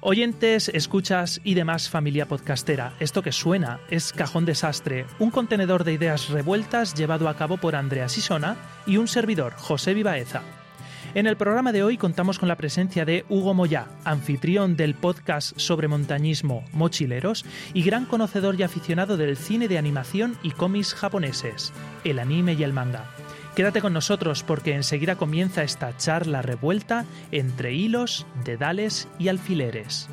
Oyentes, escuchas y demás familia podcastera, esto que suena es Cajón Desastre, un contenedor de ideas revueltas llevado a cabo por Andrea Sisona y un servidor, José Vivaeza. En el programa de hoy contamos con la presencia de Hugo Moyá, anfitrión del podcast sobre montañismo Mochileros y gran conocedor y aficionado del cine de animación y cómics japoneses, el anime y el manga. Quédate con nosotros porque enseguida comienza esta charla revuelta entre hilos, dedales y alfileres.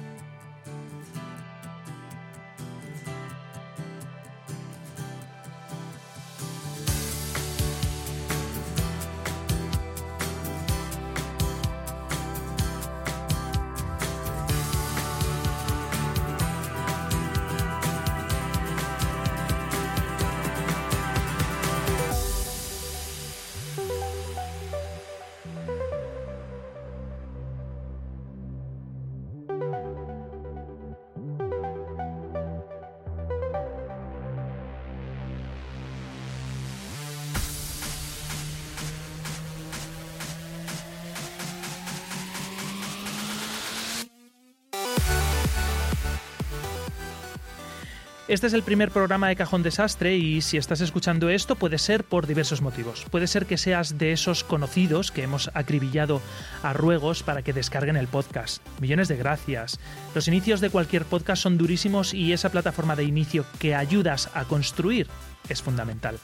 Este es el primer programa de Cajón Desastre y si estás escuchando esto puede ser por diversos motivos. Puede ser que seas de esos conocidos que hemos acribillado a ruegos para que descarguen el podcast. Millones de gracias. Los inicios de cualquier podcast son durísimos y esa plataforma de inicio que ayudas a construir es fundamental.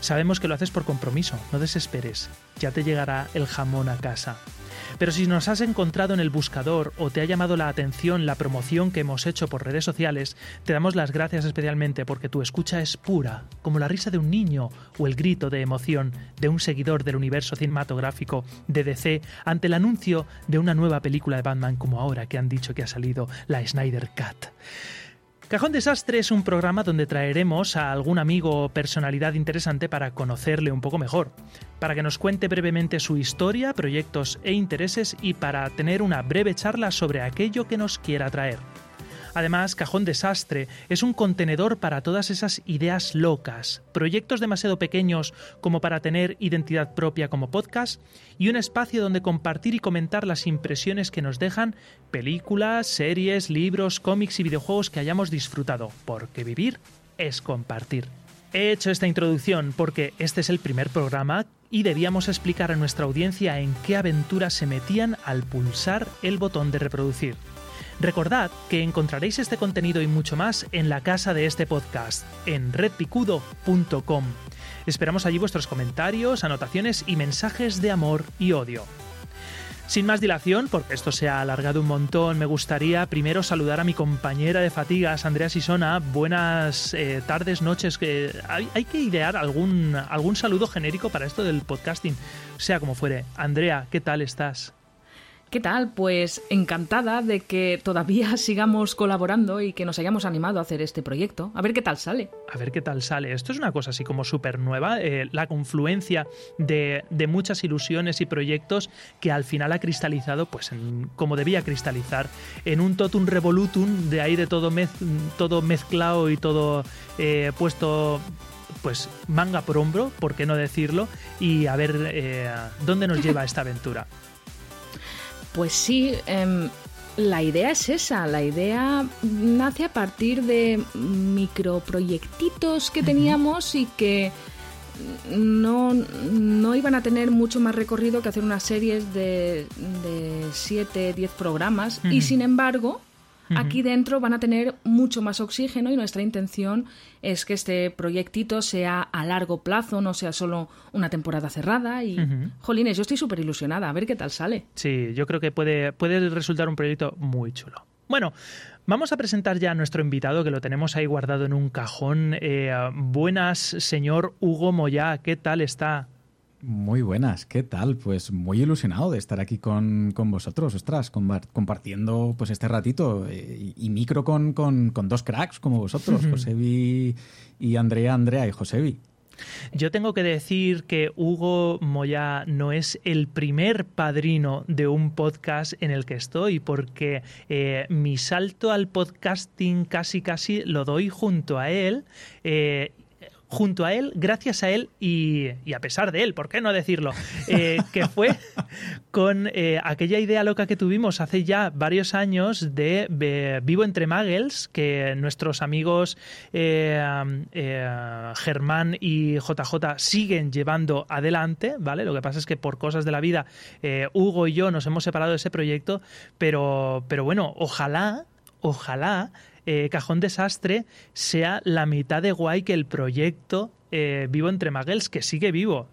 Sabemos que lo haces por compromiso, no desesperes, ya te llegará el jamón a casa. Pero si nos has encontrado en el buscador o te ha llamado la atención la promoción que hemos hecho por redes sociales, te damos las gracias especialmente porque tu escucha es pura, como la risa de un niño o el grito de emoción de un seguidor del universo cinematográfico de DC ante el anuncio de una nueva película de Batman como ahora que han dicho que ha salido la Snyder Cut. Cajón Desastre es un programa donde traeremos a algún amigo o personalidad interesante para conocerle un poco mejor, para que nos cuente brevemente su historia, proyectos e intereses y para tener una breve charla sobre aquello que nos quiera traer. Además, Cajón Desastre es un contenedor para todas esas ideas locas, proyectos demasiado pequeños como para tener identidad propia como podcast y un espacio donde compartir y comentar las impresiones que nos dejan películas, series, libros, cómics y videojuegos que hayamos disfrutado, porque vivir es compartir. He hecho esta introducción porque este es el primer programa y debíamos explicar a nuestra audiencia en qué aventuras se metían al pulsar el botón de reproducir. Recordad que encontraréis este contenido y mucho más en la casa de este podcast, en redpicudo.com. Esperamos allí vuestros comentarios, anotaciones y mensajes de amor y odio. Sin más dilación, porque esto se ha alargado un montón, me gustaría primero saludar a mi compañera de fatigas, Andrea Sisona. Buenas eh, tardes, noches. hay, hay, que idear algún, algún saludo genérico para esto del podcasting, sea como fuere. Andrea, ¿qué tal estás? ¿Qué tal? Pues encantada de que todavía sigamos colaborando y que nos hayamos animado a hacer este proyecto. A ver qué tal sale. A ver qué tal sale. Esto es una cosa así como súper nueva, eh, la confluencia de, muchas ilusiones y proyectos que al final ha cristalizado, pues como debía cristalizar, en un totum revolutum de ahí de todo, todo mezclado y todo eh, puesto pues manga por hombro, por qué no decirlo, y a ver eh, dónde nos lleva esta aventura. Pues sí, em, la idea es esa, la idea nace a partir de microproyectitos que teníamos y que no, iban a tener mucho más recorrido que hacer unas series de 7, 10 programas. Y sin embargo Aquí dentro van a tener mucho más oxígeno y nuestra intención es que este proyectito sea a largo plazo, no sea solo una temporada cerrada. Y, jolines, yo estoy súper ilusionada, a ver qué tal sale. Sí, yo creo que puede, puede resultar un proyecto muy chulo. Bueno, vamos a presentar ya a nuestro invitado que lo tenemos ahí guardado en un cajón. Eh, buenas, señor Hugo Moyá, ¿qué tal está? Muy buenas, ¿qué tal? Pues muy ilusionado de estar aquí con, vosotros, ostras, compartiendo pues este ratito eh, y, micro con, con, dos cracks como vosotros, Josebi y Andrea, Andrea y Josebi. Yo tengo que decir que Hugo Moya no es el primer padrino de un podcast en el que estoy, porque eh, mi salto al podcasting casi casi lo doy junto a él. Eh, junto a él, gracias a él y, a pesar de él, ¿por qué no decirlo? Eh, que fue con eh, aquella idea loca que tuvimos hace ya varios años de, Vivo entre Muggles, que nuestros amigos eh, Germán y JJ siguen llevando adelante, ¿vale? Lo que pasa es que por cosas de la vida, Hugo y yo nos hemos separado de ese proyecto, pero, pero bueno, ojalá, ojalá eh, Cajón Desastre sea la mitad de guay que el proyecto eh, Vivo entre Maguels, que sigue vivo.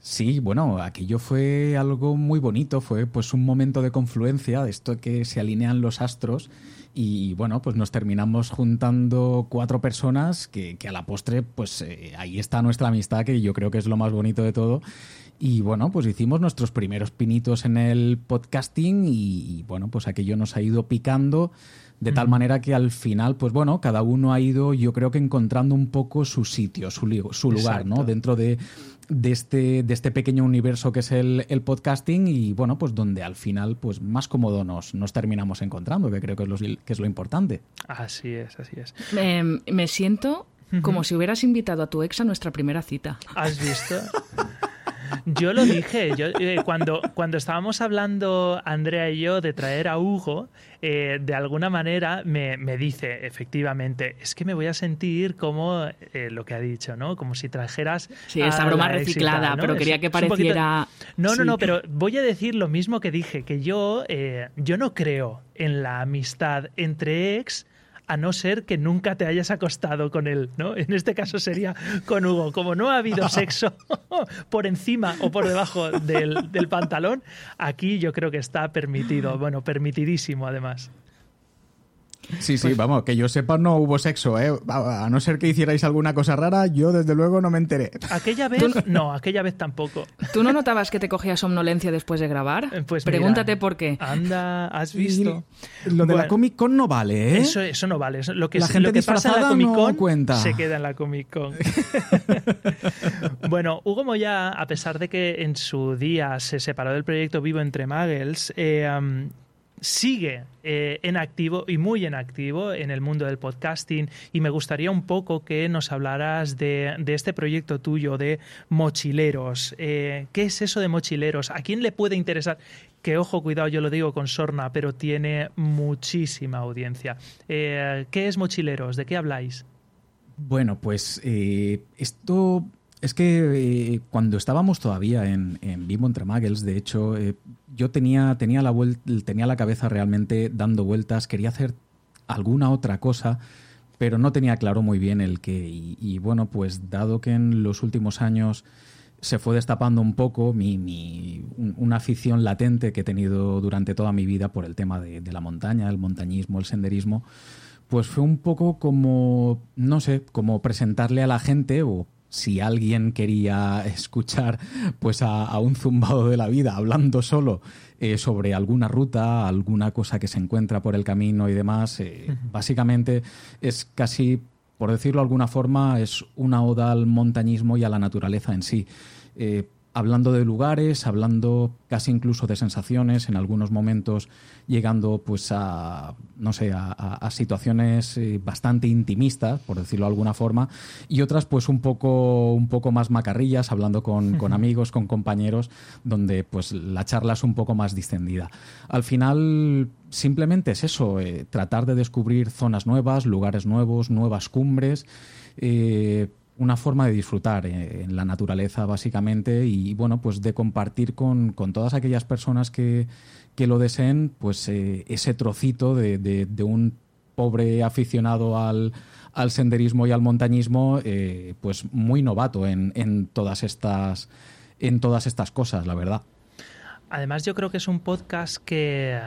Sí, bueno, aquello fue algo muy bonito, fue pues un momento de confluencia, de esto que se alinean los astros y bueno, pues nos terminamos juntando cuatro personas que, a la postre, pues eh, ahí está nuestra amistad, que yo creo que es lo más bonito de todo. Y bueno, pues hicimos nuestros primeros pinitos en el podcasting y bueno, pues aquello nos ha ido picando de tal manera que al final, pues bueno, cada uno ha ido, yo creo que encontrando un poco su sitio, su, su lugar, ¿no? Dentro de, este, de este pequeño universo que es el, podcasting y bueno, pues donde al final, pues más cómodo nos, nos terminamos encontrando, que creo que es lo, que es lo importante. Así es, así es. me siento como si hubieras invitado a tu ex a nuestra primera cita. ¿Has visto? Yo lo dije, yo, eh, cuando, cuando estábamos hablando Andrea y yo de traer a Hugo, eh, de alguna manera me, dice, efectivamente, es que me voy a sentir como eh, lo que ha dicho, ¿no? Como si trajeras... Sí, esa broma reciclada, pero quería que pareciera... No, no, no, pero voy a decir lo mismo que dije, que yo, yo no creo en la amistad entre ex a no ser que nunca te hayas acostado con él, ¿no? En este caso sería con Hugo. Como no ha habido sexo por encima o por debajo del, del pantalón, aquí yo creo que está permitido, bueno, permitidísimo además. Sí, sí, pues- vamos, que yo sepa no hubo sexo, ¿eh? A no ser que hicierais alguna cosa rara, yo desde luego no me enteré. Aquella vez, no, aquella vez tampoco. ¿Tú no notabas que te cogía somnolencia después de grabar? Eh, pues Pregúntate por qué. Anda, has visto. lo de la Comic Con no vale, ¿eh? Eso, eso no vale. Lo que, la gente lo que pasa en la Comic Con cuenta. se queda en la Comic Con. bueno, Hugo Moya, a pesar de que en su día se separó del proyecto Vivo entre Muggles, eh, sigue eh, en activo y muy en activo en el mundo del podcasting y me gustaría un poco que nos hablaras de, este proyecto tuyo de mochileros. Eh, ¿Qué es eso de mochileros? ¿A quién le puede interesar? Que ojo, cuidado, yo lo digo con sorna, pero tiene muchísima audiencia. Eh, ¿Qué es mochileros? ¿De qué habláis? Bueno, pues esto es que cuando estábamos todavía en, Vivo entre Muggles, de hecho, yo tenía, tenía, la tenía la cabeza realmente dando vueltas, quería hacer alguna otra cosa, pero no tenía claro muy bien el qué. Y, bueno, pues dado que en los últimos años se fue destapando un poco mi, una afición latente que he tenido durante toda mi vida por el tema de, de la montaña, el montañismo, el senderismo, pues fue un poco como, no sé, como presentarle a la gente o si alguien quería escuchar pues a, un zumbado de la vida hablando solo eh, sobre alguna ruta, alguna cosa que se encuentra por el camino y demás, eh, básicamente es casi, por decirlo de alguna forma, es una oda al montañismo y a la naturaleza en sí. Eh, hablando de lugares, hablando casi incluso de sensaciones, en algunos momentos llegando pues a, no sé, a, situaciones eh, bastante intimistas, por decirlo de alguna forma, y otras pues un poco, un poco más macarrillas, hablando con, amigos, con compañeros, donde pues la charla es un poco más distendida. Al final simplemente es eso, eh, tratar de descubrir zonas nuevas, lugares nuevos, nuevas cumbres, eh, una forma de disfrutar eh, en la naturaleza básicamente y bueno pues de compartir con, todas aquellas personas que, lo deseen pues eh, ese trocito de, un pobre aficionado al, senderismo y al montañismo eh, pues muy novato en, en todas estas en todas estas cosas la verdad Además, yo creo que es un podcast que,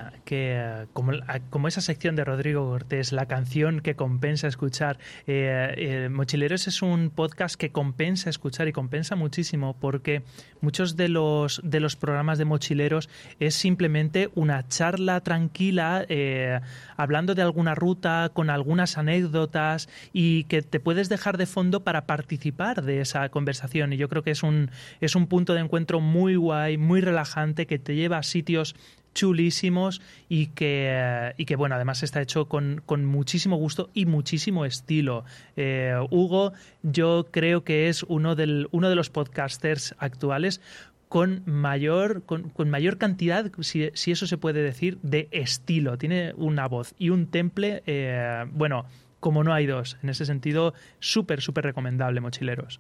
como, como, esa sección de Rodrigo Cortés, la canción que compensa escuchar. Eh, eh, Mochileros es un podcast que compensa escuchar y compensa muchísimo porque muchos de los, de los programas de Mochileros es simplemente una charla tranquila, eh, hablando de alguna ruta, con algunas anécdotas y que te puedes dejar de fondo para participar de esa conversación. Y yo creo que es un, es un punto de encuentro muy guay, muy relajante que te lleva a sitios chulísimos y que, y que bueno, además está hecho con, con muchísimo gusto y muchísimo estilo. Eh, Hugo, yo creo que es uno, del, uno de los podcasters actuales con mayor, con, mayor cantidad, si, eso se puede decir, de estilo. Tiene una voz y un temple, eh, bueno, como no hay dos. En ese sentido, súper, súper recomendable, mochileros.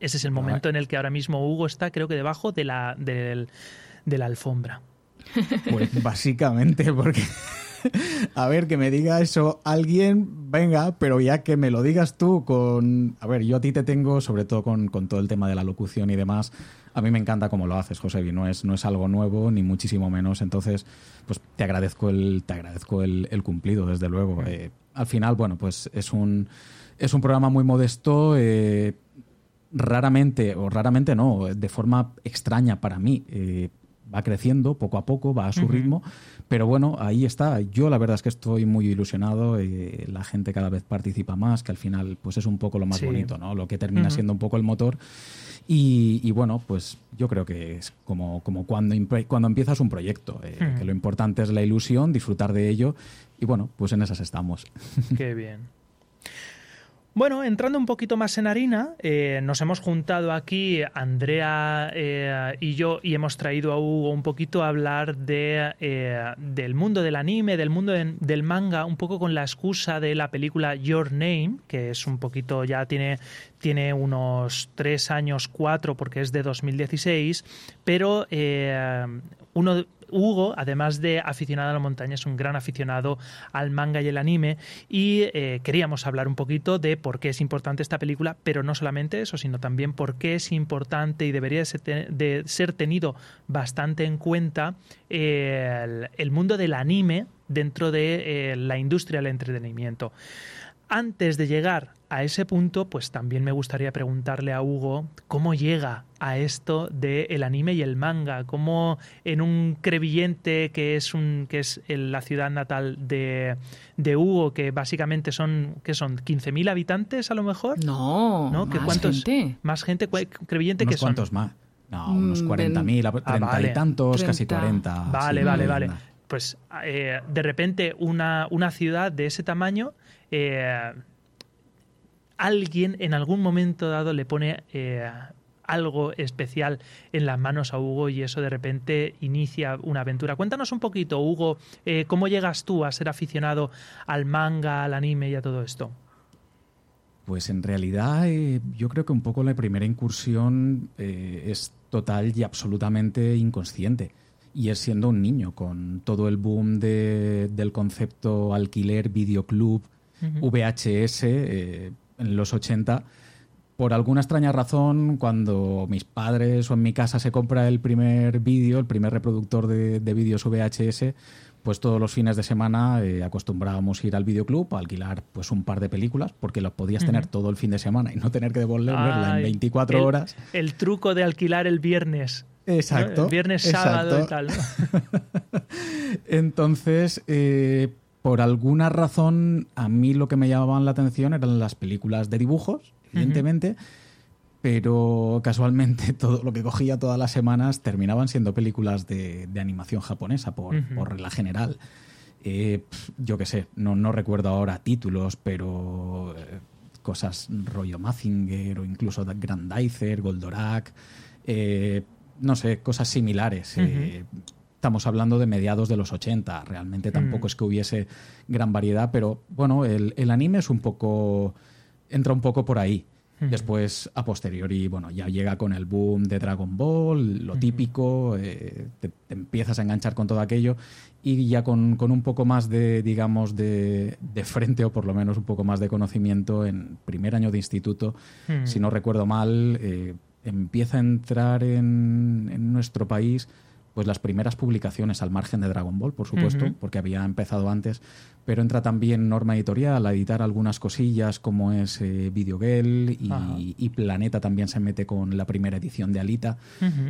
Ese es el momento en el que ahora mismo Hugo está, creo que debajo de la, de la alfombra. Pues básicamente, porque a ver, que me diga eso alguien, venga, pero ya que me lo digas tú con... A ver, yo a ti te tengo, sobre todo con, todo el tema de la locución y demás, a mí me encanta cómo lo haces, José, y no es, no es algo nuevo, ni muchísimo menos, entonces, pues te agradezco el, te agradezco el, cumplido, desde luego. Eh, al final, bueno, pues es un, es un programa muy modesto, eh, raramente, o raramente no, de forma extraña para mí. Eh, va creciendo poco a poco, va a su ritmo, pero bueno, ahí está. Yo la verdad es que estoy muy ilusionado, eh, la gente cada vez participa más, que al final pues es un poco lo más bonito, ¿no? Lo que termina siendo un poco el motor. Y, bueno, pues yo creo que es como, como cuando, cuando empiezas un proyecto, eh, que lo importante es la ilusión, disfrutar de ello, y bueno, pues en esas estamos. Qué bien. Bueno, entrando un poquito más en harina, eh, nos hemos juntado aquí Andrea eh, y yo y hemos traído a Hugo un poquito a hablar de, eh, del mundo del anime, del mundo del manga, un poco con la excusa de la película Your Name, que es un poquito, ya tiene, tiene unos tres años, cuatro, porque es de 2016, pero uno, Hugo, además de aficionado a la montaña, es un gran aficionado al manga y el anime y eh, queríamos hablar un poquito de por qué es importante esta película, pero no solamente eso, sino también por qué es importante y debería de ser tenido bastante en cuenta el, mundo del anime dentro de eh, la industria del entretenimiento. Antes de llegar a ese punto, pues también me gustaría preguntarle a Hugo cómo llega a esto del anime y el manga, cómo en un Crevillente que es un que es la ciudad natal de, de Hugo, que básicamente son que son 15.000 habitantes a lo mejor. No, ¿no? ¿Qué, más cuántos, gente. Más gente, Crevillente que son. ¿Cuántos más? No, unos 40.000, mm, 30 ah, y tantos, casi 40. Vale, vale, vale. Pues eh, de repente una, una ciudad de ese tamaño eh, alguien en algún momento dado le pone eh, algo especial en las manos a Hugo y eso de repente inicia una aventura. Cuéntanos un poquito, Hugo, eh, cómo llegas tú a ser aficionado al manga, al anime y a todo esto. Pues en realidad yo creo que un poco la primera incursión es total y absolutamente inconsciente. Y es siendo un niño, con todo el boom del concepto alquiler, videoclub, VHS eh, en los 80. Por alguna extraña razón, cuando mis padres o en mi casa se compra el primer vídeo, el primer reproductor de, vídeos VHS, pues todos los fines de semana eh, acostumbrábamos ir al videoclub a alquilar pues un par de películas porque lo podías tener todo el fin de semana y no tener que devolverla en 24 horas. El truco de alquilar el viernes. Exacto. El viernes, sábado y tal. Entonces, eh, por alguna razón, a mí lo que me llamaban la atención eran las películas de dibujos, evidentemente, pero casualmente todo lo que cogía todas las semanas terminaban siendo películas de, animación japonesa, por, regla general. Eh, yo qué sé, no, no recuerdo ahora títulos, pero eh, cosas rollo Mazinger o incluso Grandizer, Goldorak, eh, no sé, cosas similares estamos hablando de mediados de los 80. Realmente tampoco mm. es que hubiese gran variedad, pero bueno, el, anime es un poco. entra un poco por ahí. Después, a posteriori, bueno, ya llega con el boom de Dragon Ball, lo típico, eh, te, empiezas a enganchar con todo aquello y ya con, un poco más de, digamos, de, frente o por lo menos un poco más de conocimiento en primer año de instituto, si no recuerdo mal, eh, empieza a entrar en, en nuestro país pues las primeras publicaciones al margen de Dragon Ball, por supuesto, porque había empezado antes, pero entra también Norma Editorial a editar algunas cosillas como es eh, Videogel y, Planeta también se mete con la primera edición de Alita,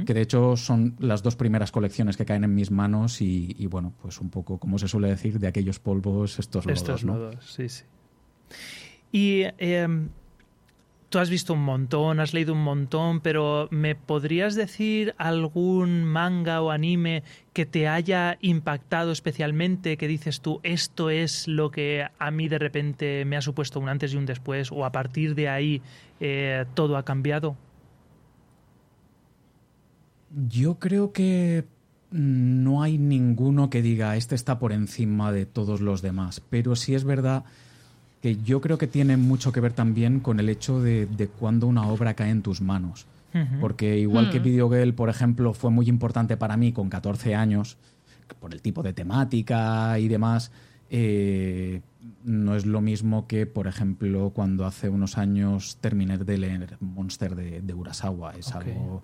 que de hecho son las dos primeras colecciones que caen en mis manos y, bueno, pues un poco, como se suele decir, de aquellos polvos estos lodos. Estos lodos, sí, sí. Y... Em, tú has visto un montón, has leído un montón, pero ¿me podrías decir algún manga o anime que te haya impactado especialmente, que dices tú, esto es lo que a mí de repente me ha supuesto un antes y un después, o a partir de ahí eh, todo ha cambiado? Yo creo que no hay ninguno que diga este está por encima de todos los demás, pero sí es verdad que yo creo que tiene mucho que ver también con el hecho de, cuando una obra cae en tus manos. Porque igual que mm. Video Girl, por ejemplo, fue muy importante para mí con 14 años, por el tipo de temática y demás, eh, no es lo mismo que, por ejemplo, cuando hace unos años terminé de leer Monster de, Urasawa. Es algo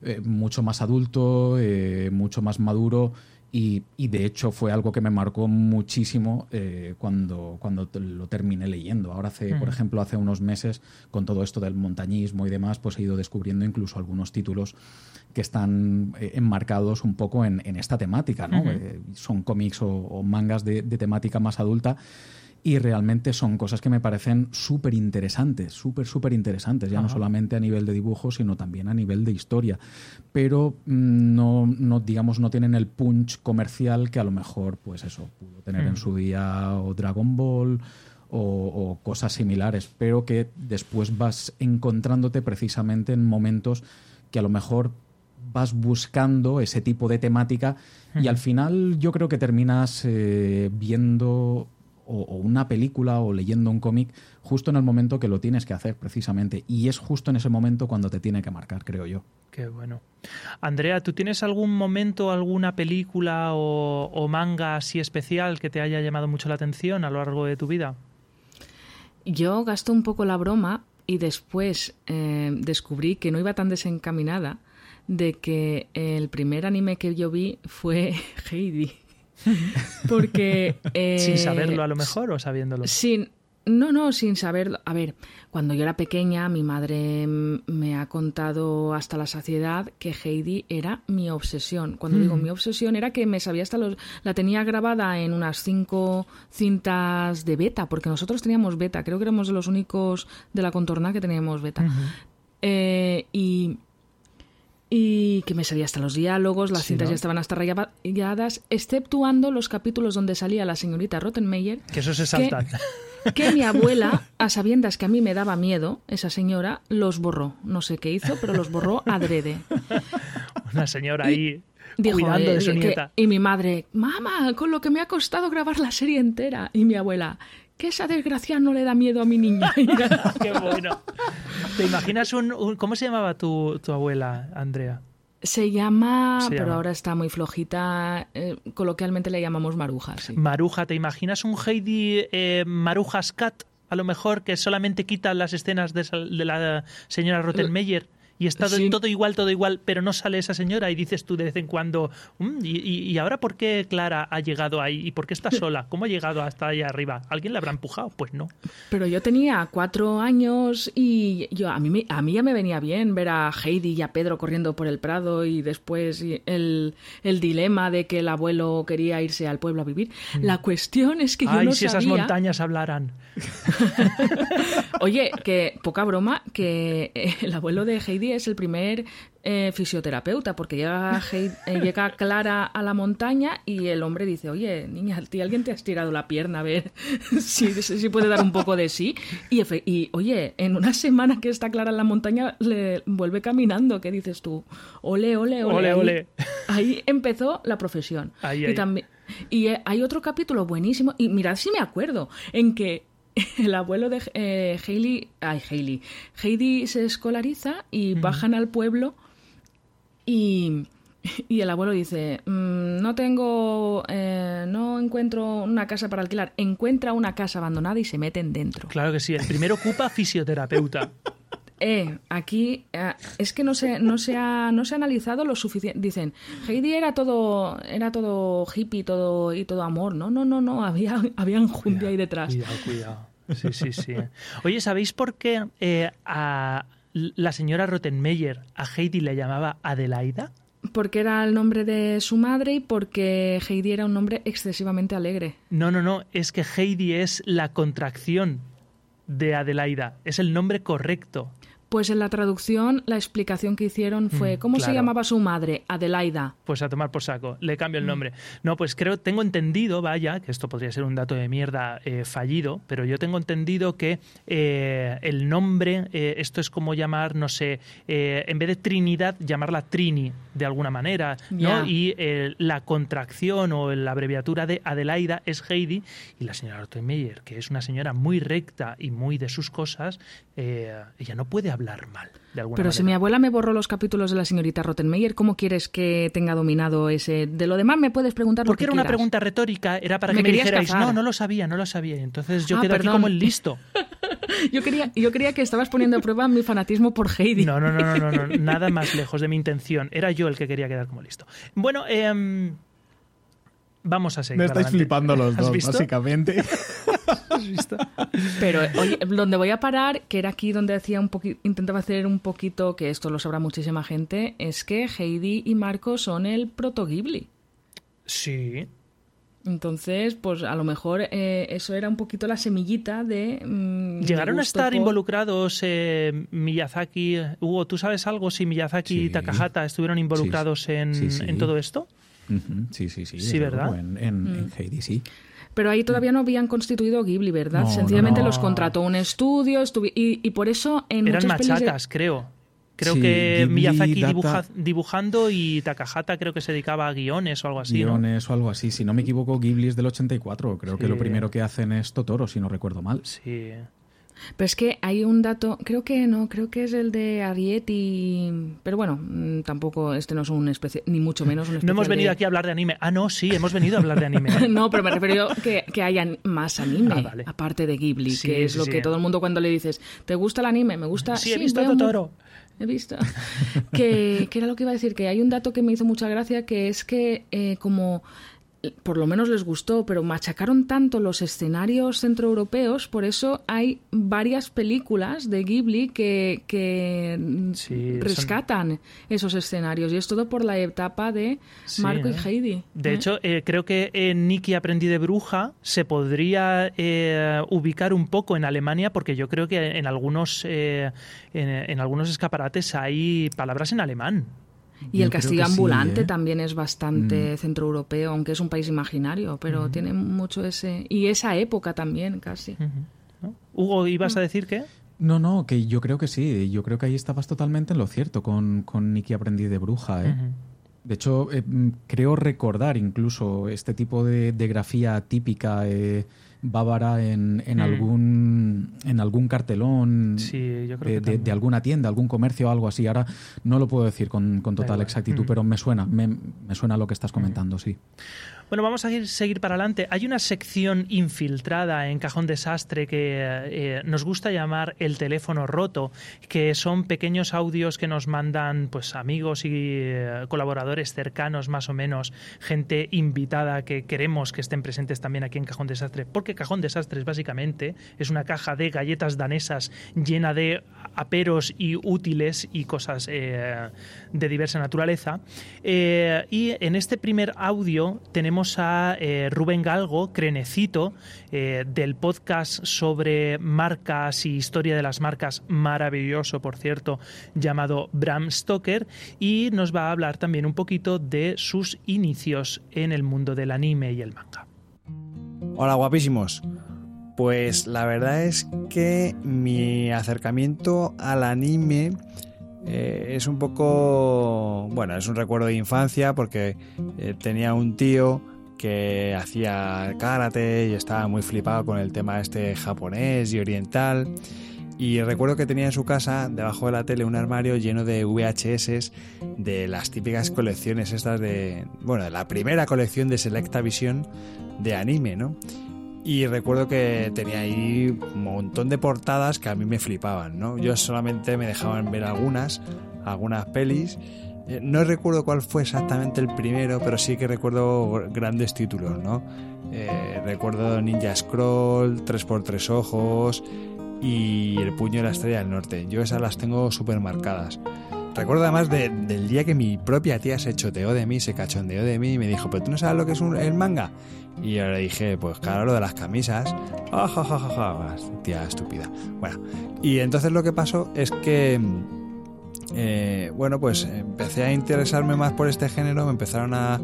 eh, mucho más adulto, eh, mucho más maduro y, de hecho fue algo que me marcó muchísimo eh, cuando, cuando lo terminé leyendo. Ahora hace, por ejemplo, hace unos meses, con todo esto del montañismo y demás, pues he ido descubriendo incluso algunos títulos que están enmarcados un poco en, esta temática, ¿no? son cómics o, mangas de, de temática más adulta y realmente son cosas que me parecen súper interesantes, súper, súper interesantes, ya no solamente a nivel de dibujo, sino también a nivel de historia. Pero mm, no, no, digamos, no tienen el punch comercial que a lo mejor, pues eso, pudo tener en mm. su día o Dragon Ball o, cosas similares, pero que después vas encontrándote precisamente en momentos que a lo mejor vas buscando ese tipo de temática y al final yo creo que terminas eh, viendo o, una película o leyendo un cómic justo en el momento que lo tienes que hacer precisamente. Y es justo en ese momento cuando te tiene que marcar, creo yo. Qué bueno. Andrea, ¿tú tienes algún momento, alguna película o, manga así especial que te haya llamado mucho la atención a lo largo de tu vida? Yo gasto un poco la broma y después eh, descubrí que no iba tan desencaminada de que el primer anime que yo vi fue Heidi. Porque... sin saberlo a lo mejor o sabiéndolo. Sin, no, no, sin saberlo. A ver, cuando yo era pequeña, mi madre me ha contado hasta la saciedad que Heidi era mi obsesión. Cuando digo mm. mi obsesión era que me sabía hasta los... La tenía grabada en unas cinco cintas de beta, porque nosotros teníamos beta. Creo que éramos de los únicos de la contorna que teníamos beta. Eh, y y que me salía hasta los diálogos, las cintas ya estaban hasta rayadas, exceptuando los capítulos donde salía la señorita Rottenmeier. Que eso se salta. Que, mi abuela, a sabiendas que a mí me daba miedo, esa señora, los borró. No sé qué hizo, pero los borró adrede. Una señora ahí cuidando de su nieta. y mi madre, mamá, con lo que me ha costado grabar la serie entera. Y mi abuela, que esa desgracia no le da miedo a mi niña. Qué bueno. ¿Te imaginas un, ¿Cómo se llamaba tu, abuela, Andrea? Se llama, pero ahora está muy flojita. Eh, coloquialmente le llamamos Maruja. Maruja, ¿te imaginas un Heidi eh, Marujas Cat? A lo mejor que solamente quita las escenas de, de la señora Rottenmeier y está todo igual, todo igual, pero no sale esa señora y dices tú de vez en cuando, mm, y, ahora por qué Clara ha llegado ahí? ¿Y por qué está sola? ¿Cómo ha llegado hasta ahí arriba? ¿Alguien la habrá empujado? Pues no. Pero yo tenía cuatro años y yo a mí, a mí ya me venía bien ver a Heidi y a Pedro corriendo por el Prado y después el, el dilema de que el abuelo quería irse al pueblo a vivir. Mm. La cuestión es que yo Ay, no si esas montañas hablaran. Oye, que poca broma, que el abuelo de Heidi es el primer eh, fisioterapeuta, porque llega, eh, llega Clara a la montaña y el hombre dice, oye, niña, alguien te ha estirado la pierna, a ver si, si puede dar un poco de sí. Y, y, oye, en una semana que está Clara en la montaña, le vuelve caminando, ¿qué dices tú? Ole, ole, ole. ole, ahí, empezó la profesión. y también... Y eh, hay otro capítulo buenísimo, y mirad si me acuerdo, en que el abuelo de eh, Hailey, ay, Hailey, Heidi se escolariza y bajan al pueblo y, y el abuelo dice, mm, no tengo, eh, no encuentro una casa para alquilar, encuentra una casa abandonada y se meten dentro. Claro que sí, el primero ocupa fisioterapeuta. Eh, aquí eh, es que no se, no se ha, no se ha analizado lo suficiente. Dicen, Heidi era todo, era todo hippie todo, y todo amor. No, no, no, no, había, había enjundia ahí detrás. Cuidado, cuidado. Sí, sí, sí. Oye, ¿sabéis por qué eh, a la señora Rottenmeier a Heidi le llamaba Adelaida? Porque era el nombre de su madre y porque Heidi era un nombre excesivamente alegre. No, no, no, es que Heidi es la contracción de Adelaida. Es el nombre correcto. Pues en la traducción la explicación que hicieron fue Mm, ¿cómo se llamaba su madre? Adelaida. Pues a tomar por saco, le cambio Mm. el nombre. No, pues creo, tengo entendido, vaya, que esto podría ser un dato de mierda eh, fallido, pero yo tengo entendido que eh, el nombre, eh, esto es como llamar, no sé, eh, en vez de Trinidad, llamarla Trini, de alguna manera. Y la contracción o la abreviatura de Adelaida es Heidi, y la señora Rottenmeier, que es una señora muy recta y muy de sus cosas, eh, ella no puede hablar mal, de alguna Pero manera. si mi abuela me borró los capítulos de la señorita Rottenmeier, ¿cómo quieres que tenga dominado ese? De lo demás me puedes preguntar lo Porque que era una quieras. pregunta retórica, era para Me que me querías dijerais, cazar. no, no lo sabía, no lo sabía. Entonces yo Ah, quedo aquí como el listo. Yo quería, yo quería que estabas poniendo a prueba mi fanatismo por Heidi. No, no, no, no, no, no, nada más lejos de mi intención. Era yo el que quería quedar como listo. Bueno, em, vamos a seguir. Me estáis adelante. flipando los ¿Has dos, visto? básicamente. ¿Has visto? Pero oye, donde voy a parar, que era aquí donde hacía un poqui- intentaba hacer un poquito, que esto lo sabrá muchísima gente, es que Heidi y Marco son el proto Ghibli. Sí. Entonces, pues a lo mejor eh, eso era un poquito la semillita de... mm, Llegaron a estar por- involucrados eh, Miyazaki. Hugo, ¿tú sabes algo si Miyazaki y. Takahata estuvieron involucrados en, Sí, sí. en todo esto? Sí, sí, sí. Sí, ¿verdad? En, en Heidi, sí. Pero ahí todavía no habían constituido Ghibli, ¿verdad? No, Sencillamente no. los contrató un estudio estuvi- y, y por eso en Eran muchas pelis de- machacas, creo. Creo Sí, que Ghibli, Miyazaki Data- dibuja- dibujando y Takahata creo que se dedicaba a guiones o algo así, ¿no? Guiones o algo así. Si no me equivoco, Ghibli es del 84. Creo que lo primero que hacen es Totoro, si no recuerdo mal. Sí. Pero es que hay un dato, creo que no, creo que es el de Arietti, pero bueno, mm, tampoco, este no es un especie, ni mucho menos un No hemos venido de- aquí a hablar de anime. Ah, no, sí, hemos venido a hablar de anime. No, pero me refiero que, que haya más anime, Ah, vale. aparte de Ghibli, Sí, que es sí, lo sí. que todo el mundo cuando le dices, ¿te gusta el anime? ¿Me gusta? Sí, he visto Totoro. He visto. que, que era lo que iba a decir, que hay un dato que me hizo mucha gracia, que es que eh, como por lo menos les gustó, pero machacaron tanto los escenarios centroeuropeos, por eso hay varias películas de Ghibli que, que Sí, son- rescatan esos escenarios. Y es todo por la etapa de Sí, Marco ¿eh? y Heidi. De ¿eh? hecho, eh, creo que en Nikki aprendí de bruja se podría eh, ubicar un poco en Alemania porque yo creo que en algunos eh, en, en algunos escaparates hay palabras en alemán. Y Yo el castillo sí, ambulante ¿eh? también es bastante centroeuropeo, aunque es un país imaginario, pero tiene mucho ese... Y esa época también, casi. ¿no? Hugo, Mm. ¿ibas a decir qué? No, no, que yo creo que sí. Yo creo que ahí estabas totalmente en lo cierto con, con Nicky Aprendí de Bruja. ¿eh? De hecho, eh, mm, creo recordar incluso este tipo de, de grafía típica eh, bávara en, en Mm. algún en algún cartelón Sí, yo creo de, que de- también. de alguna tienda, algún comercio o algo así. Ahora no lo puedo decir con, con total exactitud, Mm. pero me suena, me, me suena lo que estás comentando, sí. Bueno, vamos a ir- seguir para adelante. Hay una sección infiltrada en Cajón Desastre que eh, nos gusta llamar el teléfono roto, que son pequeños audios que nos mandan pues amigos y eh, colaboradores cercanos más o menos, gente invitada que queremos que estén presentes también aquí en Cajón Desastre, porque Cajón Desastres básicamente es una caja de galletas danesas llena de aperos y útiles y cosas eh, de diversa naturaleza. Eh, y en este primer audio tenemos a eh, Rubén Galgo, Crenecito, eh, del podcast sobre marcas y historia de las marcas, maravilloso, por cierto, llamado Bram Stoker, y nos va a hablar también un poquito de sus inicios en el mundo del anime y el manga. Hola guapísimos. Pues la verdad es que mi acercamiento al anime eh, es un poco, bueno, es un recuerdo de infancia porque eh, tenía un tío que hacía karate y estaba muy flipado con el tema este japonés y oriental. Y recuerdo que tenía en su casa, debajo de la tele, un armario lleno de VHS de las típicas colecciones estas de, bueno, de la primera colección de Selecta Vision de anime, ¿no? Y recuerdo que tenía ahí un montón de portadas que a mí me flipaban, ¿no? Yo solamente me dejaban ver algunas, algunas pelis. Eh, No recuerdo cuál fue exactamente el primero, pero sí que recuerdo grandes títulos, ¿no? Eh, recuerdo Ninja Scroll, 3x3 Ojos y El Puño de la Estrella del Norte. Yo esas las tengo súper marcadas. Recuerdo además de- del día que mi propia tía se choteó de mí, se cachondeó de mí y me dijo, pero tú no sabes lo que es un- el manga. Y yo le dije, pues claro, lo de las camisas. Ja. Tía estúpida. Bueno, y entonces lo que pasó es que, eh, bueno, pues empecé a interesarme más por este género, me empezaron a,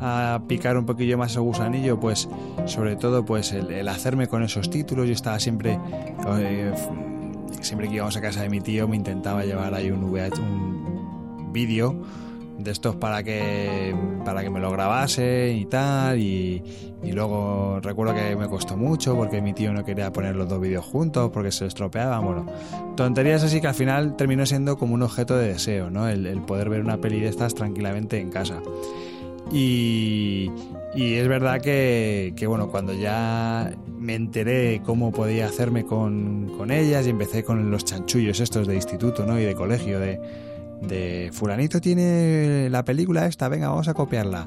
a picar un poquillo más el gusanillo, pues sobre todo pues el, hacerme con esos títulos. Yo estaba siempre, eh, siempre que íbamos a casa de mi tío, me intentaba llevar ahí un VH, un vídeo de estos para que para que me lo grabase y tal y, luego recuerdo que me costó mucho porque mi tío no quería poner los dos vídeos juntos porque se estropeaban bueno tonterías así que al final terminó siendo como un objeto de deseo no el, el poder ver una peli de estas tranquilamente en casa. Y, es verdad que, bueno, cuando ya me enteré cómo podía hacerme con, con, ellas y empecé con los chanchullos estos de instituto ¿no? y de colegio, de, de fulanito tiene la película esta, venga, vamos a copiarla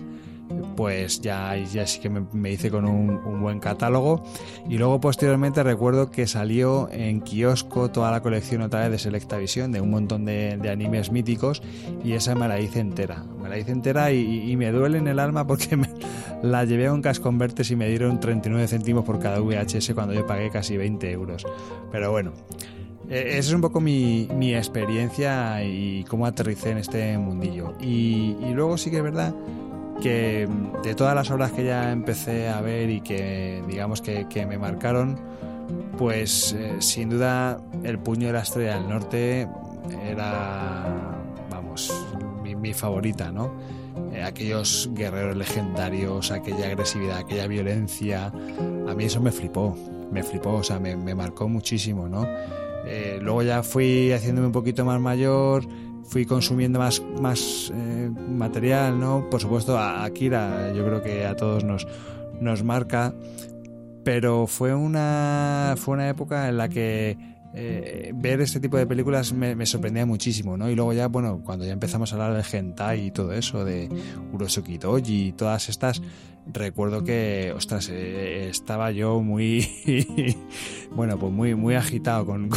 pues ya, ya sí que me, hice con un, buen catálogo. Y luego posteriormente recuerdo que salió en kiosco toda la colección otra vez de Selecta Visión, de un montón de, animes míticos, y esa me la hice entera. Me la hice entera y, me duele en el alma porque me, la llevé a un casconvertes y me dieron 39 céntimos por cada VHS cuando yo pagué casi 20 euros. Pero bueno. E, esa es un poco mi, experiencia y cómo aterricé en este mundillo. Y luego sí que es verdad que de todas las obras que ya empecé a ver y que digamos que, me marcaron, pues eh, sin duda El puño de la estrella del norte era, vamos, mi, favorita, ¿no? Eh, aquellos guerreros legendarios, aquella agresividad, aquella violencia, a mí eso me flipó, me flipó, o sea, me, marcó muchísimo, ¿no? Eh, luego ya fui haciéndome un poquito más mayor, fui consumiendo más, más eh, material, ¿no? Por supuesto, a Akira, yo creo que a todos nos, nos marca, pero fue una, fue una época en la que eh, ver este tipo de películas me, sorprendía muchísimo, ¿no? Y luego ya, bueno, cuando ya empezamos a hablar de hentai y todo eso, de Urosuki Doji y todas estas, recuerdo que, ostras, eh, estaba yo muy, bueno, pues muy, muy agitado con,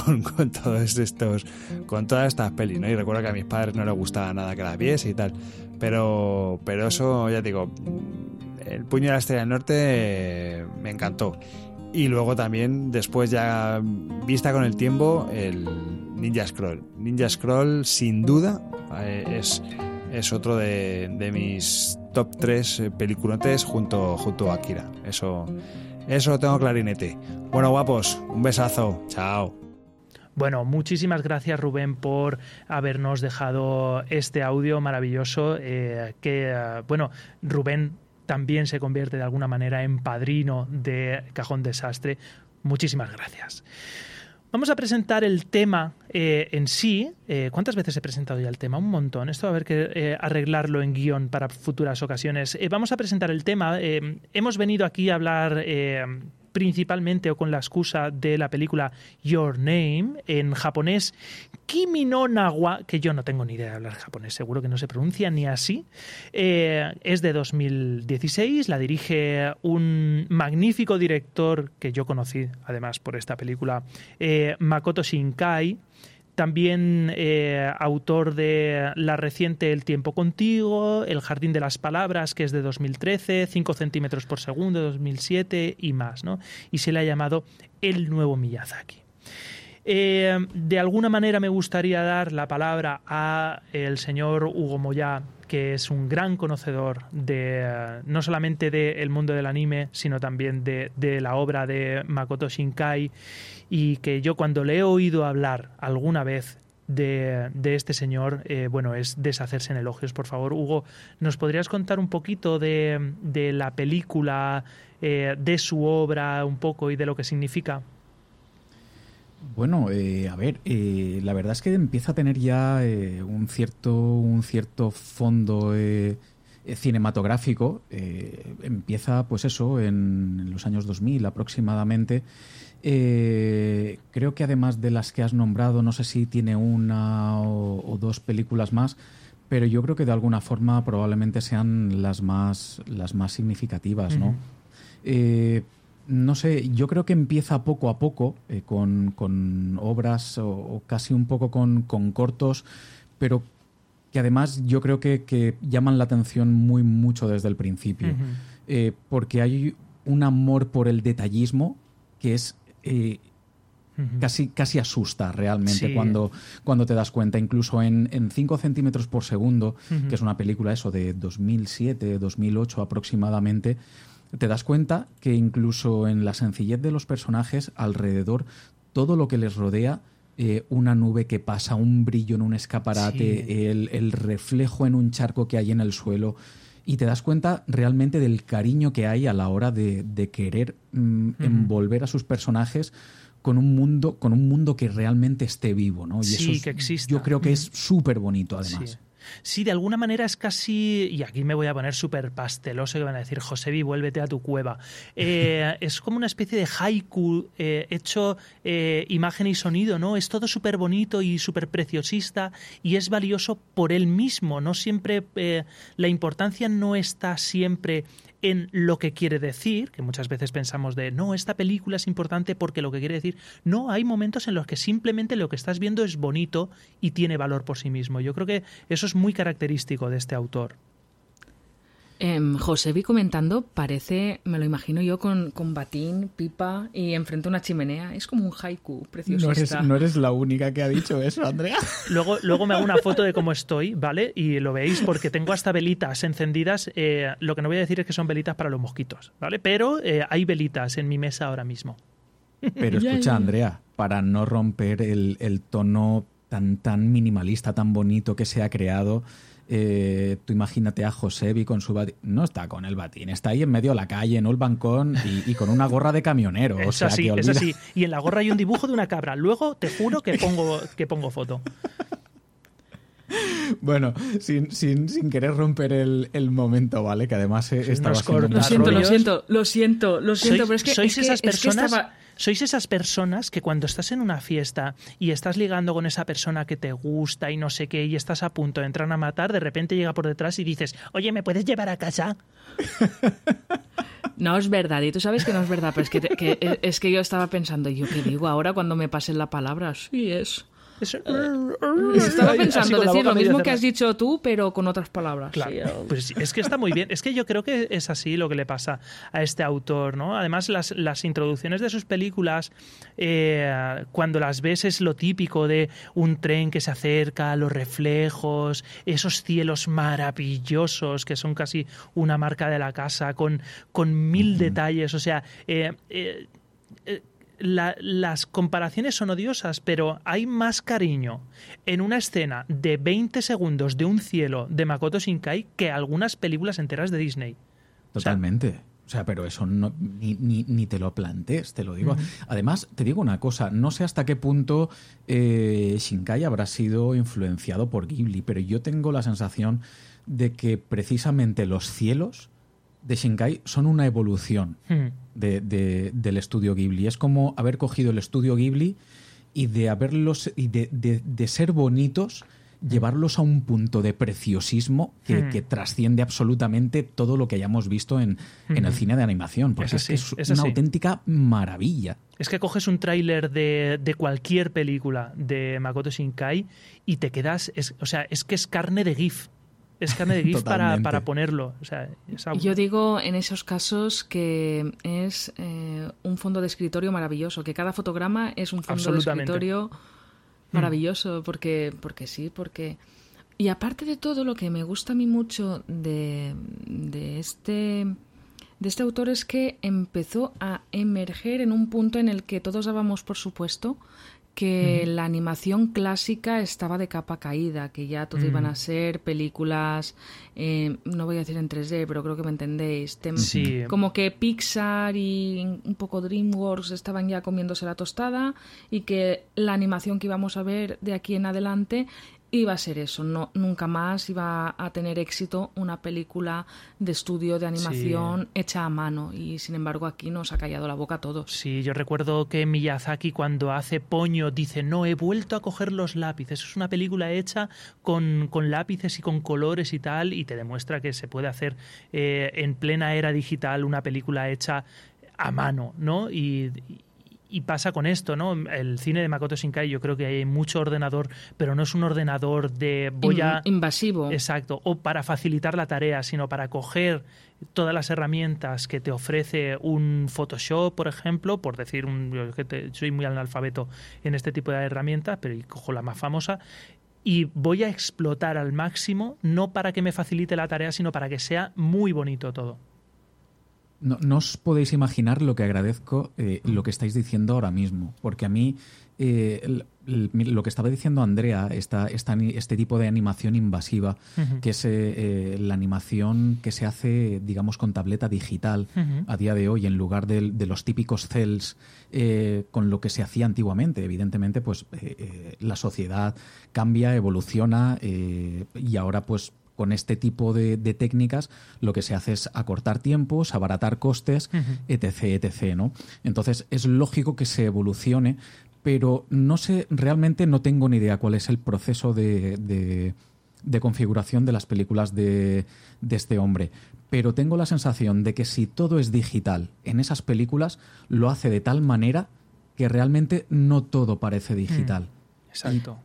todos estos, con todas estas pelis, ¿no? Y recuerdo que a mis padres no les gustaba nada que las viese y tal, pero, pero eso, ya digo, el puño de la estrella del norte me encantó. Y luego también, después ya vista con el tiempo, el Ninja Scroll. Ninja Scroll, sin duda, eh, es, es otro de, de mis top 3 eh, peliculotes junto, junto a Akira. Eso, eso lo tengo clarinete. Bueno, guapos, un besazo. Chao. Bueno, muchísimas gracias Rubén por habernos dejado este audio maravilloso. Eh, que, bueno, Rubén también se convierte de alguna manera en padrino de Cajón Desastre. Muchísimas gracias. Vamos a presentar el tema eh, en sí. Eh, ¿Cuántas veces he presentado ya el tema? Un montón. Esto va a haber que eh, arreglarlo en guion para futuras ocasiones. vamos a presentar el tema. hemos venido aquí a hablar principalmente o con la excusa de la película Your Name, en japonés Kimi no Nawa, que yo no tengo ni idea de hablar japonés, seguro que no se pronuncia ni así. Eh, es de 2016, la dirige un magnífico director que yo conocí además por esta película, eh, Makoto Shinkai también eh, autor de la reciente El tiempo contigo, El jardín de las palabras, que es de 2013, 5 centímetros por segundo, de 2007 y más, ¿no? Y se le ha llamado El nuevo Miyazaki. Eh, de alguna manera me gustaría dar la palabra a el señor Hugo Moya, que es un gran conocedor de no solamente del mundo del anime, sino también de, de la obra de Makoto Shinkai y que yo cuando le he oído hablar alguna vez de, este señor, eh, bueno, es deshacerse en elogios. Por favor, Hugo, ¿nos podrías contar un poquito de, la película, eh, de su obra un poco y de lo que significa? Bueno, eh, a ver, la verdad es que empieza a tener ya un, cierto, un cierto fondo cinematográfico. empieza, pues eso, en, en los años 2000 aproximadamente. Eh, creo que además de las que has nombrado, no sé si tiene una o, dos películas más, pero yo creo que de alguna forma probablemente sean las más, las más significativas, ¿no? Eh, no sé, yo creo que empieza poco a poco eh, con, obras o, casi un poco con, cortos, pero que además yo creo que, llaman la atención muy mucho desde el principio. porque hay un amor por el detallismo que es eh, casi, casi asusta realmente cuando, cuando te das cuenta. Incluso en, 5 centímetros por segundo, que es una película eso de 2007, 2008 aproximadamente, te das cuenta que incluso en la sencillez de los personajes, alrededor, todo lo que les rodea, eh, una nube que pasa, un brillo en un escaparate, el, reflejo en un charco que hay en el suelo, y te das cuenta realmente del cariño que hay a la hora de, querer mm, envolver a sus personajes con un mundo, con un mundo que realmente esté vivo, ¿no? Y sí, eso que exista. Yo creo que es súper bonito, además. Sí. De alguna manera es casi, y aquí me voy a poner súper pasteloso, que van a decir, Josebi, vuélvete a tu cueva. Eh, es como una especie de haiku eh, hecho eh, imagen y sonido, ¿no? Es todo súper bonito y súper preciosista y es valioso por él mismo, no siempre, la importancia no está siempre en lo que quiere decir, que muchas veces pensamos de, no, esta película es importante porque lo que quiere decir, no, hay momentos en los que simplemente lo que estás viendo es bonito y tiene valor por sí mismo. Yo creo que eso es muy característico de este autor. Eh, José vi comentando, parece, me lo imagino yo con, con batín, pipa y enfrente a una chimenea. Es como un haiku precioso. No eres, no eres la única que ha dicho eso, Andrea. Luego, luego me hago una foto de cómo estoy, ¿vale? Y lo veis porque tengo hasta velitas encendidas. Eh, lo que no voy a decir es que son velitas para los mosquitos, ¿vale? Pero eh, hay velitas en mi mesa ahora mismo. Pero escucha, Andrea, para no romper el, el tono tan, tan minimalista, tan bonito que se ha creado eh, tú imagínate a Josebi con su batín. No está con el batín, está ahí en medio de la calle, en el balcón y, con una gorra de camionero. Es así, es así. Y en la gorra hay un dibujo de una cabra. Luego te juro que pongo, que pongo foto. Bueno, sin, sin, sin, querer romper el, momento, ¿vale? Que además estaba Lo siento, lo siento, lo siento, lo siento, pero es que... Sois esas personas sois esas personas que cuando estás en una fiesta y estás ligando con esa persona que te gusta y no sé qué y estás a punto de entrar a matar, de repente llega por detrás y dices, oye, ¿me puedes llevar a casa? No es verdad, y tú sabes que no es verdad, pero es que, es que yo estaba pensando, ¿yo qué digo ahora cuando me pasen la palabra? Sí, es. Estaba pensando decir lo mismo que has dicho tú, pero con otras palabras. Claro, pues es que está muy bien. Es que yo creo que es así lo que le pasa a este autor, ¿no? Además, las, las introducciones de sus películas, eh, cuando las ves es lo típico de un tren que se acerca, los reflejos, esos cielos maravillosos que son casi una marca de la casa, con, con mil detalles. O sea, eh, eh, las comparaciones son odiosas, pero hay más cariño en una escena de 20 segundos de un cielo de Makoto Shinkai que algunas películas enteras de Disney. Totalmente. O sea, pero eso no, ni, ni, te lo plantees, te lo digo. Además, te digo una cosa, no sé hasta qué punto eh, Shinkai habrá sido influenciado por Ghibli, pero yo tengo la sensación de que precisamente los cielos de Shinkai son una evolución hmm. De, del estudio Ghibli. Es como haber cogido el estudio Ghibli y de haberlos y de, ser bonitos llevarlos a un punto de preciosismo que, hmm. trasciende absolutamente todo lo que hayamos visto en, el hmm. cine de animación, porque es, es, una auténtica maravilla. Es que coges un tráiler de, de, cualquier película de Makoto Shinkai y te quedas, o sea, es que es carne de GIF es carne de GIF para, para, ponerlo. Yo digo en esos casos que es eh, un fondo de escritorio maravilloso, que cada fotograma es un fondo de escritorio mm. maravilloso, porque, porque sí, porque... Y aparte de todo, lo que me gusta a mí mucho de, de este de este autor es que empezó a emerger en un punto en el que todos dábamos por supuesto que la animación clásica estaba de capa caída, que ya todo iban a ser películas, eh, no voy a decir en 3D, pero creo que me entendéis. Como que Pixar y un poco DreamWorks estaban ya comiéndose la tostada y que la animación que íbamos a ver de aquí en adelante iba a ser eso, no, nunca más iba a tener éxito una película de estudio de animación hecha a mano y sin embargo aquí nos ha callado la boca a todos. Sí, yo recuerdo que Miyazaki cuando hace Poño dice no, he vuelto a coger los lápices, es una película hecha con, con lápices y con colores y tal y te demuestra que se puede hacer eh, en plena era digital una película hecha a mano, ¿no? y y pasa con esto, ¿no? El cine de Makoto Shinkai yo creo que hay mucho ordenador, pero no es un ordenador de voy a... Invasivo. Exacto, o para facilitar la tarea, sino para coger todas las herramientas que te ofrece un Photoshop, por ejemplo, por decir, un, yo que soy muy analfabeto en este tipo de herramientas, pero cojo la más famosa, y voy a explotar al máximo, no para que me facilite la tarea, sino para que sea muy bonito todo. No, os podéis imaginar lo que agradezco eh, lo que estáis diciendo ahora mismo, porque a mí eh, lo que estaba diciendo Andrea, esta, este tipo de animación invasiva, que es eh, la animación que se hace, digamos, con tableta digital a día de hoy, en lugar de, los típicos cells con lo que se hacía antiguamente. Evidentemente, pues la sociedad cambia, evoluciona y ahora, pues con este tipo de, técnicas lo que se hace es acortar tiempos, abaratar costes, etc, etc, ¿no? Entonces es lógico que se evolucione, pero no sé, realmente no tengo ni idea cuál es el proceso de, configuración de las películas de, este hombre. Pero tengo la sensación de que si todo es digital en esas películas, lo hace de tal manera que realmente no todo parece digital. Mm, exacto.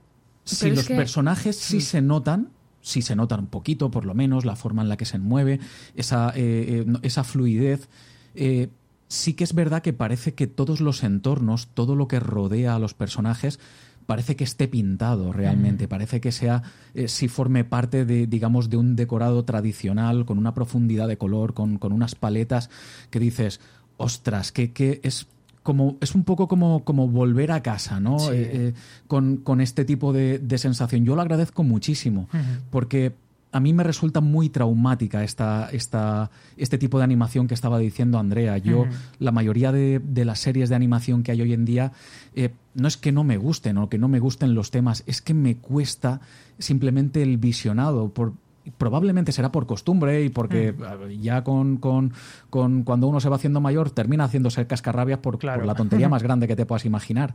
Si los personajes sí se notan, sí se nota un poquito, por lo menos, la forma en la que se mueve, esa, eh, eh, esa fluidez. Eh, sí que es verdad que parece que todos los entornos, todo lo que rodea a los personajes, parece que esté pintado realmente, mm. parece que sea, si forme parte de, digamos, de un decorado tradicional, con una profundidad de color, con, con unas paletas que dices, ostras, que, que es como es un poco como, como volver a casa, ¿no? Eh, eh, con, este tipo de, sensación. Yo lo agradezco muchísimo, porque a mí me resulta muy traumática esta, esta, este tipo de animación que estaba diciendo Andrea. Yo, la mayoría de, las series de animación que hay hoy en día, eh, no es que no me gusten o que no me gusten los temas, es que me cuesta simplemente el visionado. Por, probablemente será por costumbre y porque mm. ya con, con, con, cuando uno se va haciendo mayor termina haciéndose cascarrabias por, por la tontería más grande que te puedas imaginar.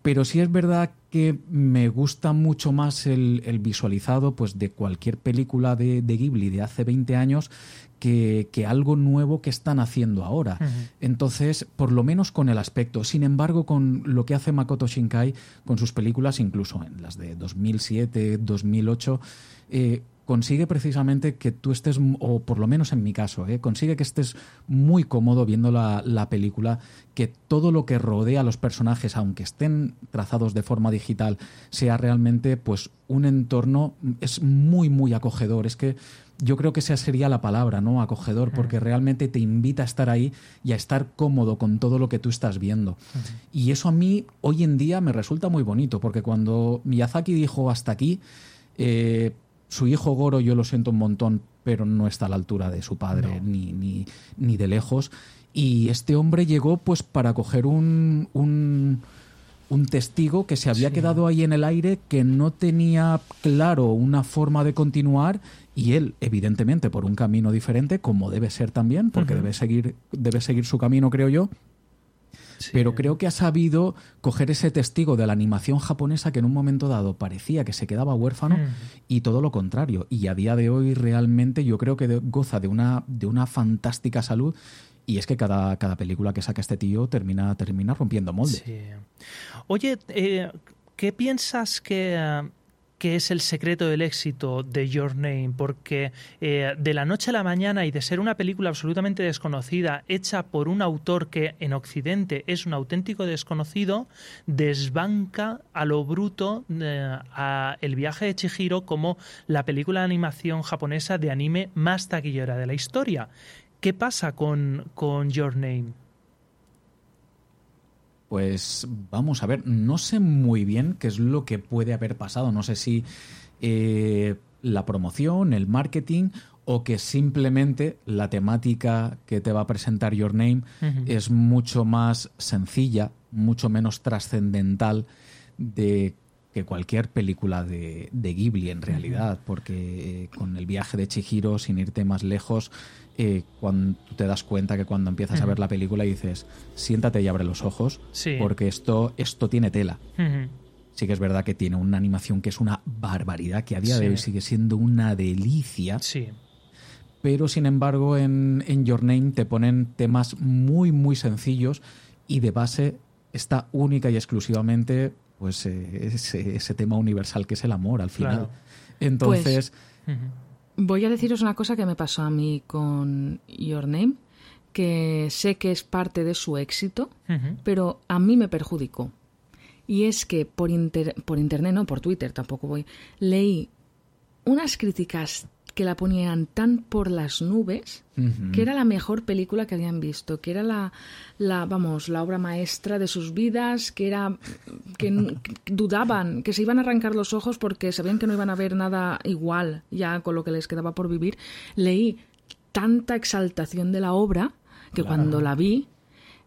Pero sí es verdad que me gusta mucho más el, el visualizado pues, de cualquier película de, de, Ghibli de hace 20 años que, que algo nuevo que están haciendo ahora. Entonces, por lo menos con el aspecto. Sin embargo, con lo que hace Makoto Shinkai con sus películas, incluso en las de 2007, 2008, eh, consigue precisamente que tú estés, o por lo menos en mi caso, ¿eh? consigue que estés muy cómodo viendo la, película, que todo lo que rodea a los personajes, aunque estén trazados de forma digital, sea realmente pues un entorno, es muy, muy acogedor. Es que yo creo que esa sería la palabra, ¿no? Acogedor, porque realmente te invita a estar ahí y a estar cómodo con todo lo que tú estás viendo. Y eso a mí hoy en día me resulta muy bonito, porque cuando Miyazaki dijo hasta aquí, eh, su hijo Goro, yo lo siento un montón, pero no está a la altura de su padre, ni, ni, ni, de lejos. Y este hombre llegó pues para coger un, un, un testigo que se había quedado ahí en el aire, que no tenía claro una forma de continuar y él, evidentemente, por un camino diferente, como debe ser también, porque debe, seguir, debe seguir su camino, creo yo, pero creo que ha sabido coger ese testigo de la animación japonesa que en un momento dado parecía que se quedaba huérfano mm. y todo lo contrario. Y a día de hoy realmente yo creo que goza de una, de una fantástica salud y es que cada, cada película que saca este tío termina, termina rompiendo molde. Oye, eh, ¿qué piensas que qué es el secreto del éxito de Your Name, porque eh, de la noche a la mañana y de ser una película absolutamente desconocida, hecha por un autor que en Occidente es un auténtico desconocido, desbanca a lo bruto eh, El viaje de Chihiro como la película de animación japonesa de anime más taquillera de la historia. ¿Qué pasa con Your Name? Pues vamos a ver, no sé muy bien qué es lo que puede haber pasado. No sé si eh, la promoción, el marketing o que simplemente la temática que te va a presentar Your Name es mucho más sencilla, mucho menos trascendental de que cualquier película de, de Ghibli en realidad, porque con el viaje de Chihiro, sin irte más lejos, eh, cuando te das cuenta que cuando empiezas a ver la película y dices, siéntate y abre los ojos, porque esto, esto tiene tela. Sí que es verdad que tiene una animación que es una barbaridad, que a día de hoy sigue siendo una delicia. Sí. Pero sin embargo, en, en Your Name te ponen temas muy, muy sencillos y de base está única y exclusivamente pues eh, ese, ese, tema universal que es el amor al final. Entonces... Pues, voy a deciros una cosa que me pasó a mí con Your Name, que sé que es parte de su éxito, pero a mí me perjudicó. Y es que por, por internet, no por Twitter tampoco voy, leí unas críticas que la ponían tan por las nubes que era la mejor película que habían visto, que era la, la vamos, la obra maestra de sus vidas, que era que, dudaban, que se iban a arrancar los ojos porque sabían que no iban a ver nada igual ya con lo que les quedaba por vivir. Leí tanta exaltación de la obra que cuando la vi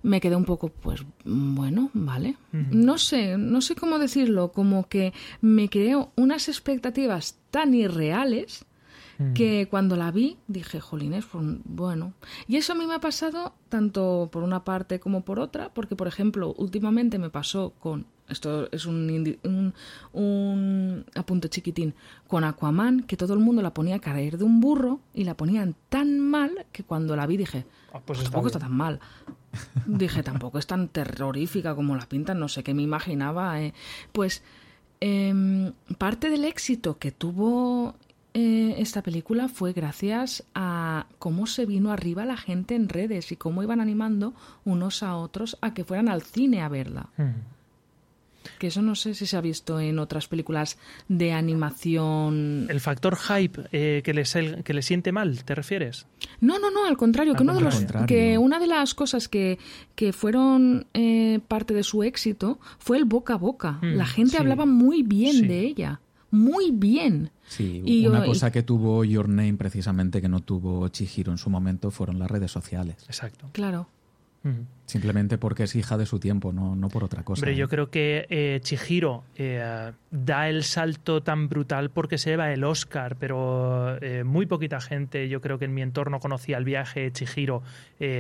me quedé un poco, pues, bueno, vale. No sé, no sé cómo decirlo, como que me creó unas expectativas tan irreales que cuando la vi dije, jolines, pues, bueno. Y eso a mí me ha pasado tanto por una parte como por otra, porque, por ejemplo, últimamente me pasó con, esto es un, un, un apunte chiquitín, con Aquaman, que todo el mundo la ponía a caer de un burro y la ponían tan mal que cuando la vi dije, ah, pues tampoco está tan mal. Dije, tampoco es tan terrorífica como la pintan, no sé qué me imaginaba. Eh. Pues em, parte del éxito que tuvo eh, esta película fue gracias a cómo se vino arriba la gente en redes y cómo iban animando unos a otros a que fueran al cine a verla. Hmm. Que eso no sé si se ha visto en otras películas de animación. El factor hype eh, que, les, que le siente mal, ¿te refieres? No, no, no, al contrario. que, uno de los, que una de las cosas que, que fueron eh, parte de su éxito fue el boca a boca. Mm, La gente hablaba muy bien de ella. Muy bien. Sí, y una cosa que tuvo Your Name precisamente que no tuvo Chihiro en su momento fueron las redes sociales. Exacto. Claro. Simplemente porque es hija de su tiempo, no, no por otra cosa. Hombre, ¿eh? yo creo que eh, Chihiro eh, da el salto tan brutal porque se va el Oscar, pero eh, muy poquita gente, yo creo que en mi entorno conocía el viaje de Chihiro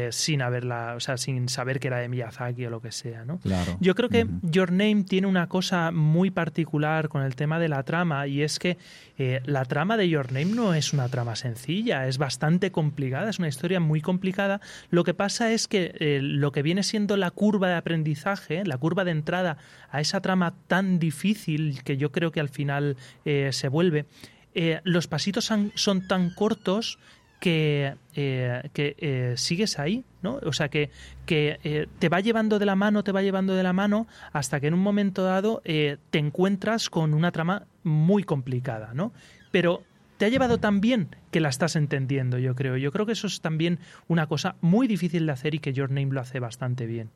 sin haberla, o sea, sin saber que era de Miyazaki o lo que sea, ¿no? Claro. Yo creo que Your Name tiene una cosa muy particular con el tema de la trama y es que la trama de Your Name no es una trama sencilla, es bastante complicada, es una historia muy complicada. Lo que pasa es que lo que viene siendo la curva de aprendizaje, la curva de entrada a esa trama tan difícil que yo creo que al final eh, se vuelve, eh, los pasitos son, tan cortos que, eh, que sigues ahí, ¿no? O sea, que, que te va llevando de la mano, te va llevando de la mano, hasta que en un momento dado te encuentras con una trama muy complicada, ¿no? Pero te ha llevado tan bien que la estás entendiendo, yo creo. Yo creo que eso es también una cosa muy difícil de hacer y que Your Name lo hace bastante bien.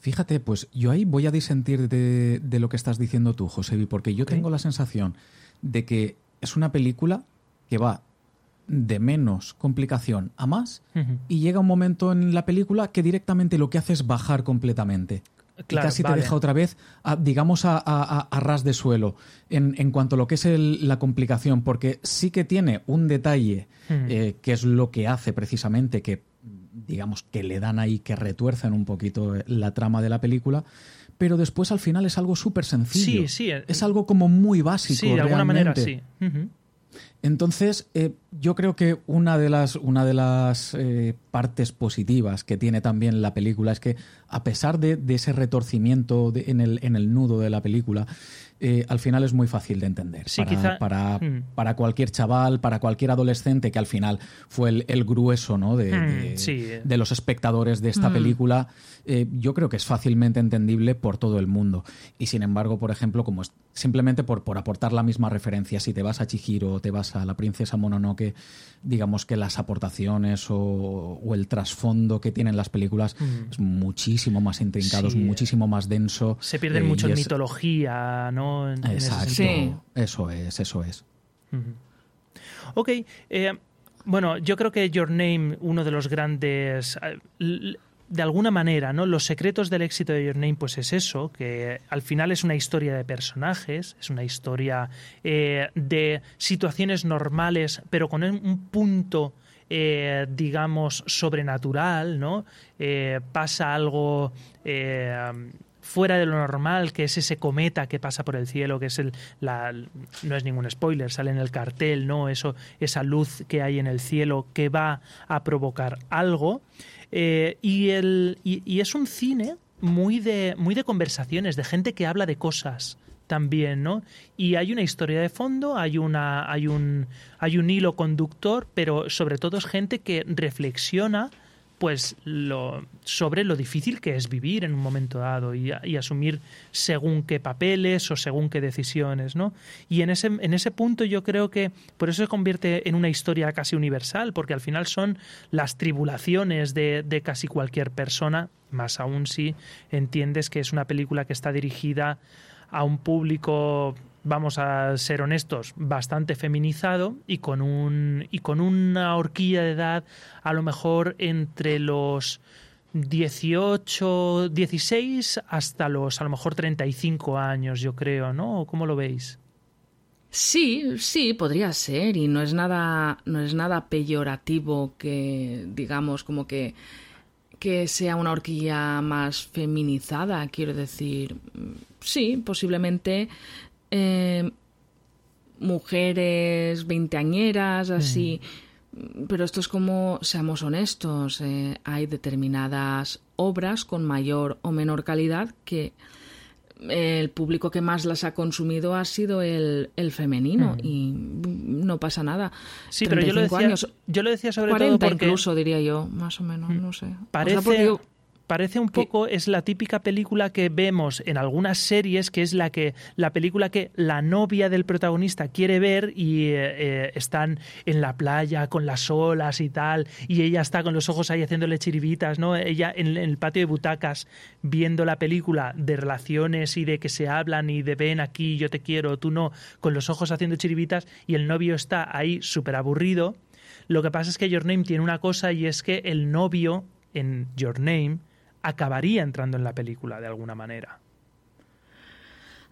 Fíjate, pues yo ahí voy a disentir de, lo que estás diciendo tú, Josebi, porque yo tengo la sensación de que es una película que va de menos complicación a más y llega un momento en la película que directamente lo que hace es bajar completamente. Y casi te deja otra vez, digamos, a, ras de suelo en, cuanto a lo que es la complicación, porque sí que tiene un detalle eh, que es lo que hace precisamente que digamos, que le dan ahí, que retuercen un poquito la trama de la película, pero después al final es algo súper sencillo. Sí, sí. Eh, es algo como muy básico. Sí, de alguna manera sí. Entonces, eh, yo creo que una de las, una de las eh, partes positivas que tiene también la película es que, a pesar de, ese retorcimiento en, el, en el nudo de la película, eh, al final es muy fácil de entender. para, mm. para, cualquier chaval, para cualquier adolescente, que al final fue el, grueso ¿no? de, mm, de, los espectadores de esta mm. película, eh, yo creo que es fácilmente entendible por todo el mundo. Y sin embargo, por ejemplo, como es, simplemente por, por aportar la misma referencia, si te vas a Chihiro o te vas a la princesa Mononoke, digamos que las aportaciones o, el trasfondo que tienen las películas es muchísimo más intrincado, es muchísimo más denso. Se pierde eh, mucho en mitología, ¿no? Exacto. Eso es, eso es. Ok. Eh, bueno, yo creo que Your Name, uno de los grandes. Eh, de alguna manera, ¿no? Los secretos del éxito de Your Name, pues es eso, que al final es una historia de personajes, es una historia eh, de situaciones normales, pero con un punto digamos, sobrenatural, ¿no? pasa algo fuera de lo normal, que es ese cometa que pasa por el cielo, que es el, la, no es ningún spoiler, sale en el cartel, ¿no? Eso, esa luz que hay en el cielo que va a provocar algo. Eh, y, el, y, es un cine muy de, muy de conversaciones, de gente que habla de cosas también, ¿no? Y hay una historia de fondo, hay una, hay un, hay un hilo conductor, pero sobre todo es gente que reflexiona pues lo, sobre lo difícil que es vivir en un momento dado y, asumir según qué papeles o según qué decisiones, ¿no? Y en ese, en ese punto yo creo que por eso se convierte en una historia casi universal, porque al final son las tribulaciones de, de casi cualquier persona, más aún si entiendes que es una película que está dirigida a un público vamos a ser honestos, bastante feminizado y con un y con una horquilla de edad a lo mejor entre los 18, 16 hasta los a lo mejor 35 años, yo creo, ¿no? ¿Cómo lo veis? Sí, sí, podría ser y no es nada no es nada peyorativo que digamos como que que sea una horquilla más feminizada, quiero decir, sí, posiblemente eh, mujeres veinteañeras, así. Pero esto es como, seamos honestos, eh, hay determinadas obras con mayor o menor calidad que el público que más las ha consumido ha sido el, femenino y no pasa nada. Sí, pero yo lo decía, yo lo decía sobre 40 todo porque incluso diría yo, más o menos, no sé. Parece, parece un poco, es la típica película que vemos en algunas series, que es la que la película que la novia del protagonista quiere ver y eh, eh, están en la playa con las olas y tal, y ella está con los ojos ahí haciéndole chiribitas, ¿no? Ella en, el patio de butacas viendo la película de relaciones y de que se hablan y de ven aquí, yo te quiero, tú no, con los ojos haciendo chiribitas y el novio está ahí súper aburrido. Lo que pasa es que Your Name tiene una cosa y es que el novio en Your Name acabaría entrando en la película de alguna manera.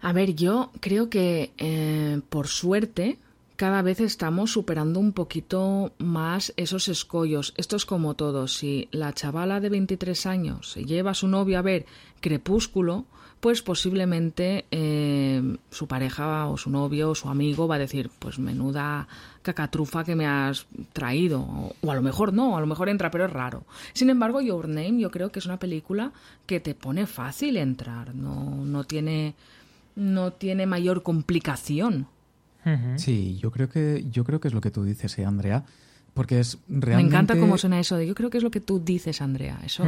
A ver, yo creo que eh, por suerte cada vez estamos superando un poquito más esos escollos. Esto es como todo. Si la chavala de 23 años se lleva a su novio a ver Crepúsculo, pues posiblemente eh, su pareja o su novio o su amigo va a decir, pues menuda cacatrufa que me has traído. O, a lo mejor no, a lo mejor entra, pero es raro. Sin embargo, Your Name yo creo que es una película que te pone fácil entrar, no, no, tiene, no tiene mayor complicación. Sí, yo creo que, yo creo que es lo que tú dices, ¿eh, Andrea. Porque es realmente... Me encanta cómo suena eso de yo creo que es lo que tú dices, Andrea. Eso...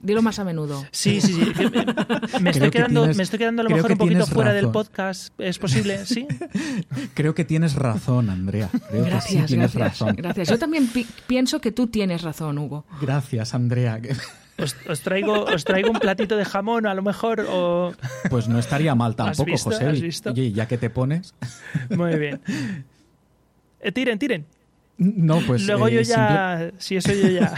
Dilo más a menudo. Sí, sí, sí. Me estoy, quedando, me estoy quedando a lo mejor un poquito fuera del podcast. ¿Es posible? ¿Sí? Creo que tienes razón, Andrea. gracias, tienes gracias, razón. Gracias. Yo también pienso que tú tienes razón, Hugo. Gracias, Andrea. Os, traigo, os traigo un platito de jamón, a lo mejor, o... Pues no estaría mal tampoco, José. Oye, ya que te pones... Muy bien. Eh, tiren, tiren. No, pues. Luego yo eh, ya. Si eso yo ya.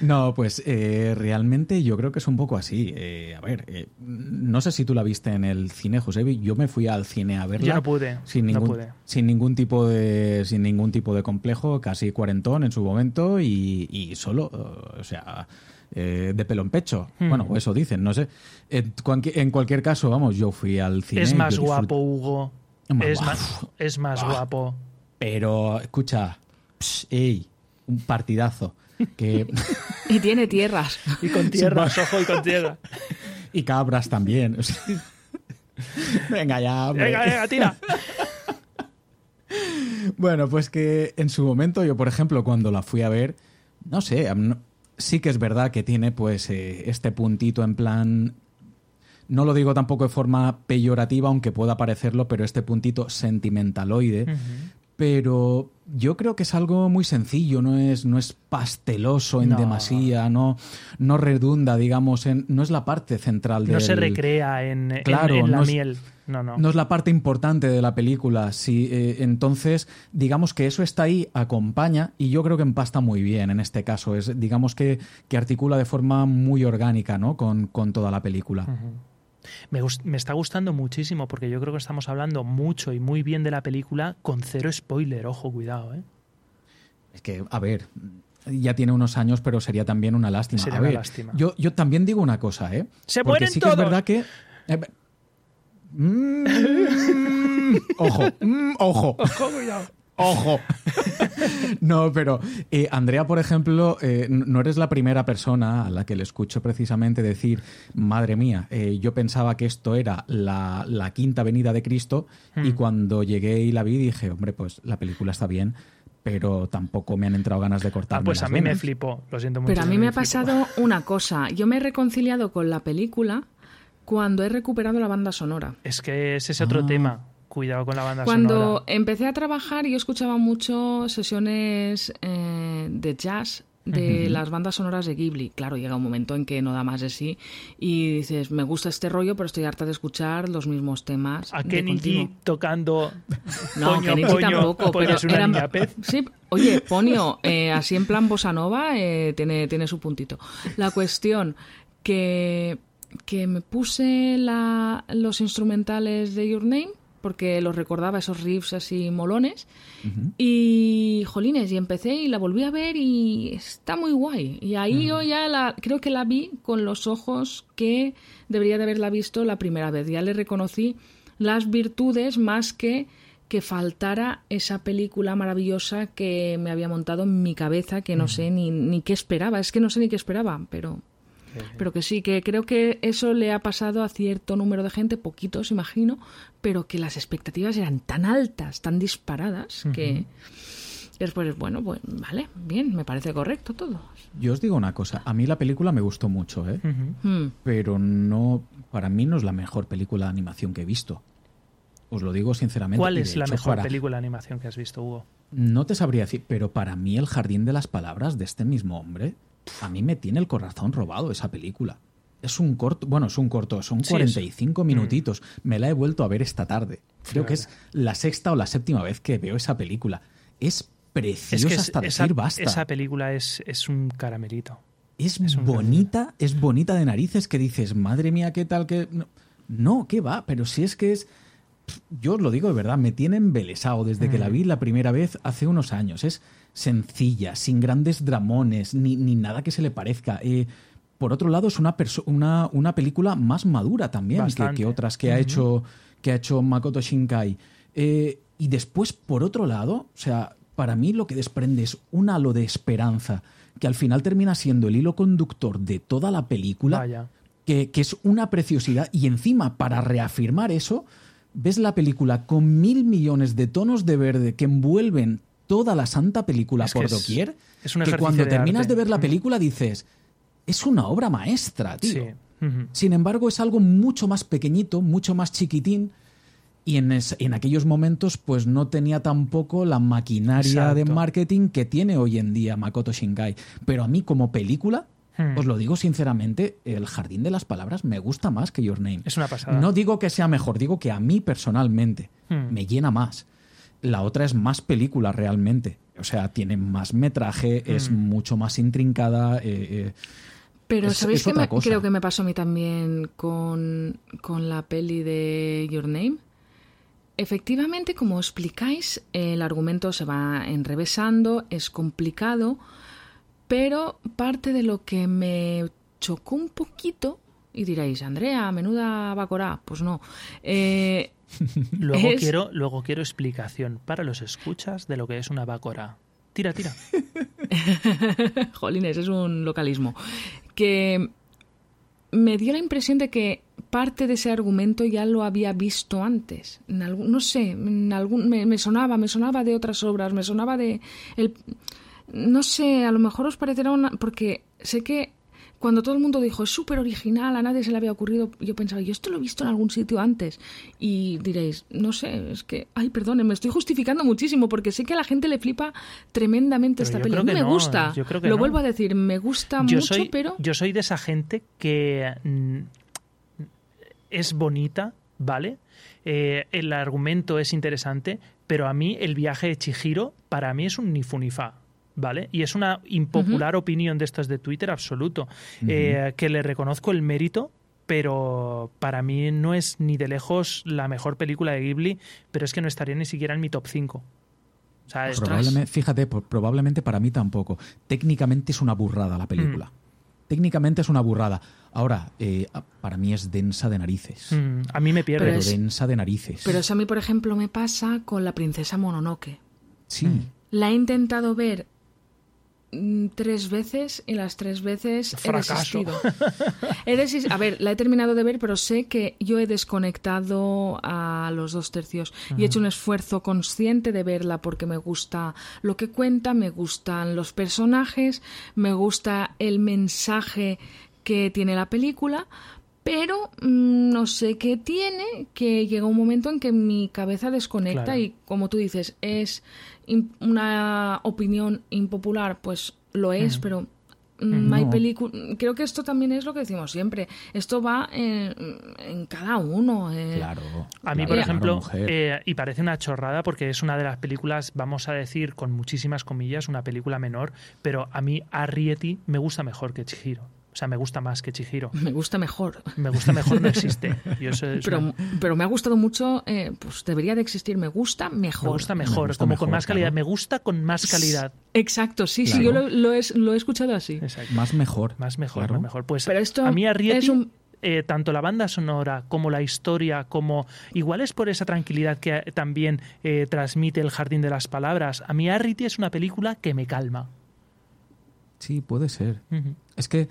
No, pues eh, realmente yo creo que es un poco así. Eh, a ver, no sé si tú la viste en el cine, Josebi. Yo me fui al cine a verla. Yo no pude. Sin ningún, Sin ningún tipo de. Sin ningún tipo de complejo, casi cuarentón en su momento y, solo. O sea. de pelo en pecho. Hmm. Bueno, eso dicen, no sé. En, cualquier caso, vamos, yo fui al cine. Es más guapo, Hugo es, más, es más guapo. Pero, escucha, ey, un partidazo. Que... y tiene tierras. Y con tierras, ojo, y con tierra. y cabras también. venga ya, Venga, venga, tira. bueno, pues que en su momento, yo, por ejemplo, cuando la fui a ver, no sé, sí que es verdad que tiene pues eh, este puntito en plan no lo digo tampoco de forma peyorativa, aunque pueda parecerlo, pero este puntito sentimentaloide. Pero yo creo que es algo muy sencillo, no es, no es pasteloso en demasía, no, no redunda, digamos, en. no es la parte central de. No se recrea en, la miel. No, no. no es la parte importante de la película. Sí, eh, entonces, digamos que eso está ahí, acompaña, y yo creo que empasta muy bien en este caso. Es, digamos que, que articula de forma muy orgánica, ¿no? Con, con toda la película. Me, está gustando muchísimo porque yo creo que estamos hablando mucho y muy bien de la película con cero spoiler. Ojo, cuidado, ¿eh? Es que, a ver, ya tiene unos años, pero sería también una lástima. Sería una lástima. Yo, yo también digo una cosa, ¿eh? ¡Se porque mueren sí que es verdad que... Eh, mm, ojo, mm, ojo. Ojo, cuidado. Ojo. No, pero eh, Andrea, por ejemplo, eh, no eres la primera persona a la que le escucho precisamente decir, madre mía, eh, yo pensaba que esto era la, quinta venida de Cristo y hmm. cuando llegué y la vi dije, hombre, pues la película está bien, pero tampoco me han entrado ganas de cortarme. Ah, pues a mí me flipó, lo siento mucho. Pero a mí me, ha pasado una cosa, yo me he reconciliado con la película cuando he recuperado la banda sonora. Es que ese es otro ah. tema. Cuidado con la banda Cuando sonora. Cuando empecé a trabajar, yo escuchaba mucho sesiones eh, de jazz de las bandas sonoras de Ghibli. Claro, llega un momento en que no da más de sí y dices, me gusta este rollo, pero estoy harta de escuchar los mismos temas. A Kenichi tocando. No, Poño, Kenichi tampoco, pero era... Sí, oye, Ponio, eh, así en plan bossa nova, eh, tiene, tiene su puntito. La cuestión que, que me puse la, los instrumentales de Your Name porque los recordaba esos riffs así molones. Y, jolines, y empecé y la volví a ver y está muy guay. Y ahí yo ya la, creo que la vi con los ojos que debería de haberla visto la primera vez. Ya le reconocí las virtudes más que que faltara esa película maravillosa que me había montado en mi cabeza, que no sé ni, ni qué esperaba. Es que no sé ni qué esperaba, pero pero que sí, que creo que eso le ha pasado a cierto número de gente, poquitos imagino, pero que las expectativas eran tan altas, tan disparadas, que después, bueno, pues vale, bien, me parece correcto todo. Yo os digo una cosa, a mí la película me gustó mucho, ¿eh? Hmm. pero no, para mí no es la mejor película de animación que he visto. Os lo digo sinceramente. ¿Cuál es la mejor película de animación que has visto, Hugo? No te sabría decir, pero para mí El Jardín de las Palabras de este mismo hombre a mí me tiene el corazón robado esa película. Es un corto, bueno, es un corto, son 45 minutitos. Mm. Me la he vuelto a ver esta tarde. Creo que es la sexta o la séptima vez que veo esa película. Es preciosa hasta decir basta. Esa película es, es un caramelito. Es, bonita, es bonita de narices que dices, madre mía, qué tal que. No, qué va, pero si es que es. Yo os lo digo de verdad, me tiene embelesado desde que la mm. vi la primera vez hace unos años. Es sencilla, sin grandes dramones, ni, ni nada que se le parezca. Eh, por otro lado, es una, una, una, película más madura también que, otras que, ha hecho, que ha hecho Makoto Shinkai. Eh, y después, por otro lado, o sea, para mí lo que desprende es un halo de esperanza que al final termina siendo el hilo conductor de toda la película, Que, que es una preciosidad. Y encima, para reafirmar eso, ves la película con mil millones de tonos de verde que envuelven toda la santa película por doquier, es, que cuando terminas de ver la película dices, es una obra maestra, tío. Sin embargo, es algo mucho más pequeñito, mucho más chiquitín, y en, en aquellos momentos pues no tenía tampoco la maquinaria de marketing que tiene hoy en día Makoto Shinkai. Pero a mí como película, hmm. os lo digo sinceramente, El Jardín de las Palabras me gusta más que Your Name. Es una pasada. No digo que sea mejor, digo que a mí personalmente hmm. me llena más. La otra es más película realmente. O sea, tiene más metraje, es mm. mucho más intrincada. Eh, eh, pero ¿sabéis qué creo que me pasó a mí también con, con la peli de Your Name? Efectivamente, como explicáis, el argumento se va enrevesando, es complicado, pero parte de lo que me chocó un poquito, y diréis, Andrea, menuda Bacorá, pues no, eh, luego, quiero, luego quiero explicación para los escuchas de lo que es una bacora. Tira, tira. Jolines, es un localismo. Que me dio la impresión de que parte de ese argumento ya lo había visto antes. no sé, en algún, me, me, sonaba, me sonaba de otras obras, me sonaba de... El, no sé, a lo mejor os parecerá una... porque sé que cuando todo el mundo dijo es súper original, a nadie se le había ocurrido, yo pensaba, yo esto lo he visto en algún sitio antes. Y diréis, no sé, es que, ay, perdón, me estoy justificando muchísimo porque sé que a la gente le flipa tremendamente esta película. me gusta, lo vuelvo a decir, me gusta mucho, pero. Yo soy de esa gente que mm, es bonita, ¿vale? Eh, el argumento es interesante, pero a mí el viaje de Chihiro, para mí es un nifunifa. ¿Vale? Y es una impopular opinión de estas de Twitter absoluto, eh, que le reconozco el mérito, pero para mí no es ni de lejos la mejor película de Ghibli, pero es que no estaría ni siquiera en mi top 5. probablemente, fíjate, probablemente para mí tampoco. Técnicamente es una burrada la película. Mm. Técnicamente es una burrada. Ahora, eh, para mí es densa de narices. Mm, a mí me pierde. Pero densa de narices. Pero eso a mí, por ejemplo, me pasa con la princesa Mononoke. Sí. Mm. La he intentado ver tres veces y las tres veces Fracaso. he desistido. He desis- a ver, la he terminado de ver, pero sé que yo he desconectado a los dos tercios y he hecho un esfuerzo consciente de verla porque me gusta lo que cuenta, me gustan los personajes, me gusta el mensaje que tiene la película, pero mm, no sé qué tiene, que llega un momento en que mi cabeza desconecta Claro. y como tú dices, es una opinión impopular, pues lo es, pero mm, hay películas... Creo que esto también es lo que decimos siempre. Esto va en, en cada uno. eh. Claro. A mí, claro, por ejemplo, eh, y parece una chorrada porque es una de las películas, vamos a decir con muchísimas comillas, una película menor, pero a mí Arrietty me gusta mejor que Chihiro. O sea, me gusta más que Chihiro. Me gusta mejor. Me gusta mejor no existe. Yo eso es Pero, una- pero me ha gustado mucho, eh, pues debería de existir, me gusta mejor. me gusta mejor, gusta como mejor, con más calidad. claro. Me gusta con más calidad. Exacto, sí, sí, yo lo, lo he, lo he escuchado así. Exacto. Más mejor. Más mejor, Claro. más mejor. Pues Pero esto a mí Arrietty, es un- eh, tanto la banda sonora como la historia, como igual es por esa tranquilidad que también eh, transmite el Jardín de las Palabras. A mí Arrietty es una película que me calma. Sí, puede ser. Es que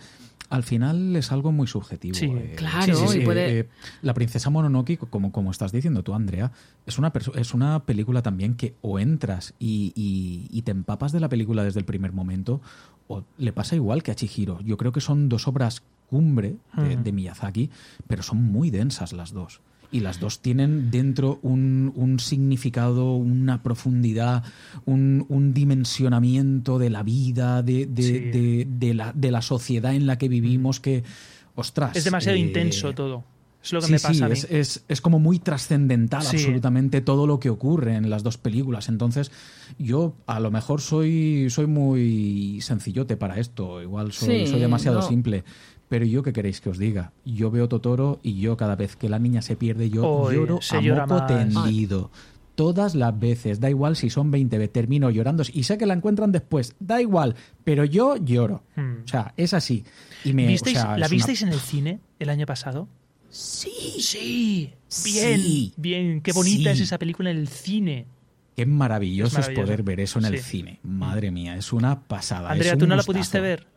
al final es algo muy subjetivo. Sí, eh, claro, puede- eh, la princesa Mononoke, como, como estás diciendo tú, Andrea, es una, es una película también que o entras y, y- y te empapas de la película desde el primer momento, o le pasa igual que a Chihiro. Yo creo que son dos obras cumbre de, de Miyazaki, pero son muy densas las dos. Y las dos tienen dentro un, un significado, una profundidad, un, un dimensionamiento de la vida, de, de- Sí. de- de la, de la sociedad en la que vivimos, que, ostras. Es demasiado eh, intenso todo. Es lo que sí, me pasa sí, a mí. es, es- es como muy trascendental Sí. absolutamente todo lo que ocurre en las dos películas. Entonces, yo a lo mejor soy, soy muy sencillote para esto, igual soy, Sí, soy demasiado no. simple. Pero yo qué queréis que os diga, yo veo Totoro y yo cada vez que la niña se pierde yo Oy, lloro a llora moco más. tendido. Todas las veces, da igual si son 20 veces, termino llorando y sé que la encuentran después, da igual, pero yo lloro. Hmm. O sea, es así. Y me, o ¿Visteis- sea, ¿La es una- visteis en el cine el año pasado? Sí. Sí. Bien, Sí. bien. Qué bonita Sí. es esa película en el cine. Qué maravilloso Es maravilloso. poder ver eso en el cine. Madre mía, es una pasada. Andrea, ¿tú no la pudiste ver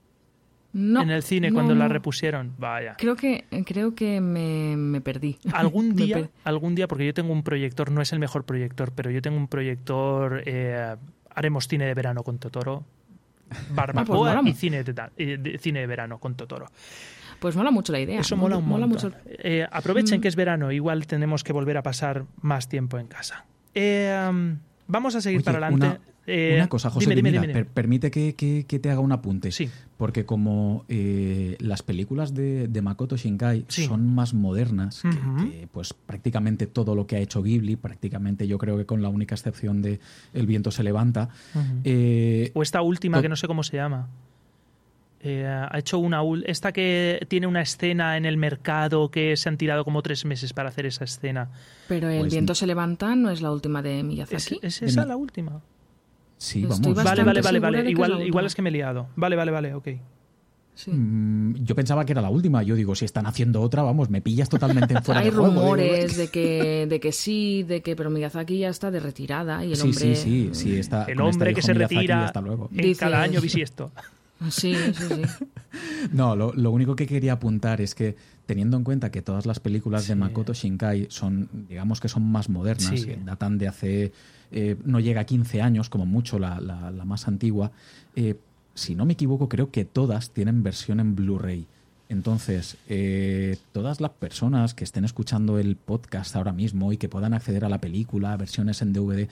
No, en el cine no, cuando la repusieron? Vaya. Creo que, creo que me, me perdí. Algún Me día, per- algún día, porque yo tengo un proyector, no es el mejor proyector, pero yo tengo un proyector, eh, haremos cine de verano con Totoro, barbacoa mola y mu- cine de, eh, de- cine de verano con Totoro. Pues mola mucho la idea. Eso mola un montón. mucho. Eh, aprovechen Mm. que es verano, igual tenemos que volver a pasar más tiempo en casa. Eh, um, vamos a seguir Oye, para adelante. Una, Eh, una cosa, José, dime, dime, mira, dime, per- dime. permite que, que- que te haga un apunte. Sí. Porque como eh, las películas de, de Makoto Shinkai Sí. son más modernas que, pues prácticamente todo lo que ha hecho Ghibli, prácticamente yo creo que con la única excepción de El viento se levanta, eh, O esta última, que no sé cómo se llama. Eh, ha hecho una esta que tiene una escena en el mercado que se han tirado como tres meses para hacer esa escena. Pero el Pues- viento se levanta no es la última de ¿Es, Miyazaki. es De esa la última? Sí, vamos. Vale, vale, vale, vale. Igual, igual es que me he liado. Vale, vale, vale, ok. Sí. Mm, yo pensaba que era la última. Yo digo, si están haciendo otra, vamos, me pillas totalmente en fuera Hay de juego. Rumores de que, de que sí, de que pero Miyazaki ya está de retirada y el Sí, hombre. sí, sí, sí, está, El hombre que se Miyazaki, retira Hasta luego. en Dices- cada año bisiesto. Sí, sí, sí. No, lo, lo único que quería apuntar es que teniendo en cuenta que todas las películas de. Makoto Shinkai son, digamos que son más modernas, Sí. que datan de hace, eh, no llega a 15 años, como mucho la, la- la más antigua, eh, si no me equivoco, creo que todas tienen versión en Blu-ray. Entonces, eh, todas las personas que estén escuchando el podcast ahora mismo y que puedan acceder a la película, versiones en DVD,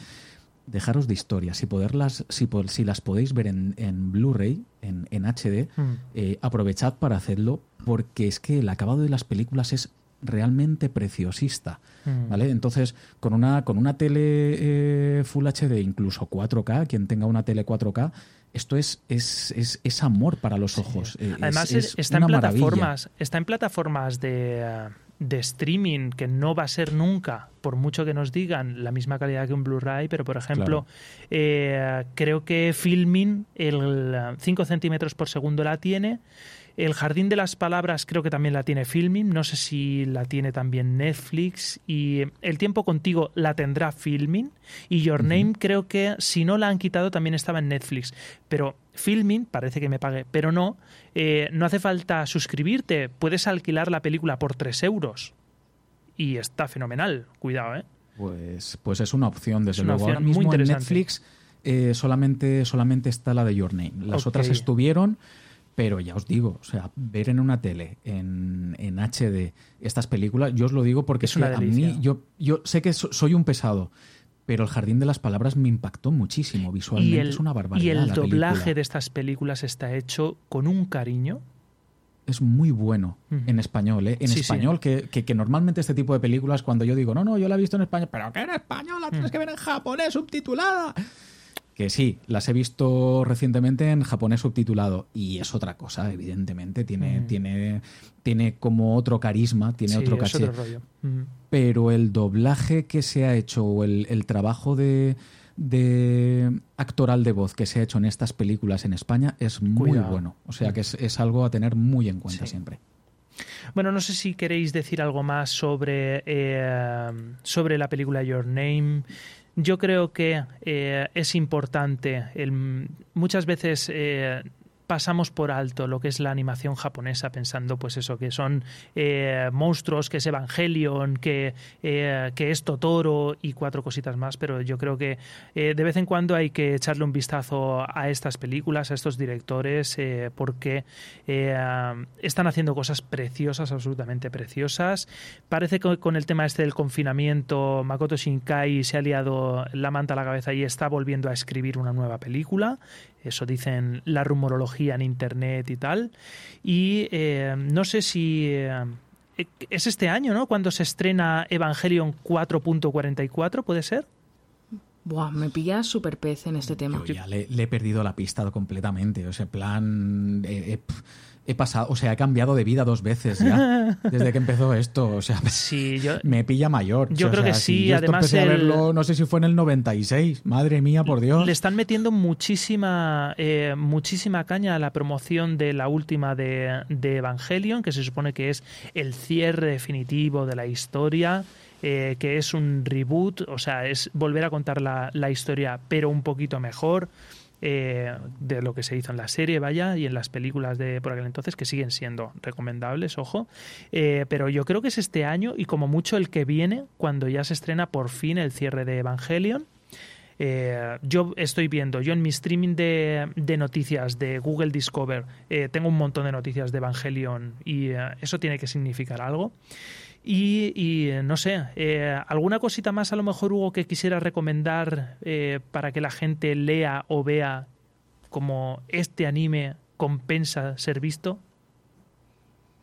dejaros de historias. Si, poderlas, si, si las podéis ver en, en Blu-ray, en, en HD, Hmm. eh, aprovechad para hacerlo porque es que el acabado de las películas es realmente preciosista. Hmm. ¿Vale? Entonces, con una, con una tele eh, Full HD, incluso 4K, quien tenga una tele 4K, esto es, es, es, es amor para los ojos. Eh, Además, es está en maravilla. plataformas, está en plataformas de, de streaming que no va a ser nunca, por mucho que nos digan, la misma calidad que un Blu-ray, pero por ejemplo, eh, creo que Filming el 5 centímetros por segundo la tiene. El Jardín de las Palabras creo que también la tiene Filming, no sé si la tiene también Netflix y El tiempo contigo la tendrá Filming y Your Name creo que si no la han quitado también estaba en Netflix, pero Filming parece que me pague, pero no, eh, no hace falta suscribirte, puedes alquilar la película por 3 euros y está fenomenal, cuidado, ¿eh? Pues, pues es una opción, desde luego. Ahora mismo en Netflix eh, solamente, solamente está la de Your Name. Las otras estuvieron, pero ya os digo, o sea, ver en una tele, en, en HD, estas películas, yo os lo digo porque es una a mí, yo, yo sé que soy un pesado, pero el Jardín de las Palabras me impactó muchísimo. Visualmente es una barbaridad. Y el doblaje de estas películas está hecho con un cariño. Es muy bueno en español, ¿eh? En español, Que, que, normalmente este tipo de películas, cuando yo digo, no, no, yo la he visto en español, pero que en español la tienes que ver en japonés subtitulada que sí, las he visto recientemente en japonés subtitulado y es otra cosa, evidentemente, tiene, tiene, tiene como otro carisma, tiene otro caché. Pero el doblaje que se ha hecho o el, trabajo de, actoral de voz que se ha hecho en estas películas en España es muy bueno. O sea que es, algo a tener muy en cuenta siempre. Bueno, no sé si queréis decir algo más sobre, eh, sobre la película Your Name. Yo creo que eh, es importante. El, muchas veces eh, pasamos por alto lo que es la animación japonesa pensando pues eso que son eh, monstruos que es Evangelion que, eh, que es Totoro y cuatro cositas más pero yo creo que eh, de vez en cuando hay que echarle un vistazo a estas películas a estos directores porque están haciendo cosas preciosas absolutamente preciosas. Parece que con el tema este del confinamiento Makoto Shinkai se ha liado la manta a la cabeza y está volviendo a escribir una nueva película eso dicen la rumorología en internet y tal. Y eh, no sé si eh, es este año, ¿no? Cuando se estrena Evangelion 4.44, ¿puede ser? Buah, me pilla súper pez en este tema. Yo ya le, he perdido la pista completamente. O sea, plan. Eh, he pasado, o sea, he cambiado de vida dos veces ya desde que empezó esto. O sea, sí, yo, me pilla mayor. Yo creo que sí. Además, empecé a verlo, no sé si fue en el 96. Madre mía, por Dios. Le están metiendo muchísima, eh, muchísima caña a la promoción de la última de, de, Evangelion, que se supone que es el cierre definitivo de la historia. Eh, que es un reboot, o sea, es volver a contar la, la historia, pero un poquito mejor. Eh, de lo que se hizo en la serie, vaya, y en las películas de por aquel entonces, que siguen siendo recomendables, ojo. Eh, pero yo creo que es este año y como mucho el que viene, cuando ya se estrena por fin el cierre de Evangelion. Eh, yo estoy viendo, yo en mi streaming de, de noticias de Google Discover tengo un montón de noticias de Evangelion y eso tiene que significar algo. Y, no sé, eh, ¿alguna cosita más a lo mejor, Hugo, que quisiera recomendar eh, para que la gente lea o vea cómo este anime compensa ser visto?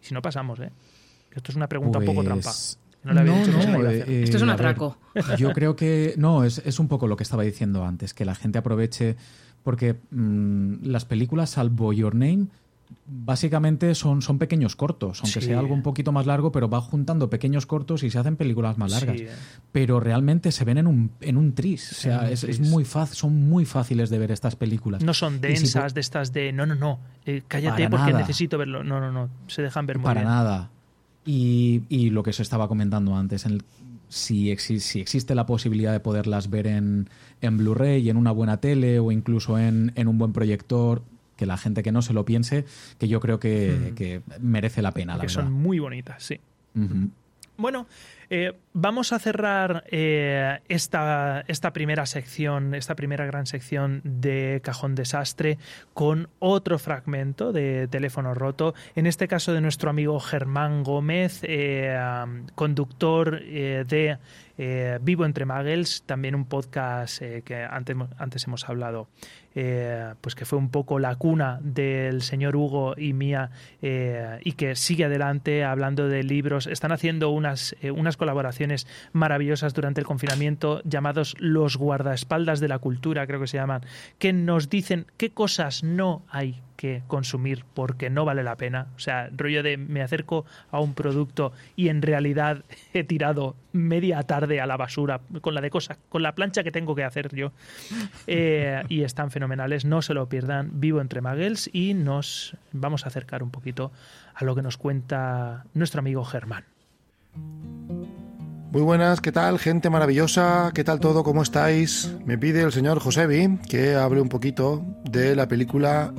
Si no pasamos, ¿eh? Esto es una pregunta un poco pues trampa. No, no, eh, Esto es un atraco. yo creo que no, es, es, un poco lo que estaba diciendo antes, que la gente aproveche, porque mm, las películas, salvo Your Name, básicamente son, son pequeños cortos, aunque sea algo un poquito más largo, pero va juntando pequeños cortos y se hacen películas más largas. Pero realmente se ven en un, en un tris. o sea, es, muy fácil, son muy fáciles de ver estas películas. No son densas de estas de no, no, no, eh, cállate porque necesito verlo. No, no, no, se dejan ver muy Para bien. nada. Y, y, lo que se estaba comentando antes, en si, si, existe la posibilidad de poderlas ver en, en Blu-ray, en una buena tele o incluso en, en un buen proyector, que la gente que no se lo piense, que yo creo que, merece la pena, la que verdad. son muy bonitas, sí. Bueno, eh, vamos a cerrar eh, esta, esta, primera sección, esta primera gran sección de Cajón Desastre con otro fragmento de Teléfono Roto, en este caso de nuestro amigo Germán Gómez, eh, conductor de Vivo entre Muggles, también un podcast que antes, antes hemos hablado eh, pues que fue un poco la cuna del señor Hugo y mía eh, y que sigue adelante hablando de libros. Están haciendo eh, unas unas colaboraciones maravillosas durante el confinamiento llamados los guardaespaldas de la cultura, creo que se llaman, que nos dicen qué cosas no hay que consumir porque no vale la pena. O sea, rollo de me acerco a un producto y en realidad he tirado media tarde a la basura con la de cosas, con la plancha que tengo que hacer yo. Eh, y están fenomenales, no se lo pierdan. Vivo entre Maguels y nos vamos a acercar un poquito a lo que nos cuenta nuestro amigo Germán. Muy buenas, ¿qué tal? Gente maravillosa, ¿qué tal todo? ¿Cómo estáis? Me pide el señor Josebi que hable un poquito de la película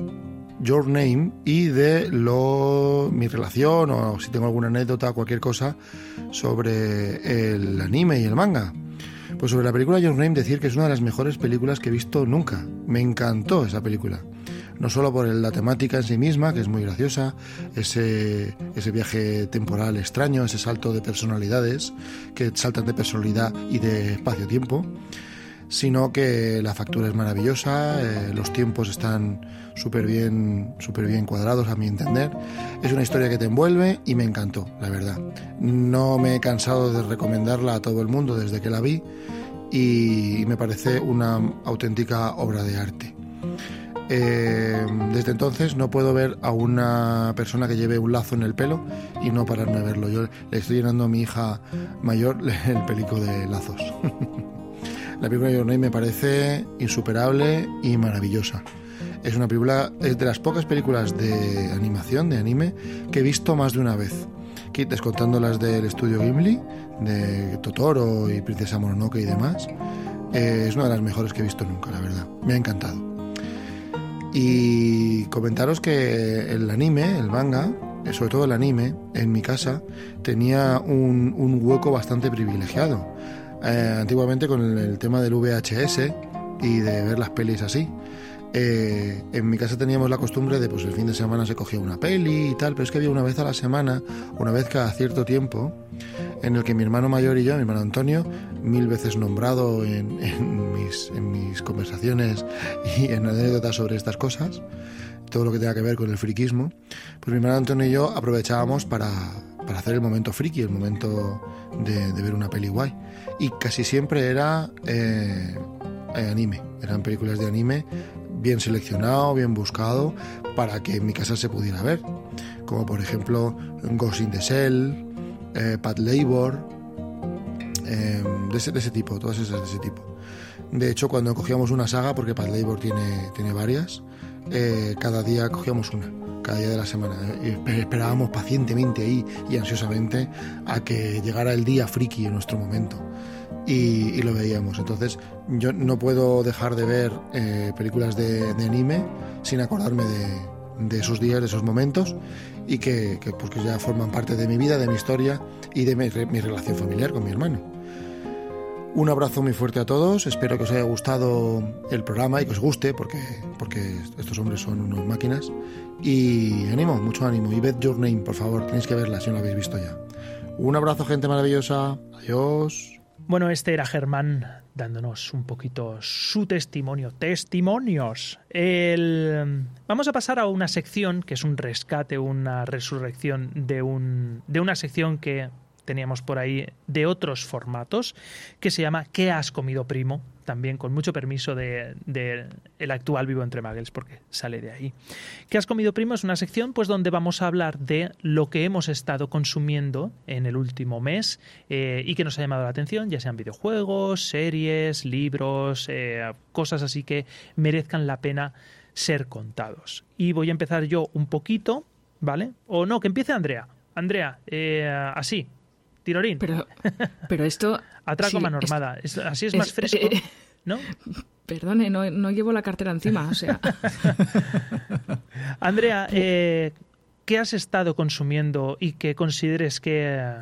Your Name y de lo, mi relación o si tengo alguna anécdota o cualquier cosa sobre el anime y el manga. Pues sobre la película Your Name decir que es una de las mejores películas que he visto nunca. Me encantó esa película. No solo por la temática en sí misma, que es muy graciosa, ese, ese viaje temporal extraño, ese salto de personalidades que saltan de personalidad y de espacio-tiempo, sino que la factura es maravillosa, eh, los tiempos están súper bien, super bien cuadrados a mi entender. Es una historia que te envuelve y me encantó, la verdad. No me he cansado de recomendarla a todo el mundo desde que la vi y me parece una auténtica obra de arte. Eh, desde entonces no puedo ver a una persona que lleve un lazo en el pelo y no pararme a verlo. Yo le estoy llenando a mi hija mayor el pelico de lazos. La película Your Name me parece insuperable y maravillosa. Es una película, es de las pocas películas de animación, de anime, que he visto más de una vez. Descontando las del estudio Gimli, de Totoro y Princesa Mononoke y demás. Eh, es una de las mejores que he visto nunca, la verdad. Me ha encantado. Y comentaros que el anime, el manga, eh, sobre todo el anime, en mi casa, tenía un hueco bastante privilegiado eh, antiguamente con el, tema del VHS y de ver las pelis así. Eh, en mi casa teníamos la costumbre de, pues el fin de semana se cogía una peli y tal, pero es que había una vez a la semana, una vez cada cierto tiempo, en el que mi hermano mayor y yo, mi hermano Antonio, mil veces nombrado en, mis, en mis conversaciones y en anécdotas sobre estas cosas, todo lo que tenga que ver con el friquismo, pues mi hermano Antonio y yo aprovechábamos para, para hacer el momento friki, el momento de, ver una peli guay. Y casi siempre era eh, anime, eran películas de anime bien seleccionado, bien buscado, para que en mi casa se pudiera ver. Como por ejemplo Ghost in the Shell, eh, Pat Labor, eh, de, ese, tipo, todas esas de ese tipo. De hecho, cuando cogíamos una saga, porque Pat Labor tiene, tiene varias, cada día cogíamos una cada día de la semana. ¿eh? Esperábamos pacientemente y ansiosamente a que llegara el día friki en nuestro momento. Y, lo veíamos. Entonces, yo no puedo dejar de ver eh, películas de, anime sin acordarme de, esos días, de esos momentos, y que, pues, que, ya forman parte de mi vida, de mi historia y de mi relación familiar con mi hermano. Un abrazo muy fuerte a todos, espero que os haya gustado el programa y que os guste, porque, porque estos hombres son unos máquinas. Y ánimo, mucho ánimo. Y ved Your Name, por favor, tenéis que verla si no la habéis visto ya. Un abrazo, gente maravillosa. Adiós. Bueno, este era Germán dándonos un poquito su testimonio. Testimonios. Vamos a pasar a una sección que es un rescate, una resurrección de, un, de una sección que teníamos por ahí de otros formatos, que se llama ¿Qué has comido, primo? También con mucho permiso de, el actual Vivo entre Magels, porque sale de ahí. ¿Qué has comido, primo? Es una sección pues donde vamos a hablar de lo que hemos estado consumiendo en el último mes eh, y que nos ha llamado la atención, ya sean videojuegos, series, libros, eh, cosas así que merezcan la pena ser contados. Y voy a empezar yo un poquito, ¿vale? O no, que empiece Andrea. Andrea, eh, así, tirorín. Pero, pero esto... Atraco normada. así es, más fresco, eh, ¿no? Perdone, no, llevo la cartera encima, o sea... Andrea, eh, ¿qué has estado consumiendo y que consideres que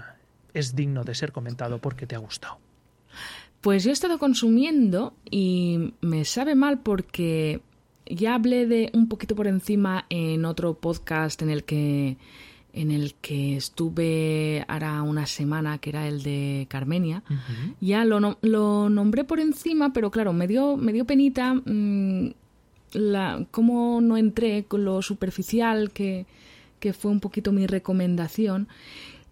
es digno de ser comentado porque te ha gustado? Pues yo he estado consumiendo y me sabe mal porque ya hablé de un poquito por encima en otro podcast en el que en el que estuve ahora una semana, que era el de Carmenia. Ya lo, lo, nombré por encima, pero claro, me dio, me dio penita mm, la, cómo no entré con lo superficial que, que fue un poquito mi recomendación.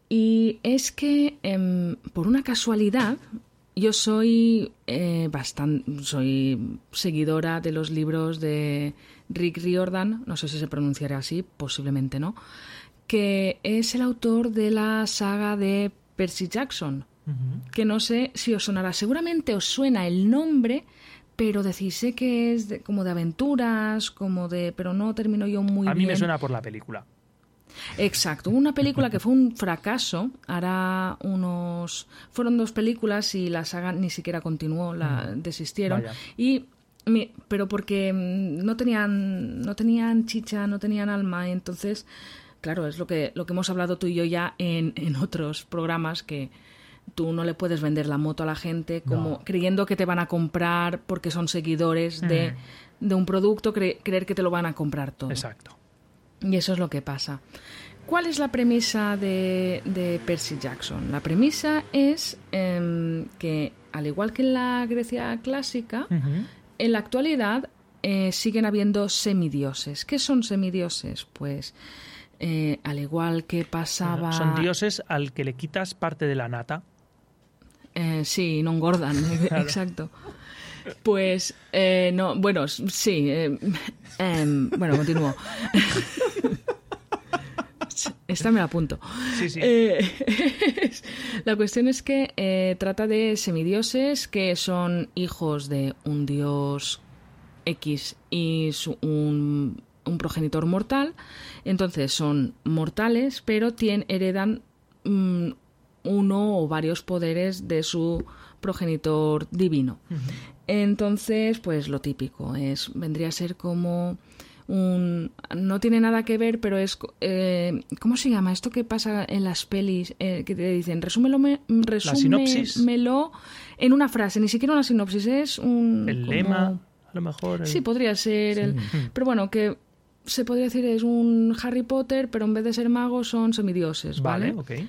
Y es que, em, por una casualidad, yo soy eh, bastante, soy seguidora de los libros de Rick Riordan, no sé si se pronunciará así, posiblemente no, que es el autor de la saga de Percy Jackson, que no sé si os sonará, seguramente os suena el nombre, pero decís sé que es como de aventuras, como de, pero no termino yo muy bien. A mí me suena por la película. Exacto, una película que fue un fracaso, hará unos... Fueron dos películas y la saga ni siquiera continuó, la desistieron. Y pero porque mm, no tenían no tenían chicha, no tenían alma, entonces claro, es lo que lo que hemos hablado tú y yo ya en, en otros programas que tú no le puedes vender la moto a la gente como creyendo que te van a comprar porque son seguidores de, de un producto, creer que te lo van a comprar todo. Exacto. Y eso es lo que pasa. ¿Cuál es la premisa de, Percy Jackson? La premisa es em, que, al igual que en la Grecia clásica, en la actualidad eh, siguen habiendo semidioses. ¿Qué son semidioses? Pues, eh, al igual que pasaba... Son dioses al que le quitas parte de la nata. Eh, sí, no engordan, exacto. Pues, eh, no, bueno, sí. Eh, em, bueno, continúo. Esta me la apunto. Sí, sí. La cuestión es que trata de semidioses que son hijos de un dios X y un, progenitor mortal. Entonces son mortales, pero tienen, heredan mm, uno o varios poderes de su progenitor divino. Entonces, pues lo típico es vendría a ser como un no tiene nada que ver, pero es eh, ¿cómo se llama esto que pasa en las pelis eh, que te dicen resúmelo resúmelo en una frase, ni siquiera una sinopsis, es un el lema a lo mejor. Sí, podría ser el pero bueno, que se podría decir es un Harry Potter, pero en vez de ser magos son semidioses, ¿vale? Vale,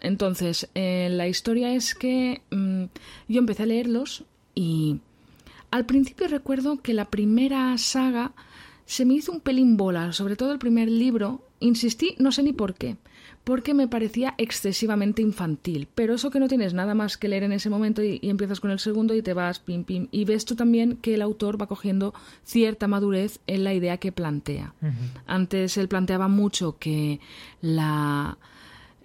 Entonces, eh, la historia es que mm, yo empecé a leerlos y al principio recuerdo que la primera saga se me hizo un pelín bola, sobre todo el primer libro. Insistí, no sé ni por qué, porque me parecía excesivamente infantil. Pero eso que no tienes nada más que leer en ese momento y, empiezas con el segundo y te vas pim pim. Y ves tú también que el autor va cogiendo cierta madurez en la idea que plantea. Antes él planteaba mucho que la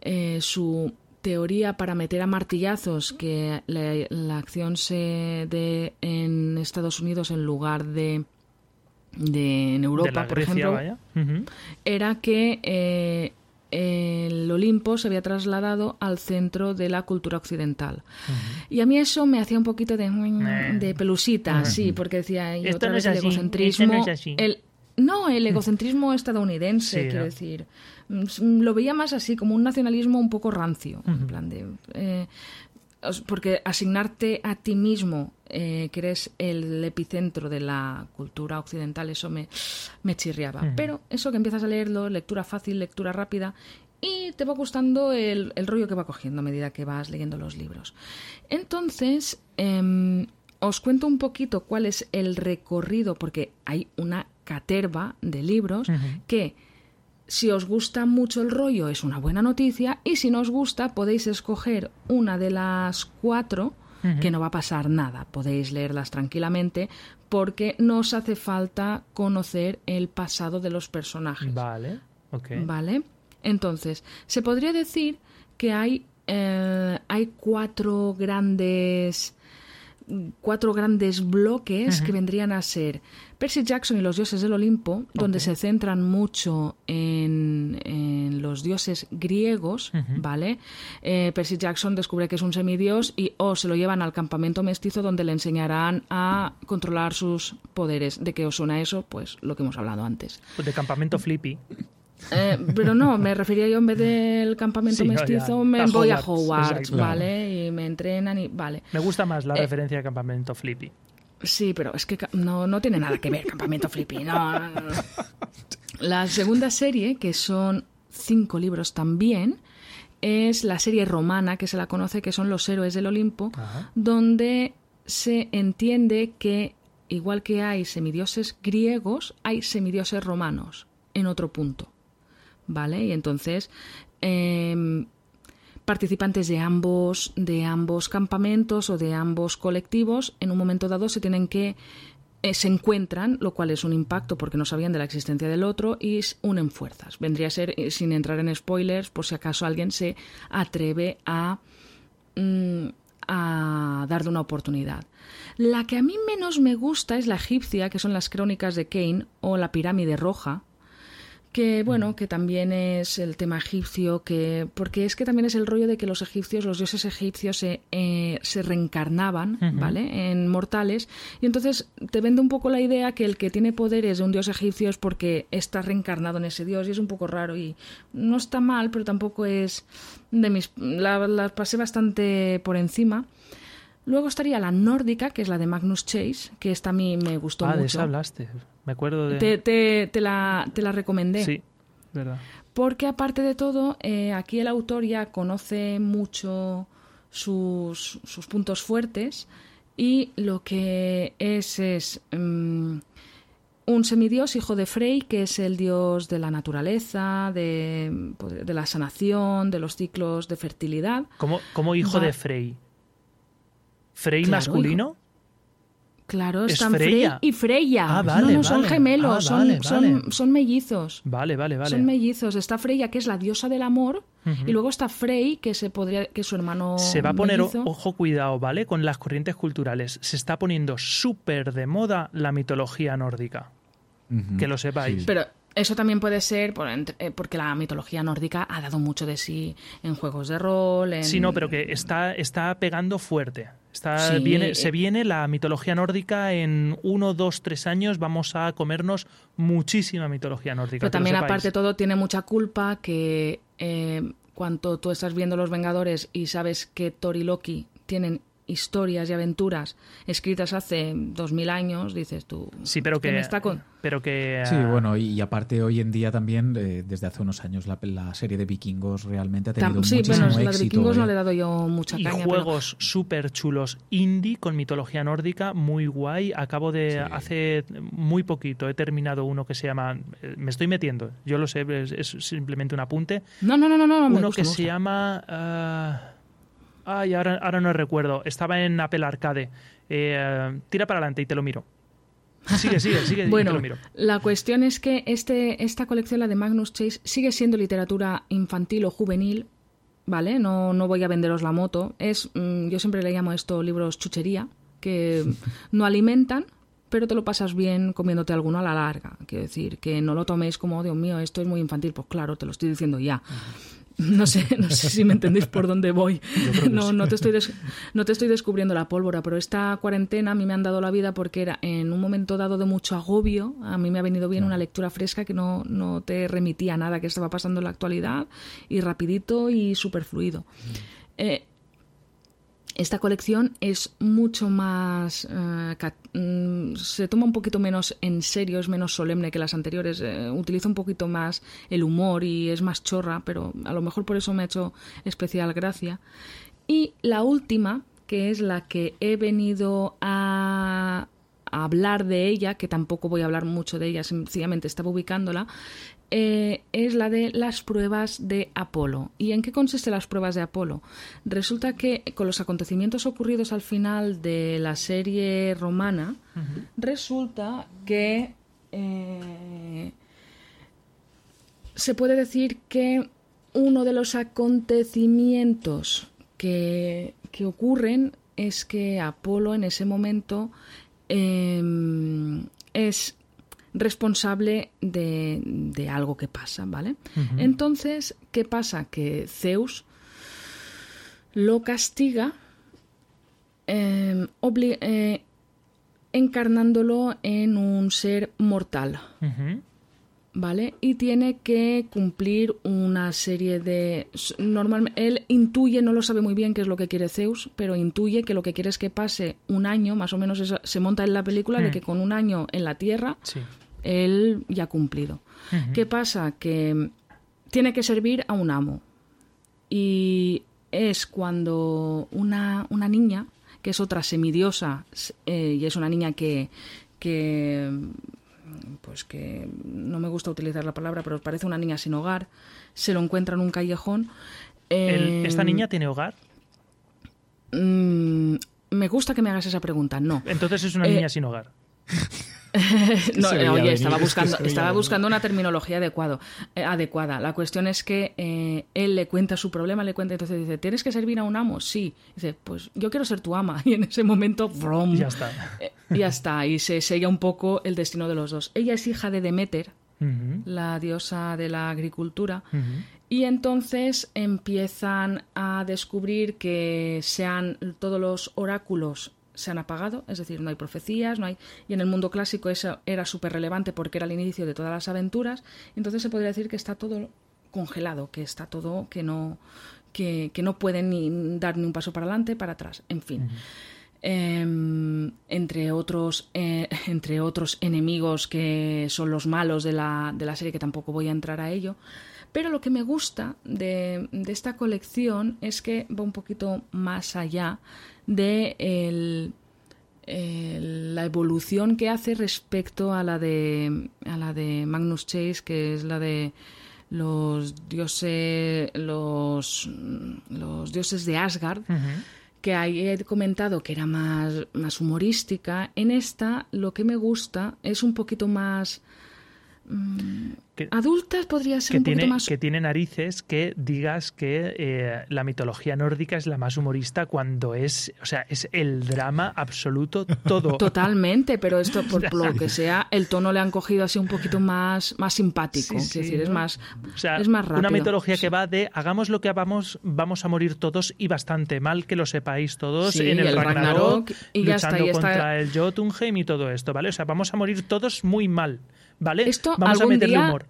eh, su teoría para meter a martillazos que la, acción se dé en Estados Unidos en lugar de, de en Europa, por ejemplo, era que eh, el Olimpo se había trasladado al centro de la cultura occidental. Y a mí eso me hacía un poquito de, eh. de pelusita, sí, porque decía, y otra vez el egocentrismo. el, no, el egocentrismo estadounidense, quiero decir. Mm, lo veía más así, como un nacionalismo un poco rancio, en plan de... Eh, porque asignarte a ti mismo eh, que eres el epicentro de la cultura occidental, eso me, me chirriaba. Pero eso que empiezas a leerlo, lectura fácil, lectura rápida, y te va gustando el, el rollo que va cogiendo a medida que vas leyendo los libros. Entonces, em, os cuento un poquito cuál es el recorrido, porque hay una caterva de libros que si os gusta mucho el rollo es una buena noticia y si no os gusta podéis escoger una de las cuatro que no va a pasar nada. Podéis leerlas tranquilamente porque no os hace falta conocer el pasado de los personajes. Vale, Vale. Entonces, se podría decir que hay, eh, hay cuatro grandes cuatro grandes bloques que vendrían a ser Percy Jackson y los dioses del Olimpo, donde se centran mucho en, los dioses griegos, ¿vale? Eh, Percy Jackson descubre que es un semidios y o se lo llevan al campamento mestizo donde le enseñarán a controlar sus poderes. ¿De qué os suena eso? Pues lo que hemos hablado antes. Pues de campamento flippy. Eh, pero no, me refería yo en vez del campamento mestizo, me voy a Hogwarts, ¿vale? Y me entrenan y vale. Me gusta más la eh, referencia de campamento flippy. Sí, pero es que no, no tiene nada que ver campamento flippy. No, La segunda serie, que son cinco libros también, es la serie romana, que se la conoce, que son los héroes del Olimpo, donde se entiende que, igual que hay semidioses griegos, hay semidioses romanos en otro punto. ¿Vale? Y entonces em, participantes de ambos, de ambos campamentos o de ambos colectivos en un momento dado se tienen que eh, se encuentran, lo cual es un impacto porque no sabían de la existencia del otro y unen fuerzas. Vendría a ser, eh, sin entrar en spoilers, por si acaso alguien se atreve a, mm, a darle una oportunidad. La que a mí menos me gusta es la egipcia, que son las crónicas de Kane o la pirámide roja, que bueno, que también es el tema egipcio, que porque es que también es el rollo de que los egipcios, los dioses egipcios se, eh, se reencarnaban, ¿vale? En mortales, y entonces te vende un poco la idea que el que tiene poderes de un dios egipcio es porque está reencarnado en ese dios, y es un poco raro, y no está mal, pero tampoco es de mis... la, la pasé bastante por encima. Luego estaría la nórdica, que es la de Magnus Chase, que esta a mí me gustó ah, mucho. de esa hablaste. Me acuerdo de... Te, te, te la, te la recomendé. Sí, verdad. Porque aparte de todo, eh, aquí el autor ya conoce mucho sus, sus puntos fuertes y lo que es es mm, un semidios hijo de Frey, que es el dios de la naturaleza, de, pues, de la sanación, de los ciclos de fertilidad. ¿Cómo, cómo hijo Va- de Frey? ¿Frey Claro, masculino? Claro, ¿Es están Freya? Frey y Freya. Ah, vale, no, no, son gemelos, Ah, son, vale, son, vale. son mellizos. Vale, vale, vale. Son mellizos. Está Freya, que es la diosa del amor, y luego está Frey, que se podría, que es su hermano. Se va a poner, mellizo. ojo, cuidado, ¿vale? Con las corrientes culturales. Se está poniendo súper de moda la mitología nórdica. Que lo sepáis. Sí. Pero eso también puede ser por entre- eh, porque la mitología nórdica ha dado mucho de sí en juegos de rol. En... Sí, no, pero que está, está pegando fuerte. Está, Sí, viene, eh. se viene la mitología nórdica en uno, dos, tres años. Vamos a comernos muchísima mitología nórdica. Pero también, aparte de todo, tiene mucha culpa que eh, cuando tú estás viendo Los Vengadores y sabes que Thor y Loki tienen historias y aventuras escritas hace dos mil años, dices tú. Sí, pero ¿qué que. me está con- Pero que. Sí, ah, bueno, y, y aparte hoy en día también, eh, desde hace unos años, la, la serie de vikingos realmente ha tenido Tam- sí, muchísimo bueno, la de éxito. vikingos no eh. le he dado yo mucha Y caña. pero- juegos súper chulos indie con mitología nórdica, muy guay. Acabo de, Sí. hace muy poquito, he terminado uno que se llama, eh, me estoy metiendo, yo lo sé, es, es simplemente un apunte. No, no, no, no, no me uno gusta, que me se llama... ah, ay, ahora, ahora no recuerdo. Estaba en Apple Arcade. Eh, tira para adelante y te lo miro. Sigue, sigue, sigue te Bueno, lo miro. la cuestión es que este, esta colección, la de Magnus Chase, sigue siendo literatura infantil o juvenil, ¿vale? No, no voy a venderos la moto. Es, mm, yo siempre le llamo esto libros chuchería, que no alimentan, pero te lo pasas bien comiéndote alguno a la larga. Quiero decir, que no lo toméis como, "Oh, Dios mío, esto es muy infantil. Pues claro, te lo estoy diciendo ya. No sé, no sé si me entendéis por dónde voy. No, no te estoy des- no te estoy descubriendo la pólvora, pero esta cuarentena a mí me han dado la vida porque era en un momento dado de mucho agobio. A mí me ha venido bien una lectura fresca que no, no te remitía a nada que estaba pasando en la actualidad y rapidito y súper fluido. Eh, esta colección es mucho más... eh, mm, se toma un poquito menos en serio, es menos solemne que las anteriores, eh, utiliza un poquito más el humor y es más chorra, pero a lo mejor por eso me ha hecho especial gracia. Y la última, que es la que he venido a hablar de ella, que tampoco voy a hablar mucho de ella, sencillamente estaba ubicándola, eh, es la de las pruebas de Apolo. ¿Y en qué consisten las pruebas de Apolo? Resulta que con los acontecimientos ocurridos al final de la serie romana, resulta que eh, se puede decir que uno de los acontecimientos que, que ocurren es que Apolo en ese momento eh, es responsable de, de algo que pasa, ¿vale? Entonces, ¿qué pasa? Que Zeus lo castiga eh, obli- eh, encarnándolo en un ser mortal. ¿Vale? Y tiene que cumplir una serie de... Normalmente, él intuye, no lo sabe muy bien qué es lo que quiere Zeus, pero intuye que lo que quiere es que pase un año, más o menos eso- se monta en la película, de que con un año en la Tierra, Sí. Él ya ha cumplido. ¿Qué pasa? Que tiene que servir a un amo. Y es cuando una, una niña, que es otra semidiosa, eh, y es una niña que, que, pues que no me gusta utilizar la palabra, pero parece una niña sin hogar, se lo encuentra en un callejón, Eh, ¿Esta niña tiene hogar? mm, me gusta que me hagas esa pregunta. No. Entonces es una Eh, niña sin hogar. No, veía oye, estaba buscando, estaba buscando una terminología adecuado, eh, adecuada. La cuestión es que eh, él le cuenta su problema, le cuenta, entonces dice, ¿tienes que servir a un amo? Sí. Dice, pues yo quiero ser tu ama. Y en ese momento. Ya está. Eh, ya está, y se sella un poco el destino de los dos. Ella es hija de Demeter, la diosa de la agricultura, y entonces empiezan a descubrir que sean todos los oráculos se han apagado, es decir, no hay profecías, no hay y en el mundo clásico eso era súper relevante porque era el inicio de todas las aventuras, entonces se podría decir que está todo congelado, que está todo que no que, que no pueden ni dar ni un paso para adelante, para atrás, en fin. Em, entre otros eh, entre otros enemigos que son los malos de la, de la serie que tampoco voy a entrar a ello pero lo que me gusta de, de esta colección es que va un poquito más allá de el- el- la evolución que hace respecto a la de a la de Magnus Chase que es la de los dioses los, los dioses de Asgard que ahí he comentado que era más, más humorística, en esta lo que me gusta es un poquito más... Que- adultas podría ser que un tiene, más... que tiene narices que digas que eh, la mitología nórdica es la más humorista cuando es, o sea, es el drama absoluto todo. Totalmente, pero esto por lo que sea, el tono le han cogido así un poquito más, más simpático, Sí, es decir, es más, O sea, es más rápido. una mitología que va de hagamos lo que hagamos, vamos a morir todos y bastante mal que lo sepáis todos en el, el Ragnarok, Ragnarok, y ya luchando está, y está- contra el Jotunheim y todo esto, ¿vale? O sea, vamos a morir todos muy mal, ¿vale? Esto vamos a algún meterle día- humor.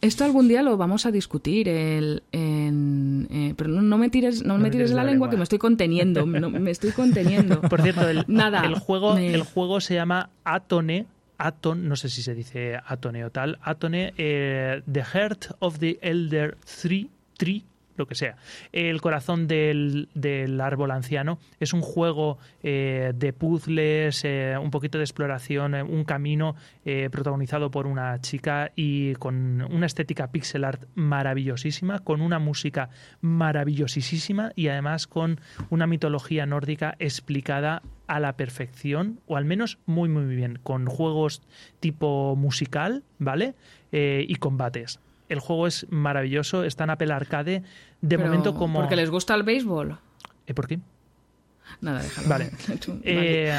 Esto algún día lo vamos a discutir, el, en- eh, pero no, no me tires, no, me tires la, lengua, que me estoy conteniendo, no, me estoy conteniendo. Por cierto, el, Nada, el juego, me- el juego se llama Atone. Aton, no sé si se dice Atone o tal. Atone, eh, The Heart of the Elder Tree, Tree, lo que sea. El corazón del, del árbol anciano es un juego eh, de puzzles, eh, un poquito de exploración, eh, un camino protagonizado por una chica y con una estética pixel art maravillosísima, con una música maravillosísima y además con una mitología nórdica explicada a la perfección, o al menos muy muy bien, con juegos tipo musical, ¿vale? Y combates. El juego es maravilloso, está en Apple Arcade. De Pero, momento como... Porque les gusta el béisbol. ¿Eh, ¿Por qué? Nada, déjalo. Vale. Eh,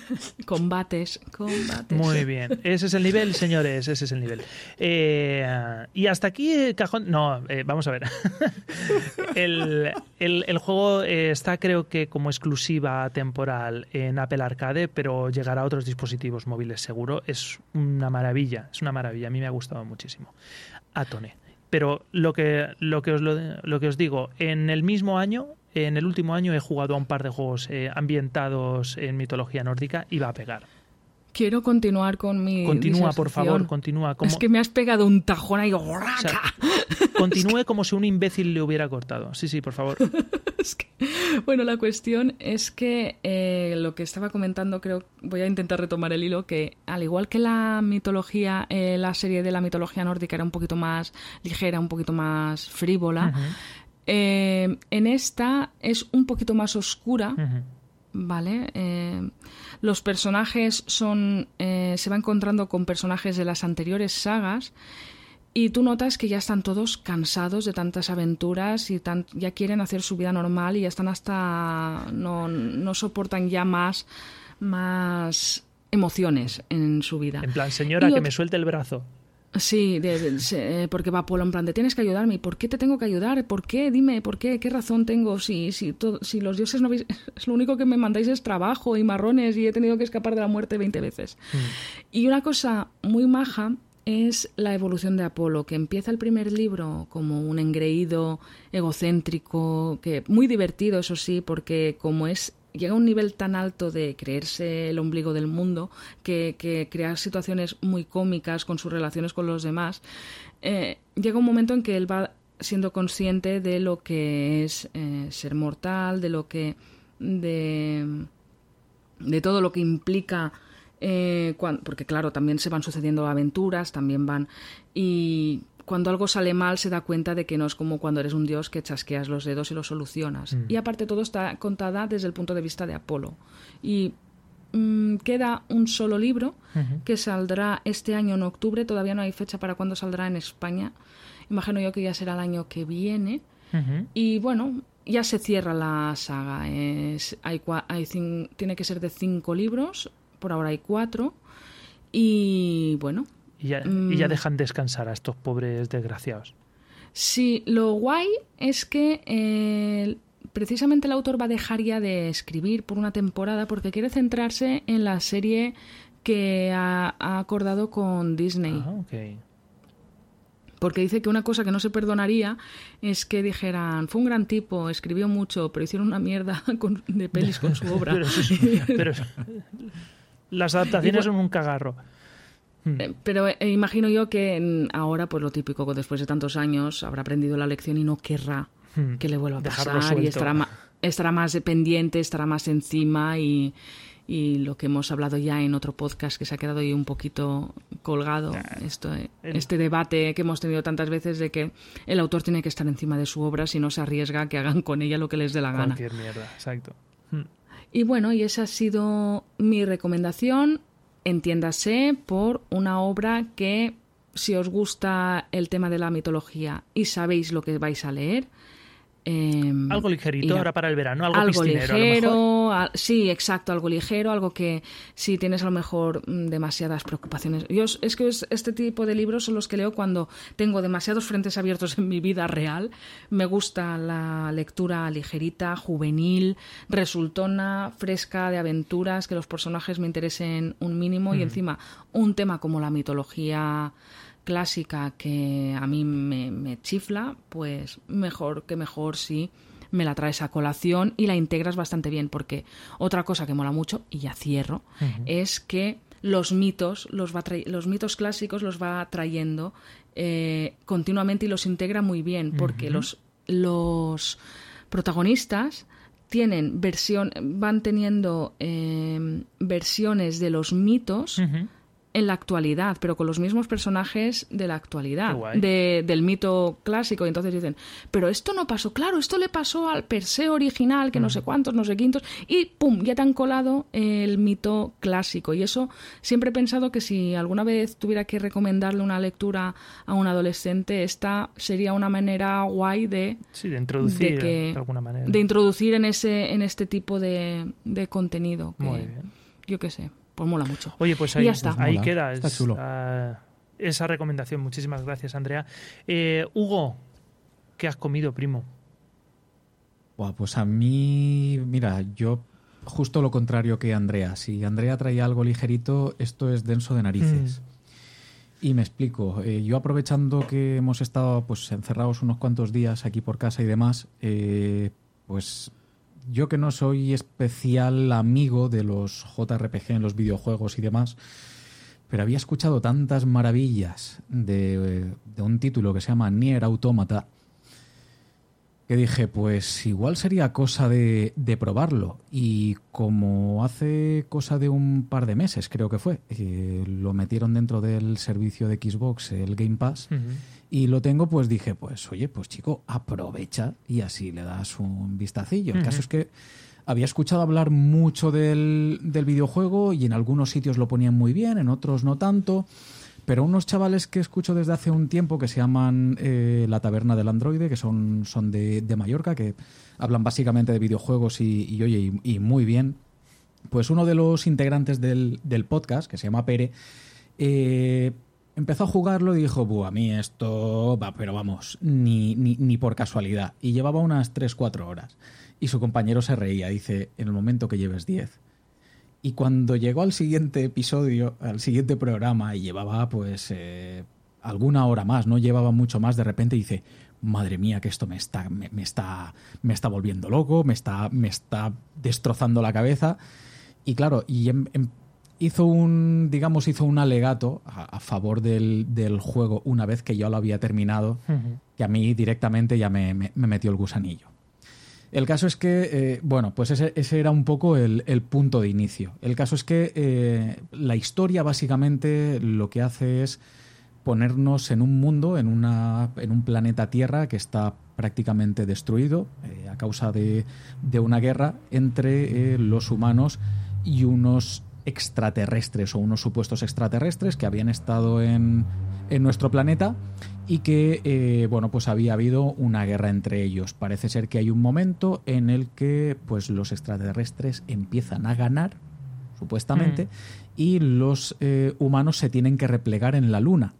Combates, combates. Muy bien. Ese es el nivel, señores. Ese es el nivel. Eh, y hasta aquí el cajón. No, eh, vamos a ver. el, el- el juego está, creo que, como exclusiva temporal en Apple Arcade, pero llegará a otros dispositivos móviles seguro. Es una maravilla. Es una maravilla. A mí me ha gustado muchísimo. Atone. Pero lo que, lo que, os, lo, lo que os digo, en el mismo año, en el último año, he jugado a un par de juegos eh, ambientados en mitología nórdica y va a pegar. Quiero continuar con mi. Continúa, por favor, continúa. Como, Es que me has pegado un tajón ahí. o sea, continúe como si un imbécil le hubiera cortado. Sí, sí, por favor. Es que- bueno, la cuestión es que eh, lo que estaba comentando, creo, voy a intentar retomar el hilo, que al igual que la mitología, eh, la serie de la mitología nórdica era un poquito más ligera, un poquito más frívola, eh, en esta es un poquito más oscura. ¿Vale? Eh, los personajes son. eh, se va encontrando con personajes de las anteriores sagas. Y tú notas que ya están todos cansados de tantas aventuras y tan- ya quieren hacer su vida normal y ya están hasta. no, no soportan ya más. más emociones en su vida. En plan, señora, Y que me suelte el brazo. Sí, de- eh, porque va Polo en plan de tienes que ayudarme. ¿Y por qué te tengo que ayudar? ¿Por qué? Dime, ¿por qué? ¿Qué razón tengo? Si, si, todo- si los dioses no veis... Es lo único que me mandáis es trabajo y marrones y he tenido que escapar de la muerte 20 veces. Y una cosa muy maja es la evolución de Apolo, que empieza el primer libro como un engreído egocéntrico, que muy divertido, eso sí, porque como es llega a un nivel tan alto de creerse el ombligo del mundo que, que crea situaciones muy cómicas con sus relaciones con los demás, eh, llega un momento en que él va siendo consciente de lo que es eh, ser mortal, de lo que de de todo lo que implica eh, cuan- porque claro también se van sucediendo aventuras también van y cuando algo sale mal se da cuenta de que no es como cuando eres un dios que chasqueas los dedos y lo solucionas. Mm. Y aparte todo está contada desde el punto de vista de Apolo. Y mm, queda un solo libro que saldrá este año en octubre, todavía no hay fecha para cuándo saldrá en España. Imagino yo que ya será el año que viene. Y bueno, ya se cierra la saga. Es, hay, hay tiene que ser de cinco libros, por ahora hay cuatro. Y bueno, Y ya, y ya Mm. dejan descansar a estos pobres desgraciados. Sí, lo guay es que eh, precisamente el autor va a dejar ya de escribir por una temporada porque quiere centrarse en la serie que ha, ha acordado con Disney. Ah. Porque dice que una cosa que no se perdonaría es que dijeran, fue un gran tipo, escribió mucho, pero hicieron una mierda con- de pelis con su obra. Pero, las adaptaciones son un cagarro. Mm. Eh, Pero eh, imagino yo que mm, ahora, pues lo típico, después de tantos años, habrá aprendido la lección y no querrá Hmm. que le vuelva a pasar y estará, más pendiente, estará más encima y, y lo que hemos hablado ya en otro podcast que se ha quedado ahí un poquito colgado, esto, eh, el- este debate que hemos tenido tantas veces de que el autor tiene que estar encima de su obra si no se arriesga a que hagan con ella lo que les dé la gana. Cualquier mierda, exacto. Mm. Y bueno, y esa ha sido mi recomendación, entiéndase, por una obra que si os gusta el tema de la mitología y sabéis lo que vais a leer, em, Algo ligerito a- ahora para el verano, algo, algo piscinero, a lo mejor. ligero, a- sí, exacto, algo ligero, algo que si tienes a lo mejor mm, demasiadas preocupaciones. Yo es que es- este tipo de libros son los que leo cuando tengo demasiados frentes abiertos en mi vida real. Me gusta la lectura ligerita, juvenil, resultona, fresca de aventuras, que los personajes me interesen un mínimo y encima un tema como la mitología clásica que a mí me, me chifla, pues mejor que mejor si me la traes a colación y la integras bastante bien, porque otra cosa que mola mucho, y ya cierro, es que los mitos, los, va los mitos clásicos los va trayendo eh, continuamente y los integra muy bien, porque los, los protagonistas tienen versión, van teniendo eh, versiones de los mitos. En la actualidad, pero con los mismos personajes de la actualidad, de- del mito clásico. Y entonces dicen, pero esto no pasó, claro, esto le pasó al Perseo original, que no sé cuántos, no sé quintos, y pum, ya te han colado el mito clásico. Y eso siempre he pensado que si alguna vez tuviera que recomendarle una lectura a un adolescente, esta sería una manera guay de Sí, de introducir de, que- de alguna manera. de introducir en ese en este tipo de, de contenido. que, Muy bien. Yo qué sé, pues mola mucho. Oye, pues Y ahí, ya está. ahí Mola, queda está es- chulo. ah, esa recomendación. Muchísimas gracias, Andrea. Eh, Hugo, ¿qué has comido, primo? Buah, pues a mí, mira, yo justo lo contrario que Andrea. Si Andrea traía algo ligerito, esto es denso de narices. Y me explico. Eh, yo aprovechando que hemos estado pues encerrados unos cuantos días aquí por casa y demás, eh, pues yo que no soy especial amigo de los JRPG en los videojuegos y demás, pero había escuchado tantas maravillas de, de un título que se llama Nier Automata que dije, pues igual sería cosa de, de probarlo. Y como hace cosa de un par de meses, creo que fue, eh, lo metieron dentro del servicio de Xbox, el Game Pass. Y lo tengo, pues dije, pues oye, pues chico, aprovecha y así le das un vistacillo. El caso es que había escuchado hablar mucho del, del videojuego y en algunos sitios lo ponían muy bien, en otros no tanto. Pero unos chavales que escucho desde hace un tiempo que se llaman eh, La Taberna del Androide, que son, son de, de Mallorca, que hablan básicamente de videojuegos y, y, oye, y, y muy bien. Pues uno de los integrantes del, del podcast, que se llama Pere, eh, empezó a jugarlo y dijo, Buah, a mí esto va, pero vamos, ni, ni, ni por casualidad. Y llevaba unas 3-4 horas. Y su compañero se reía, dice, en el momento que lleves 10. Y cuando llegó al siguiente episodio, al siguiente programa, y llevaba pues eh, alguna hora más, no llevaba mucho más, de repente dice, madre mía, que esto me está, me, me está, me está volviendo loco, me está, me está destrozando la cabeza. Y claro, y em- em- hizo un, digamos, hizo un alegato a, a favor del, del juego una vez que yo lo había terminado, que a mí directamente ya me, me- me metió el gusanillo. El caso es que, eh, bueno, pues ese, ese era un poco el, el punto de inicio. El caso es que eh, la historia básicamente lo que hace es ponernos en un mundo, en, una, en un planeta Tierra que está prácticamente destruido eh, a causa de, de, una guerra entre los humanos y unos extraterrestres o unos supuestos extraterrestres que habían estado en, en nuestro planeta y que eh, bueno pues había habido una guerra entre ellos parece ser que hay un momento en el que pues los extraterrestres empiezan a ganar supuestamente mm. y los eh, humanos se tienen que replegar en la luna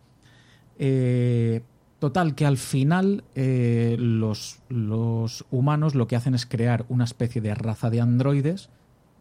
eh, total que al final los, los humanos lo que hacen es crear una especie de raza de androides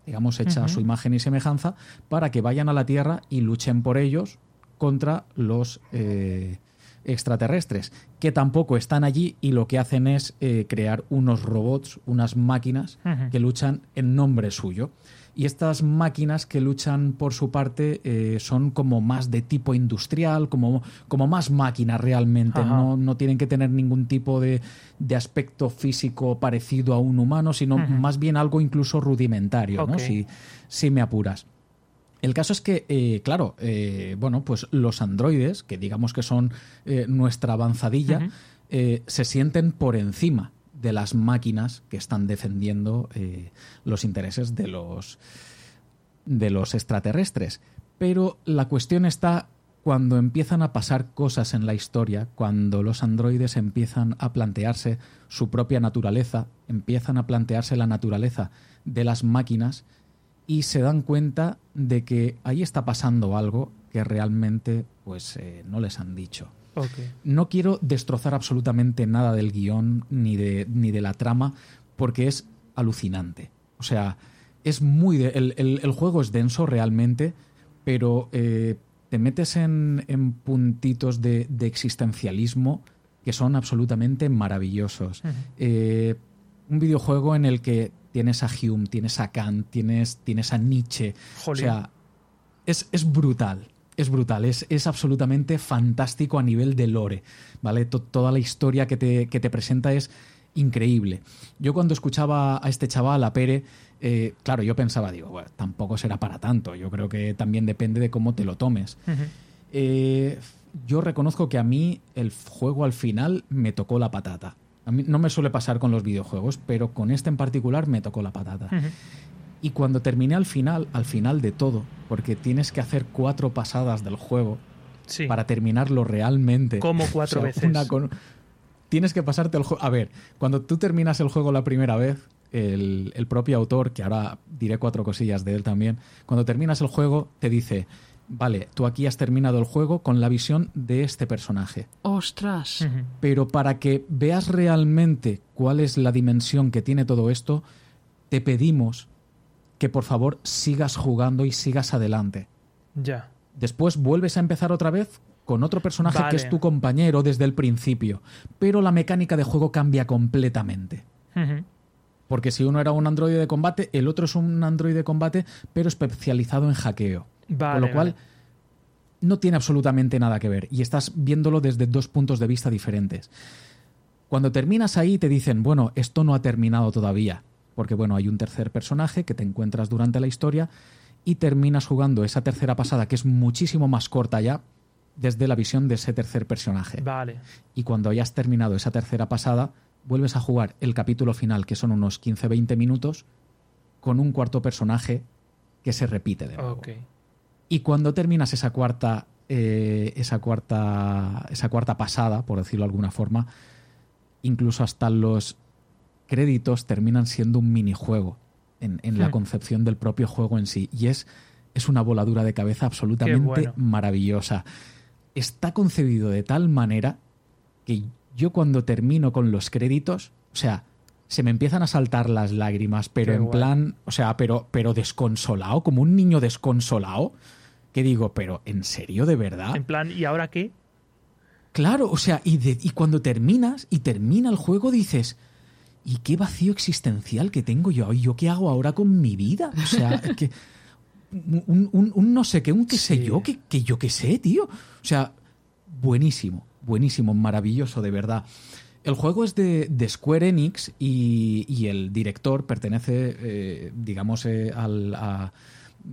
digamos, hecha a su imagen y semejanza, para que vayan a la Tierra y luchen por ellos contra los eh, extraterrestres, que tampoco están allí y lo que hacen es eh, crear unos robots, unas máquinas que luchan en nombre suyo. Y estas máquinas que luchan por su parte eh, son como más de tipo industrial, como, como más máquinas realmente. No, no, tienen que tener ningún tipo de, de, aspecto físico parecido a un humano, sino más bien algo incluso rudimentario, ¿no? si, si me apuras. El caso es que, eh, claro, eh, bueno, pues los androides, que digamos que son nuestra avanzadilla, se sienten por encima de las máquinas que están defendiendo eh, los intereses de los, de los extraterrestres. Pero la cuestión está cuando empiezan a pasar cosas en la historia, cuando los androides empiezan a plantearse su propia naturaleza, empiezan a plantearse la naturaleza de las máquinas y se dan cuenta de que ahí está pasando algo que realmente pues eh, no les han dicho. No quiero destrozar absolutamente nada del guion ni de, ni de la trama porque es alucinante. O sea, es muy... el, juego es denso realmente, pero eh, te metes en, puntitos de, existencialismo que son absolutamente maravillosos. Eh, un videojuego en el que tienes a Hume, tienes a Kant, tienes, tienes a Nietzsche. O sea, es, es brutal es brutal, es, es, absolutamente fantástico a nivel de lore, ¿vale? toda la historia que te, que te, presenta es increíble. Yo cuando escuchaba a este chaval, a Pere, eh, claro, yo pensaba, digo, bueno, tampoco será para tanto, yo creo que también depende de cómo te lo tomes. Eh, yo reconozco que a mí el juego al final me tocó la patata. A mí no me suele pasar con los videojuegos, pero con este en particular me tocó la patata. Y cuando terminé al final, al final de todo, porque tienes que hacer cuatro pasadas del juego para terminarlo realmente. Como cuatro veces. Tienes que pasarte el juego. A ver, cuando tú terminas el juego la primera vez, el, el, propio autor, que ahora diré cuatro cosillas de él también, cuando terminas el juego te dice, vale, tú aquí has terminado el juego con la visión de este personaje. Ostras. Pero para que veas realmente cuál es la dimensión que tiene todo esto, te pedimos que por favor sigas jugando y sigas adelante. Ya. Después vuelves a empezar otra vez con otro personaje que es tu compañero desde el principio, pero la mecánica de juego cambia completamente. Porque si uno era un androide de combate, el otro es un androide de combate, pero especializado en hackeo. con lo cual no tiene absolutamente nada que ver y estás viéndolo desde dos puntos de vista diferentes. Cuando terminas ahí te dicen, bueno, esto no ha terminado todavía porque bueno, hay un tercer personaje que te encuentras durante la historia y terminas jugando esa tercera pasada que es muchísimo más corta ya desde la visión de ese tercer personaje. Vale. Y cuando hayas terminado esa tercera pasada, vuelves a jugar el capítulo final, que son unos 15-20 minutos, con un cuarto personaje que se repite de nuevo. Y cuando terminas esa cuarta, eh, esa cuarta, esa cuarta pasada, por decirlo de alguna forma, incluso hasta los créditos terminan siendo un minijuego en, en la hmm. concepción del propio juego en sí. Y es, es una voladura de cabeza absolutamente maravillosa. Está concebido de tal manera que yo cuando termino con los créditos, o sea, se me empiezan a saltar las lágrimas, pero en plan, o sea, pero, pero desconsolado, como un niño desconsolado, que digo, pero ¿en serio, de verdad? En plan, ¿y ahora qué? Claro, o sea, y, y cuando terminas y termina el juego dices, ¿y qué vacío existencial que tengo yo? ¿Y yo qué hago ahora con mi vida? O sea, que un, no sé qué, un qué sé yo, que, que yo qué sé, tío. O sea, buenísimo, buenísimo, maravilloso, de verdad. El juego es de, Square Enix y, el director pertenece, eh, digamos, eh, al,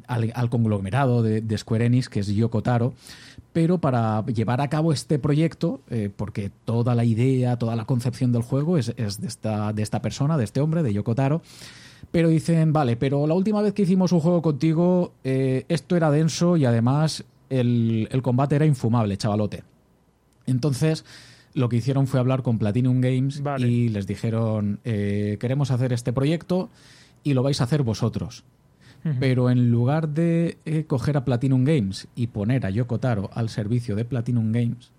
al, conglomerado de, Square Enix, que es Yoko Taro. Pero para llevar a cabo este proyecto, eh, porque toda la idea, toda la concepción del juego es, de, esta, de esta persona, de este hombre, de Yoko Taro, pero dicen, vale, pero la última vez que hicimos un juego contigo, eh, esto era denso y además el, combate era infumable, chavalote. Entonces, lo que hicieron fue hablar con Platinum Games y les dijeron, eh, queremos hacer este proyecto y lo vais a hacer vosotros. Pero en lugar de eh, coger a Platinum Games y poner a Yoko Taro al servicio de Platinum Games,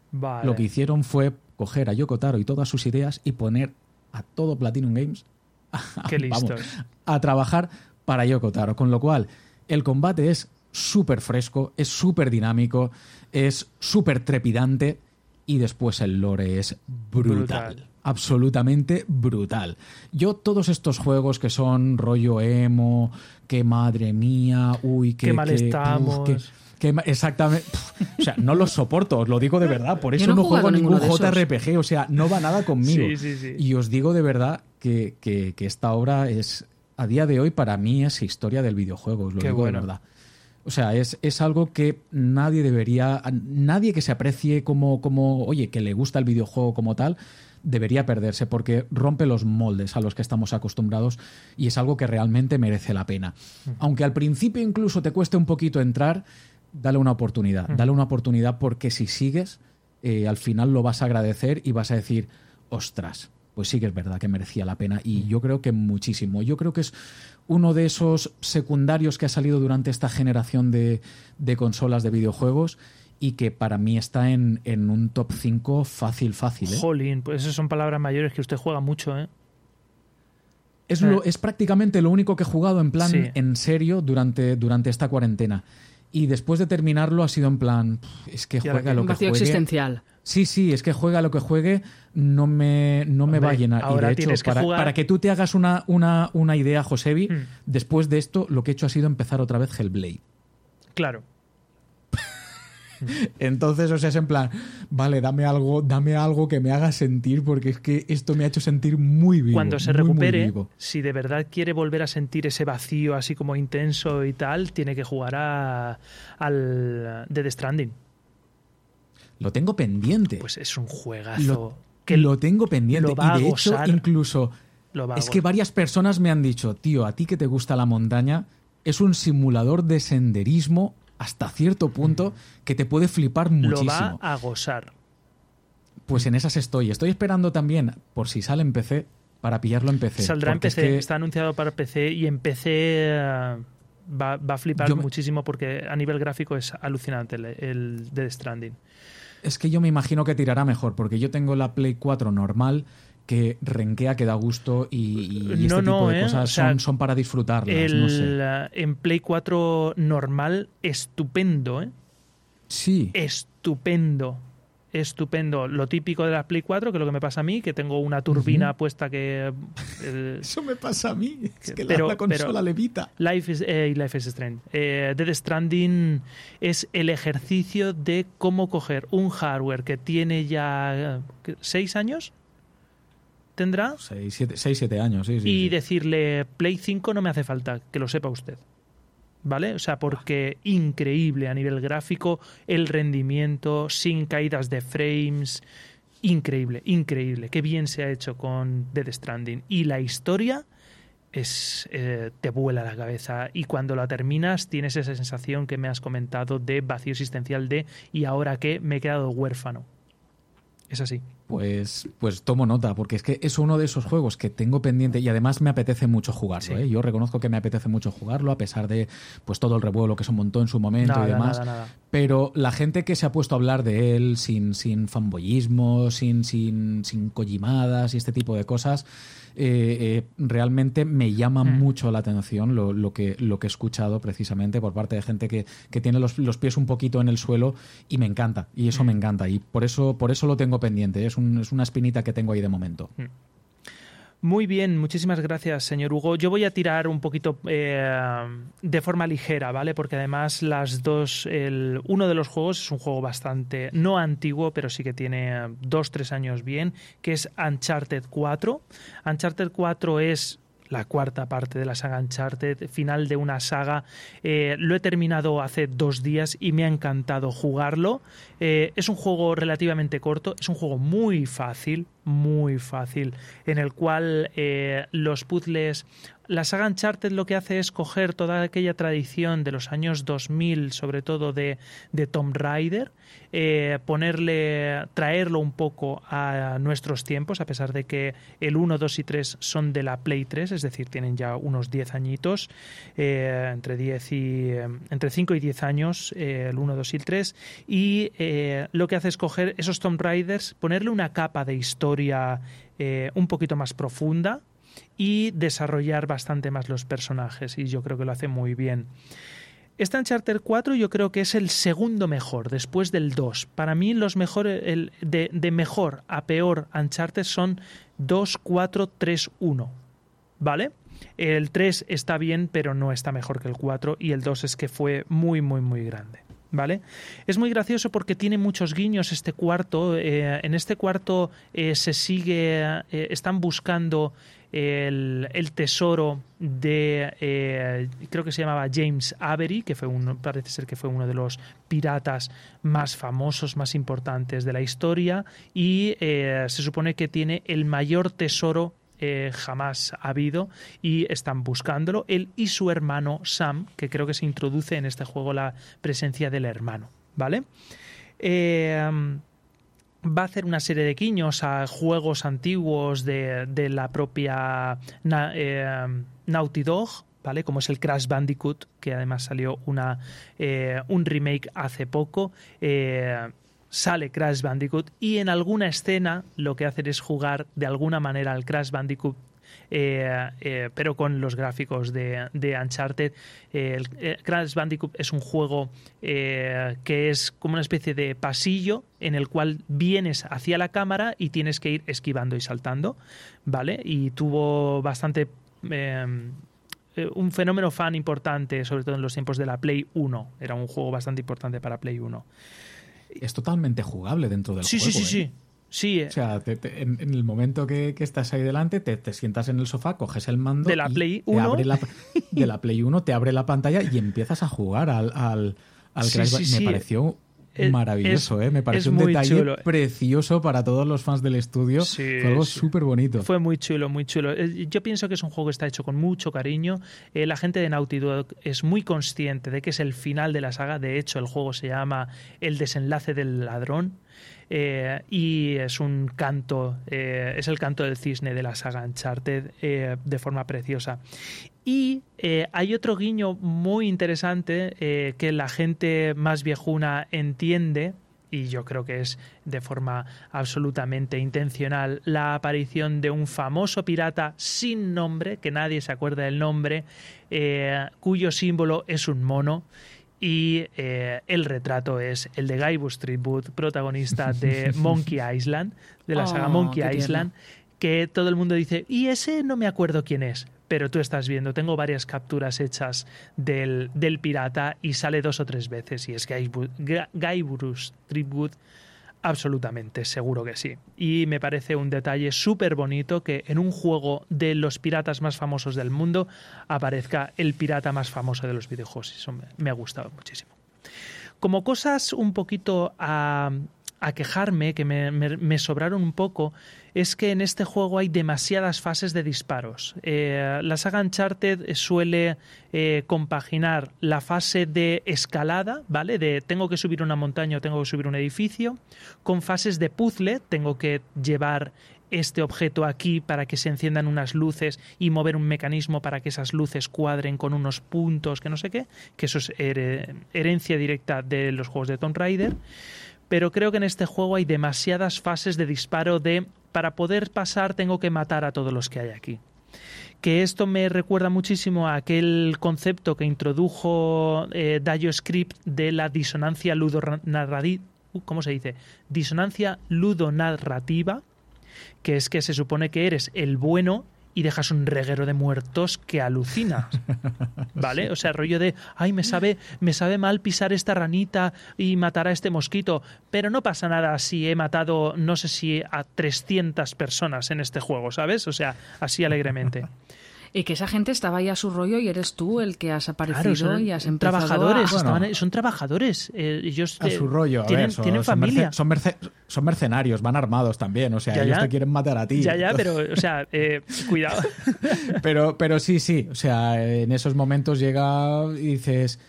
lo que hicieron fue coger a Yoko Taro y todas sus ideas y poner a todo Platinum Games a, trabajar para Yoko Taro. Con lo cual, el combate es súper fresco, es súper dinámico, es súper trepidante y después el lore es brutal absolutamente brutal. Yo todos estos juegos que son rollo emo, que madre mía, uy, que... Qué mal estamos. exactamente. o sea, no los soporto, os lo digo de verdad. Por eso no, juego ningún JRPG. O sea, no va nada conmigo. Y os digo de verdad que, que, esta obra es, a día de hoy, para mí es historia del videojuego. Os lo digo de verdad. O sea, es, es, algo que nadie debería. Nadie que se aprecie como, como, oye, que le gusta el videojuego como tal, debería perderse porque rompe los moldes a los que estamos acostumbrados y es algo que realmente merece la pena. Aunque al principio incluso te cueste un poquito entrar, dale una oportunidad. Dale una oportunidad porque si sigues, eh, al final lo vas a agradecer y vas a decir, ostras, pues sí que es verdad que merecía la pena y yo creo que muchísimo. Yo creo que es uno de esos secundarios que ha salido durante esta generación de, de consolas de videojuegos y que para mí está en, un top 5 fácil, fácil. ¿eh? Jolín, pues esas son palabras mayores que usted juega mucho, ¿eh? Es, lo, es prácticamente lo único que he jugado en plan en serio durante, durante esta cuarentena. Y después de terminarlo ha sido en plan, es que juega lo que juegue. existencial. Sí, sí, es que juega lo que juegue, no me, no me va a llenar. Ahora y de hecho, para, para, que tú te hagas una, una, una idea, Josebi, hmm. después de esto lo que he hecho ha sido empezar otra vez Hellblade. Claro. Entonces, o sea, es en plan, vale, dame algo, dame algo que me haga sentir, porque es que esto me ha hecho sentir muy vivo. Cuando se recupere, si de verdad quiere volver a sentir ese vacío así como intenso y tal, tiene que jugar a, al Dead Stranding. Lo tengo pendiente. Pues es un juegazo. que lo tengo pendiente. y de hecho, incluso. es que varias personas me han dicho, tío, a ti que te gusta la montaña, es un simulador de senderismo hasta cierto punto que te puede flipar muchísimo. Lo va a gozar. Pues en esas estoy. Estoy esperando también, por si sale en PC, para pillarlo en PC. Saldrá en PC, está anunciado para PC y en PC eh, va, a flipar muchísimo porque a nivel gráfico es alucinante el, el Dead Stranding. Es que yo me imagino que tirará mejor, porque yo tengo la Play 4 normal que renquea, que da gusto y, este tipo de ¿eh? cosas son, para disfrutarlas. En Play 4 normal, estupendo, ¿eh? Sí. Estupendo. Estupendo. Lo típico de la Play 4, que es lo que me pasa a mí, que tengo una turbina puesta que. Eso me pasa a mí. Es que la, consola levita. Life is, eh, Life is Strange. Eh, Dead Stranding es el ejercicio de cómo coger un hardware que tiene ya seis años tendrá. 6-7 años, sí, sí. Y decirle, Play 5 no me hace falta, que lo sepa usted. ¿Vale? O sea, porque increíble a nivel gráfico, el rendimiento, sin caídas de frames. Increíble, increíble. Qué bien se ha hecho con Dead Stranding. Y la historia es eh, te vuela la cabeza y cuando la terminas tienes esa sensación que me has comentado de vacío existencial de y ahora que me he quedado huérfano. Es así. Pues, pues tomo nota, porque es que es uno de esos juegos que tengo pendiente y además me apetece mucho jugarlo. ¿eh? Yo reconozco que me apetece mucho jugarlo, a pesar de pues todo el revuelo que se montó en su momento y demás. Pero la gente que se ha puesto a hablar de él sin, sin fanboyismo, sin, sin, sin collimadas y este tipo de cosas, eh, eh, realmente me llama hmm. mucho la atención lo, que, lo que he escuchado precisamente por parte de gente que, tiene los, pies un poquito en el suelo y me encanta, y eso me hmm. encanta, y por eso, por eso lo tengo pendiente, es, es una espinita que tengo ahí de momento. Hmm. Muy bien, muchísimas gracias, señor Hugo. Yo voy a tirar un poquito eh, de forma ligera, ¿vale? Porque además las dos, el, uno de los juegos es un juego bastante, no antiguo, pero sí que tiene dos, tres años bien, que es Uncharted 4. Uncharted 4 es la cuarta parte de la saga Uncharted, final de una saga. Eh, lo he terminado hace dos días y me ha encantado jugarlo. Eh, es un juego relativamente corto, es un juego muy fácil, muy fácil, en el cual eh, los puzzles la saga Uncharted lo que hace es coger toda aquella tradición de los años 2000, sobre todo de, de Tomb Raider, eh, ponerle, traerlo un poco a nuestros tiempos, a pesar de que el 1, 2 y 3 son de la Play 3, es decir, tienen ya unos 10 añitos, eh, entre, 10 y, eh, entre 5 y 10 años, el 1, 2 y el 3, y lo que hace es coger esos Tomb Raiders, ponerle una capa de historia un poquito más profunda, y desarrollar bastante más los personajes y yo creo que lo hace muy bien. Este Uncharted 4 yo creo que es el segundo mejor, después del 2. Para mí los mejores, el, de, de, mejor a peor Uncharted son 2, 4, 3, 1. ¿Vale? El 3 está bien, pero no está mejor que el 4 y el 2 es que fue muy, muy, muy grande. ¿Vale? Es muy gracioso porque tiene muchos guiños este cuarto. Eh, en este cuarto eh, se sigue, eh, están buscando el, tesoro de, creo que se llamaba James Avery, que fue uno, parece ser que fue uno de los piratas más famosos, más importantes de la historia, y se supone que tiene el mayor tesoro eh, jamás habido y están buscándolo. Él y su hermano Sam, que creo que se introduce en este juego la presencia del hermano, ¿vale? va a hacer una serie de guiños a juegos antiguos de, la propia eh, Naughty Dog, ¿vale? Como es el Crash Bandicoot, que además salió una, eh, un remake hace poco. Eh, sale Crash Bandicoot y en alguna escena lo que hacen es jugar de alguna manera al Crash Bandicoot eh, eh, pero con los gráficos de, de Uncharted. el eh, Crash Bandicoot es un juego que es como una especie de pasillo en el cual vienes hacia la cámara y tienes que ir esquivando y saltando, ¿vale? Y tuvo bastante un fenómeno fan importante, sobre todo en los tiempos de la Play 1. Era un juego bastante importante para Play 1. Es totalmente jugable dentro del juego. Sí, sí, sí. Sí. O sea, en, el momento que, estás ahí delante, te, sientas en el sofá, coges el mando. De la Play 1. de la Play 1 te abre la pantalla y empiezas a jugar al, al, Crash Me pareció maravilloso, ¿eh? Me pareció un detalle precioso para todos los fans del estudio. fue algo súper bonito. Fue muy chulo, muy chulo. Yo pienso que es un juego que está hecho con mucho cariño. Eh, la gente de Naughty Dog es muy consciente de que es el final de la saga. De hecho, el juego se llama El desenlace del ladrón. Eh, y es un canto, eh, es el canto del cisne de la saga Uncharted eh, de forma preciosa. Y hay otro guiño muy interesante que la gente más viejuna entiende, y yo creo que es de forma absolutamente intencional, la aparición de un famoso pirata sin nombre, que nadie se acuerda del nombre, cuyo símbolo es un mono y eh, el retrato es el de Guybrush Threepwood, protagonista de Monkey Island, de la saga oh, Monkey Island, que todo el mundo dice, y ese no me acuerdo quién es, pero tú estás viendo, tengo varias capturas hechas del, del pirata y sale dos o tres veces, y es Guybrush Threepwood Absolutamente, seguro que sí. Y me parece un detalle súper bonito que en un juego de los piratas más famosos del mundo aparezca el pirata más famoso de los videojuegos. Eso me, ha gustado muchísimo. Como cosas un poquito a, a quejarme, que me, sobraron un poco, es que en este juego hay demasiadas fases de disparos. Eh, la saga Uncharted suele eh, compaginar la fase de escalada, ¿vale? De tengo que subir una montaña o tengo que subir un edificio, con fases de puzzle, tengo que llevar este objeto aquí para que se enciendan unas luces y mover un mecanismo para que esas luces cuadren con unos puntos que no sé qué, que eso es herencia directa de los juegos de Tomb Raider pero creo que en este juego hay demasiadas fases de disparo de para poder pasar tengo que matar a todos los que hay aquí. Que esto me recuerda muchísimo a aquel concepto que introdujo eh, Script de la disonancia ludonarrativa, uh, ¿cómo se dice? Disonancia ludonarrativa, que es que se supone que eres el bueno y dejas un reguero de muertos que alucinas. ¿Vale? O sea, rollo de, ay, me sabe, me sabe mal pisar esta ranita y matar a este mosquito, pero no pasa nada si he matado, no sé si a 300 personas en este juego, ¿sabes? O sea, así alegremente. Y que esa gente estaba ahí a su rollo y eres tú el que has aparecido y has empezado trabajadores, a... estaban- son trabajadores. eh, ellos A eh, su rollo. a tienen, ver, son, tienen son familia. merce- son, merce- son mercenarios, van armados también. O sea, Ya, ellos ya. te quieren matar a ti. Ya, ya, pero, o sea, eh, cuidado. pero, pero sí, sí. O sea, en esos momentos llega y dices.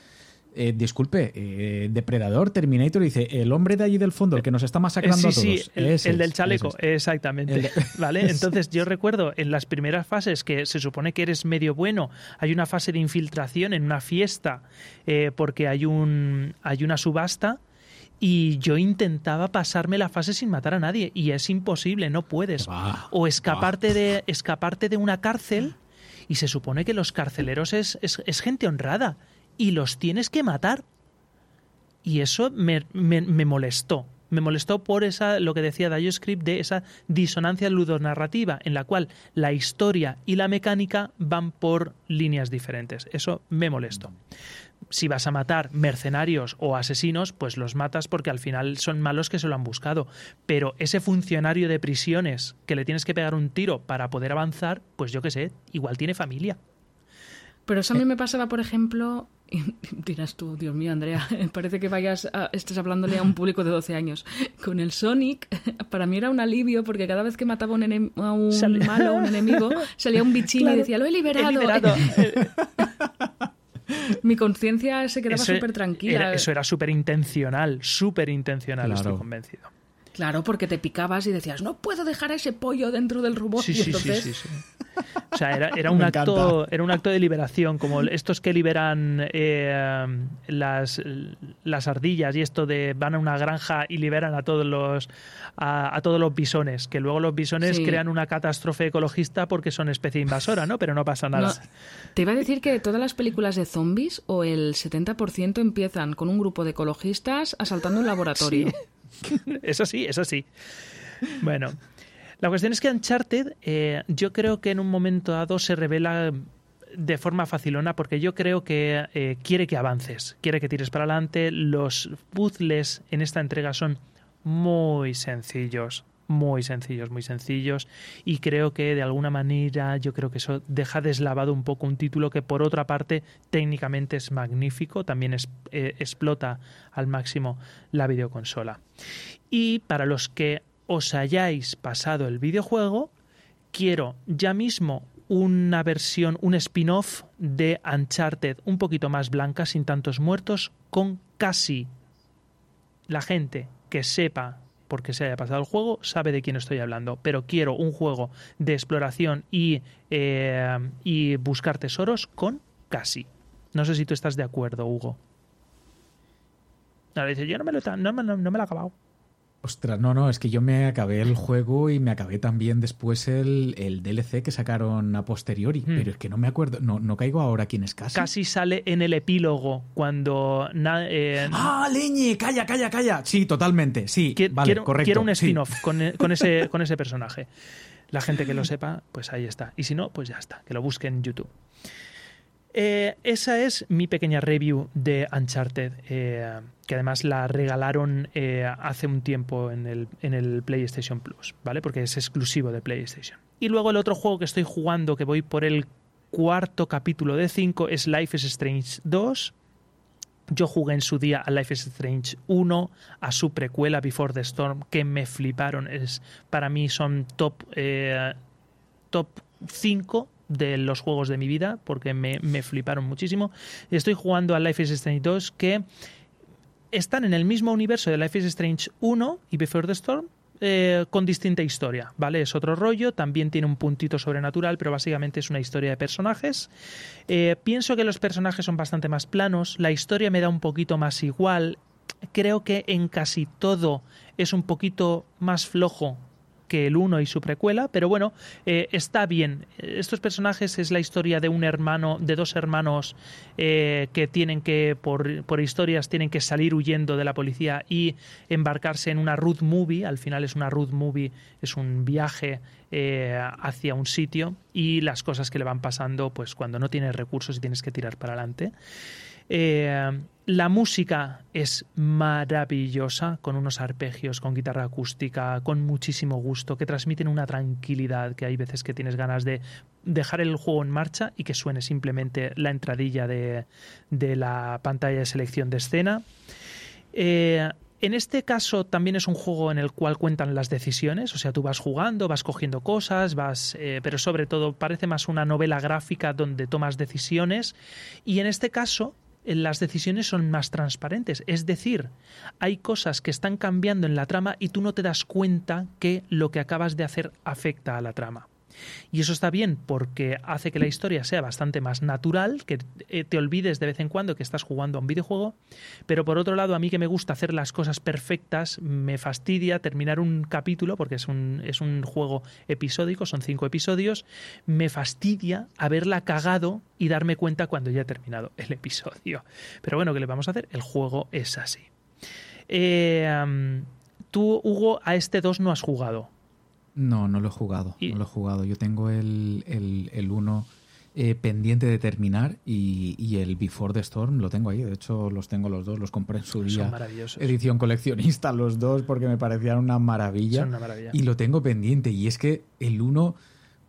Eh, disculpe, eh, Depredador, Terminator, dice, el hombre de allí del fondo, el que nos está masacrando Eh, sí, a todos. sí, el, Ese el del es, chaleco, es. exactamente. De- ¿Vale? Entonces yo recuerdo en las primeras fases que se supone que eres medio bueno, hay una fase de infiltración en una fiesta eh, porque hay, un, hay una subasta y yo intentaba pasarme la fase sin matar a nadie y es imposible, no puedes. O escaparte de, escaparte de una cárcel y se supone que los carceleros es, es, es gente honrada y los tienes que matar. Y eso me, me- me molestó. Me molestó por esa, lo que decía DioScript, de esa disonancia ludonarrativa, en la cual la historia y la mecánica van por líneas diferentes. Eso me molestó. Si vas a matar mercenarios o asesinos, pues los matas porque al final son malos que se lo han buscado. Pero ese funcionario de prisiones que le tienes que pegar un tiro para poder avanzar, pues yo qué sé, igual tiene familia. Pero eso a mí me pasaba, por ejemplo, y dirás tú, Dios mío, Andrea, parece que vayas a- estés hablándole a un público de 12 años. Con el Sonic, para mí era un alivio porque cada vez que mataba un enem- a un Sale- malo, un enemigo, salía un bichín y decía, lo he liberado. He liberado. Mi conciencia se quedaba súper tranquila. era- eso era súper intencional, súper intencional, Claro. estoy convencido. Claro, porque te picabas y decías, no puedo dejar a ese pollo dentro del robot. Sí, y sí, sí, entonces, sí, sí. O sea, era, era un Me acto, encanta. era un acto de liberación, como estos que liberan eh, las, las ardillas y esto de van a una granja y liberan a todos los a, a todos los bisones, que luego los bisones Sí. crean una catástrofe ecologista porque son especie invasora, ¿no? Pero no pasa nada. No, te iba a decir que todas las películas de zombies o el 70% empiezan con un grupo de ecologistas asaltando un laboratorio. Eso sí, eso sí. Bueno, la cuestión es que Uncharted, eh, yo creo que en un momento dado se revela de forma facilona porque yo creo que eh, quiere que avances, quiere que tires para adelante. Los puzzles en esta entrega son muy sencillos, muy sencillos, muy sencillos y creo que de alguna manera yo creo que eso deja deslavado un poco un título que por otra parte técnicamente es magnífico, también eh, explota al máximo la videoconsola. Y para los que os hayáis pasado el videojuego, quiero ya mismo una versión, un spin-off de Uncharted un poquito más blanca, sin tantos muertos, con casi la gente que sepa porque se haya pasado el juego sabe de quién estoy hablando, pero quiero un juego de exploración y, eh, y buscar tesoros con casi. No sé si tú estás de acuerdo, Hugo. Ahora dice, yo no me lo, no, no- no me lo he acabado. Ostras, no, no, es que yo me acabé el juego y me acabé también después el, el DLC que sacaron a posteriori, Hmm. pero es que no me acuerdo, no, no caigo ahora quién es casi. Casi sale en el epílogo cuando... na- eh, ¡Ah, leñe! ¡Calla, calla, calla! Sí, totalmente, sí, vale, quiero, correcto. quiero un sí. spin-off con, con ese, con ese personaje. La gente que lo sepa, pues ahí está. Y si no, pues ya está, que lo busque en YouTube. Eh, esa es mi pequeña review de Uncharted, eh, que además la regalaron eh, hace un tiempo en el, en el PlayStation Plus, ¿vale? Porque es exclusivo de PlayStation. Y luego el otro juego que estoy jugando, que voy por el cuarto capítulo de 5, es Life is Strange 2. Yo jugué en su día a Life is Strange 1, a su precuela Before the Storm, que me fliparon. Es, para mí son top, top 5 de los juegos de mi vida, porque me, me fliparon muchísimo. Estoy jugando a Life is Strange 2, que están en el mismo universo de Life is Strange 1 y Before the Storm, eh, con distinta historia, ¿vale? Es otro rollo, también tiene un puntito sobrenatural, pero básicamente es una historia de personajes. Eh, pienso que los personajes son bastante más planos, la historia me da un poquito más igual, creo que en casi todo es un poquito más flojo que el 1 y su precuela, pero bueno, eh, está bien. Estos personajes es la historia de un hermano, de dos hermanos eh, que tienen que, por, por historias, tienen que salir huyendo de la policía y embarcarse en una road movie. Al final es una road movie, es un viaje eh, hacia un sitio y las cosas que le van pasando, pues cuando no tienes recursos y tienes que tirar para adelante. La música es maravillosa, con unos arpegios, con guitarra acústica, con muchísimo gusto, que transmiten una tranquilidad que hay veces que tienes ganas de dejar el juego en marcha y que suene simplemente la entradilla de, la pantalla de selección de escena. Eh, en este caso también es un juego en el cual cuentan las decisiones, o sea, tú vas jugando, vas cogiendo cosas, vas, eh, pero sobre todo parece más una novela gráfica donde tomas decisiones y en este caso las decisiones son más transparentes. Es decir, hay cosas que están cambiando en la trama y tú no te das cuenta que lo que acabas de hacer afecta a la trama. Y eso está bien porque hace que la historia sea bastante más natural, que eh, te olvides de vez en cuando que estás jugando a un videojuego, pero por otro lado a mí que me gusta hacer las cosas perfectas, me fastidia terminar un capítulo, porque es un, es un juego episódico, son cinco episodios, me fastidia haberla cagado y darme cuenta cuando ya he terminado el episodio. Pero bueno, ¿qué le vamos a hacer? El juego es así. Eh, tú, Hugo, a este 2 no has jugado. No, no lo he jugado. No lo he jugado. Yo tengo el 1 eh, pendiente de terminar y, el Before the Storm lo tengo ahí. De hecho, los tengo los dos. Los compré en su día. Edición coleccionista, los dos, porque me parecían una maravilla. Son una maravilla. Y lo tengo pendiente. Y es que el 1.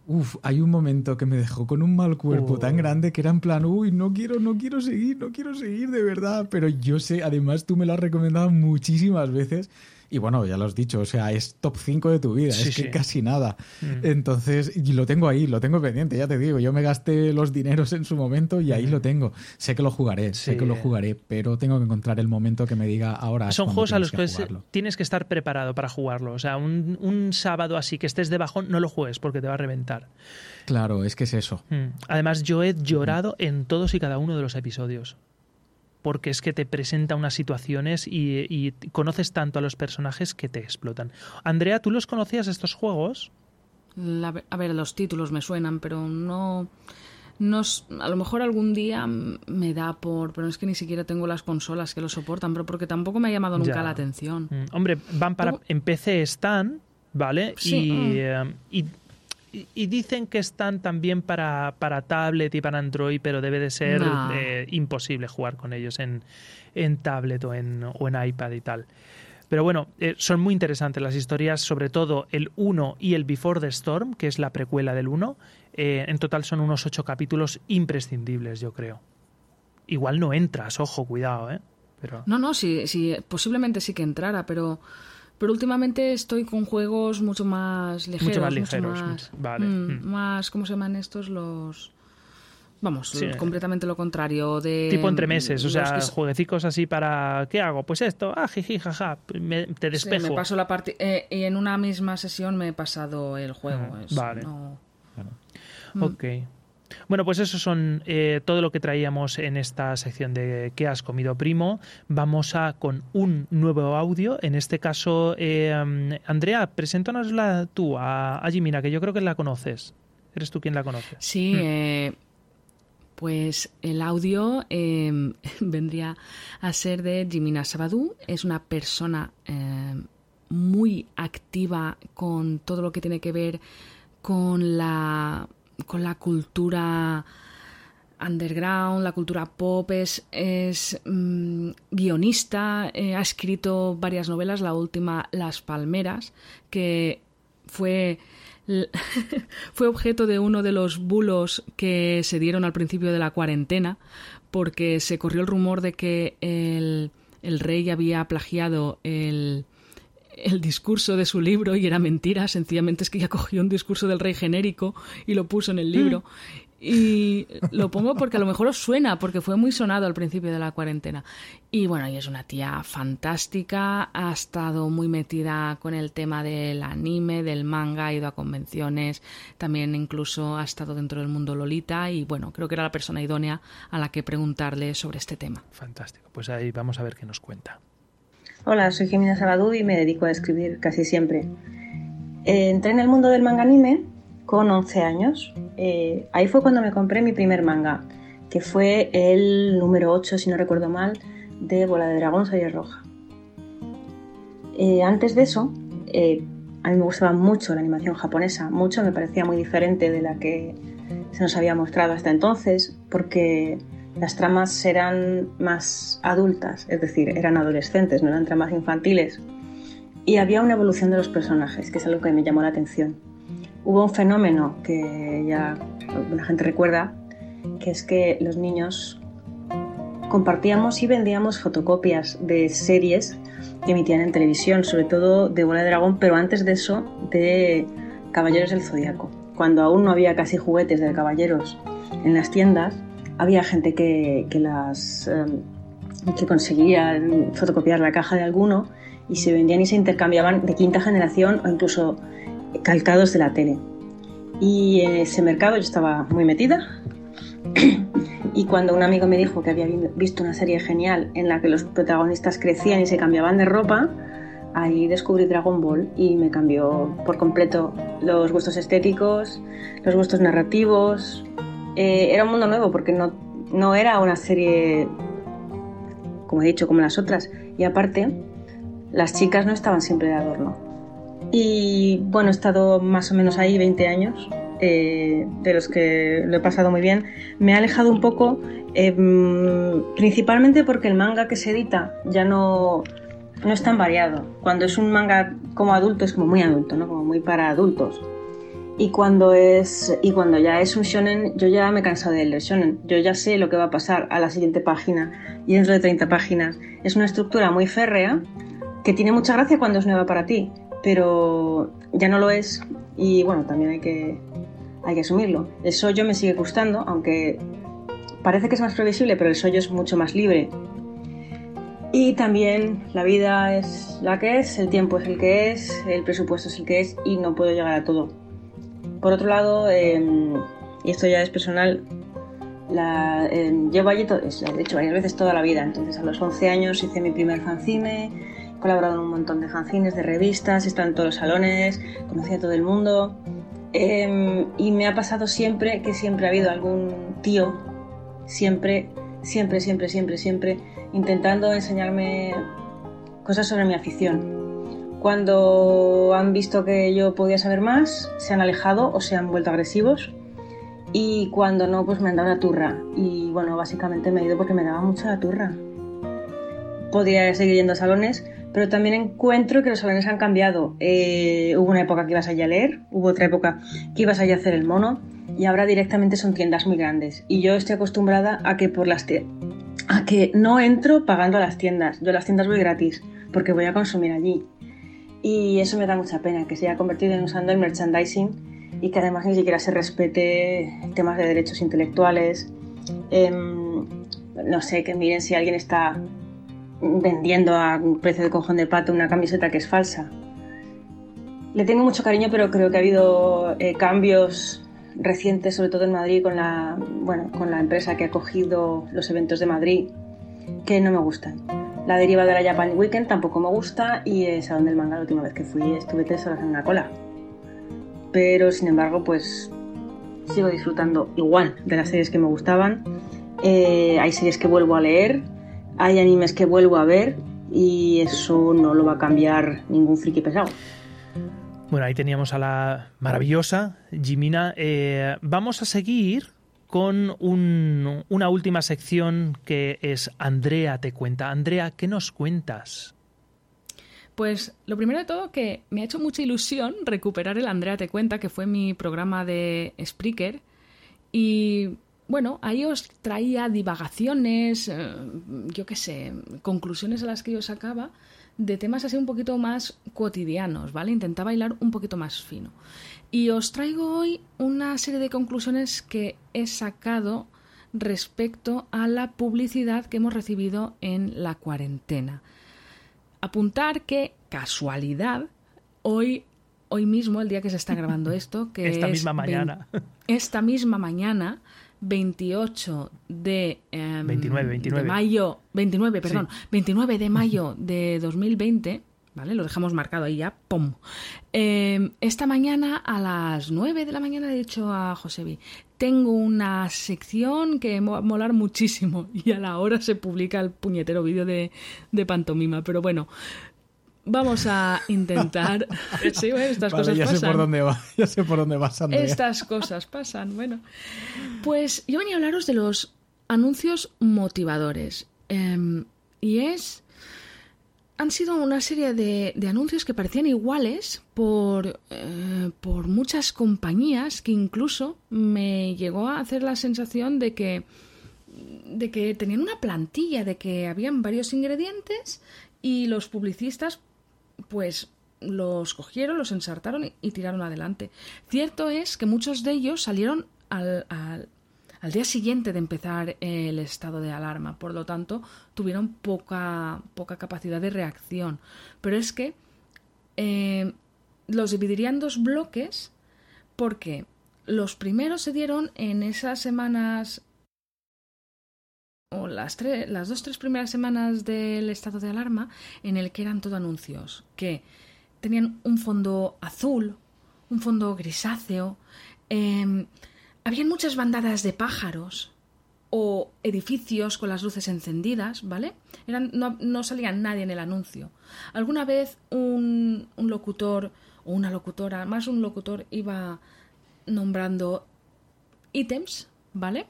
Uf, hay un momento que me dejó con un mal cuerpo tan oh. grande que era en plan, uy, no quiero, no quiero seguir, no quiero seguir de verdad. Pero yo sé, además tú me lo has recomendado muchísimas veces y bueno, ya lo has dicho, o sea, es top 5 de tu vida, es que casi nada. Mm. Entonces, y lo tengo ahí, lo tengo pendiente, ya te digo, yo me gasté los dineros en su momento y ahí lo tengo. Sé que lo jugaré, sé que lo jugaré, pero tengo que encontrar el momento que me diga ahora. Son juegos a los que, tienes que estar preparado para jugarlo. O sea, un, un sábado así que estés de bajón, no lo juegues porque te va a reventar. Claro, es que es eso. Mm. Además, yo he llorado en todos y cada uno de los episodios porque es que te presenta unas situaciones y, conoces tanto a los personajes que te explotan. Andrea, ¿tú los conocías estos juegos? a ver, los títulos me suenan, pero no, no... A lo mejor algún día me da por... Pero es que ni siquiera tengo las consolas que lo soportan, pero porque tampoco me ha llamado nunca la atención. Mm, hombre, van para... En PC están, ¿vale? Sí, y, mm. eh, y y dicen que están también para, para tablet y para Android, pero debe de ser eh, imposible jugar con ellos en, en tablet o en, o en iPad y tal. Pero bueno, eh, son muy interesantes las historias, sobre todo el 1 y el Before the Storm, que es la precuela del 1. Eh, en total son unos ocho capítulos imprescindibles, yo creo. Igual no entras, ojo, cuidado, ¿eh? Pero... No, no, sí, sí, posiblemente sí que entrara, pero pero últimamente estoy con juegos mucho más ligeros. Mucho más ligeros. vale. Mm, mm. Más, ¿cómo se llaman estos? Los... Vamos, completamente lo contrario de... Tipo entre meses, o sea, jueguecicos así para... ¿Qué hago? Pues esto, ah, jiji, jaja, te despejo. me paso la parte... Eh, y en una misma sesión me he pasado el juego. Ah, vale. Ok. Bueno, pues eso son eh, todo lo que traíamos en esta sección de ¿Qué has comido, primo? Vamos a con un nuevo audio. En este caso, eh, Andrea, preséntanosla tú a, a Jimina, que yo creo que la conoces. ¿Eres tú quien la conoce? Sí, mm. eh, pues el audio em, vendría a ser de Jimina Sabadú. Es una persona em, muy activa con todo lo que tiene que ver con la con la cultura underground, la cultura pop, es, mm, guionista, eh, ha escrito varias novelas, la última Las Palmeras, que fue, fue objeto de uno de los bulos que se dieron al principio de la cuarentena, porque se corrió el rumor de que el, el rey había plagiado el, el discurso de su libro y era mentira, sencillamente es que ella cogió un discurso del rey genérico y lo puso en el libro. Y lo pongo porque a lo mejor os suena, porque fue muy sonado al principio de la cuarentena. Y bueno, y es una tía fantástica, ha estado muy metida con el tema del anime, del manga, ha ido a convenciones, también incluso ha estado dentro del mundo Lolita y bueno, creo que era la persona idónea a la que preguntarle sobre este tema. Fantástico, pues ahí vamos a ver qué nos cuenta. Hola, soy Jimena Sabadú y me dedico a escribir casi siempre. Eh, entré en el mundo del manga anime con 11 años. Eh, ahí fue cuando me compré mi primer manga, que fue el número 8, si no recuerdo mal, de Bola de Dragón Serie Roja. Eh, antes de eso, a mí me gustaba mucho la animación japonesa, mucho, me parecía muy diferente de la que se nos había mostrado hasta entonces, porque las tramas eran más adultas, es decir, eran adolescentes, no eran tramas infantiles. Y había una evolución de los personajes, que es algo que me llamó la atención. Hubo un fenómeno que ya la gente recuerda, que es que los niños compartíamos y vendíamos fotocopias de series que emitían en televisión, sobre todo de Bola de Dragón, pero antes de eso de Caballeros del Zodiaco. Cuando aún no había casi juguetes de caballeros en las tiendas, había gente que, las em, que conseguía fotocopiar la caja de alguno y se vendían y se intercambiaban de quinta generación o incluso calcados de la tele. Y en ese mercado yo estaba muy metida. y cuando un amigo me dijo que había visto una serie genial en la que los protagonistas crecían y se cambiaban de ropa, ahí descubrí Dragon Ball y me cambió por completo los gustos estéticos, los gustos narrativos. Eh, era un mundo nuevo porque no, no era una serie, como he dicho, como las otras. Y aparte, las chicas no estaban siempre de adorno. Y bueno, he estado más o menos ahí 20 años, eh, de los que lo he pasado muy bien. Me ha alejado un poco, em, principalmente porque el manga que se edita ya no, no es tan variado. Cuando es un manga como adulto es como muy adulto, ¿no? Como muy para adultos. Y cuando es y cuando ya es un shonen, yo ya me he cansado del shonen. Yo ya sé lo que va a pasar a la siguiente página y dentro de 30 páginas. Es una estructura muy férrea que tiene mucha gracia cuando es nueva para ti, pero ya no lo es y bueno, también hay que, hay que asumirlo. El sollo me sigue gustando, aunque parece que es más previsible, pero el sollo es mucho más libre. Y también la vida es la que es, el tiempo es el que es, el presupuesto es el que es y no puedo llegar a todo. Por otro lado, em, y esto ya es personal, la, em, llevo allí, de hecho, varias veces toda la vida. Entonces, a los 11 años hice mi primer fanzine, colaborado en un montón de fanzines, de revistas, he estado en todos los salones, conocí a todo el mundo. Em, y me ha pasado siempre que siempre ha habido algún tío, siempre, siempre, siempre, siempre, siempre, intentando enseñarme cosas sobre mi afición. Cuando han visto que yo podía saber más, se han alejado o se han vuelto agresivos. Y cuando no, pues me han dado la turra. Y bueno, básicamente me he ido porque me daba mucha la turra. Podría seguir yendo a salones, pero también encuentro que los salones han cambiado. Eh, hubo una época que ibas allí a leer, hubo otra época que ibas allí a hacer el mono y ahora directamente son tiendas muy grandes. Y yo estoy acostumbrada a que por las a que no entro pagando a las tiendas. Yo a las tiendas voy gratis porque voy a consumir allí. Y eso me da mucha pena, que se haya convertido en usando el merchandising y que además ni siquiera se respete temas de derechos intelectuales. Em, no sé, que miren si alguien está vendiendo a un precio de cojón de pato una camiseta que es falsa. Le tengo mucho cariño, pero creo que ha habido eh, cambios recientes, sobre todo en Madrid, con la, bueno, con la empresa que ha cogido los eventos de Madrid, que no me gustan. La deriva de la Japan Weekend tampoco me gusta y es a donde el manga la última vez que fui estuve tres horas en una cola. Pero sin embargo, pues sigo disfrutando igual de las series que me gustaban. Eh, hay series que vuelvo a leer, hay animes que vuelvo a ver y eso no lo va a cambiar ningún friki pesado. Bueno, ahí teníamos a la maravillosa Jimina. Eh, vamos a seguir con una última sección que es Andrea te cuenta. Andrea, ¿qué nos cuentas? Pues lo primero de todo que me ha hecho mucha ilusión recuperar el Andrea te cuenta, que fue mi programa de Spreaker. Y bueno, ahí os traía divagaciones, eh, yo qué sé, conclusiones a las que yo sacaba de temas así un poquito más cotidianos, ¿vale? Intentaba bailar un poquito más fino. Y os traigo hoy una serie de conclusiones que he sacado respecto a la publicidad que hemos recibido en la cuarentena. Apuntar que, casualidad, hoy, hoy mismo, el día que se está grabando esto, que esta misma mañana. Esta misma mañana 28 de, 29, em, de mayo, 29, perdón, 29 de mayo de 2020, ¿vale? Lo dejamos marcado ahí ya, ¡pum! Em, esta mañana a las 9 de la mañana he dicho a Josebi, tengo una sección que va a molar muchísimo y a la hora se publica el puñetero vídeo de, de pantomima, pero bueno, Vamos a intentar. Sí, estas cosas ya pasan. Sé por dónde va, ya sé por dónde vas, Andrea. Estas cosas pasan. Bueno, pues yo venía a hablaros de los anuncios motivadores. Em, y es han sido una serie de, anuncios que parecían iguales por, eh, por muchas compañías que incluso me llegó a hacer la sensación de que, de que tenían una plantilla, de que habían varios ingredientes y los publicistas pues los cogieron, los ensartaron y, tiraron adelante. Cierto es que muchos de ellos salieron al, al día siguiente de empezar el estado de alarma. Por lo tanto, tuvieron poca, poca capacidad de reacción. Pero es que eh, los dividiría en dos bloques porque los primeros se dieron en esas semanas o las, las dos tres primeras semanas del estado de alarma en el que eran todo anuncios que tenían un fondo azul, un fondo grisáceo, em, habían muchas bandadas de pájaros o edificios con las luces encendidas, ¿vale? Eran, no, salía nadie en el anuncio. Alguna vez un, un locutor o una locutora, más un locutor, iba nombrando ítems, ¿vale?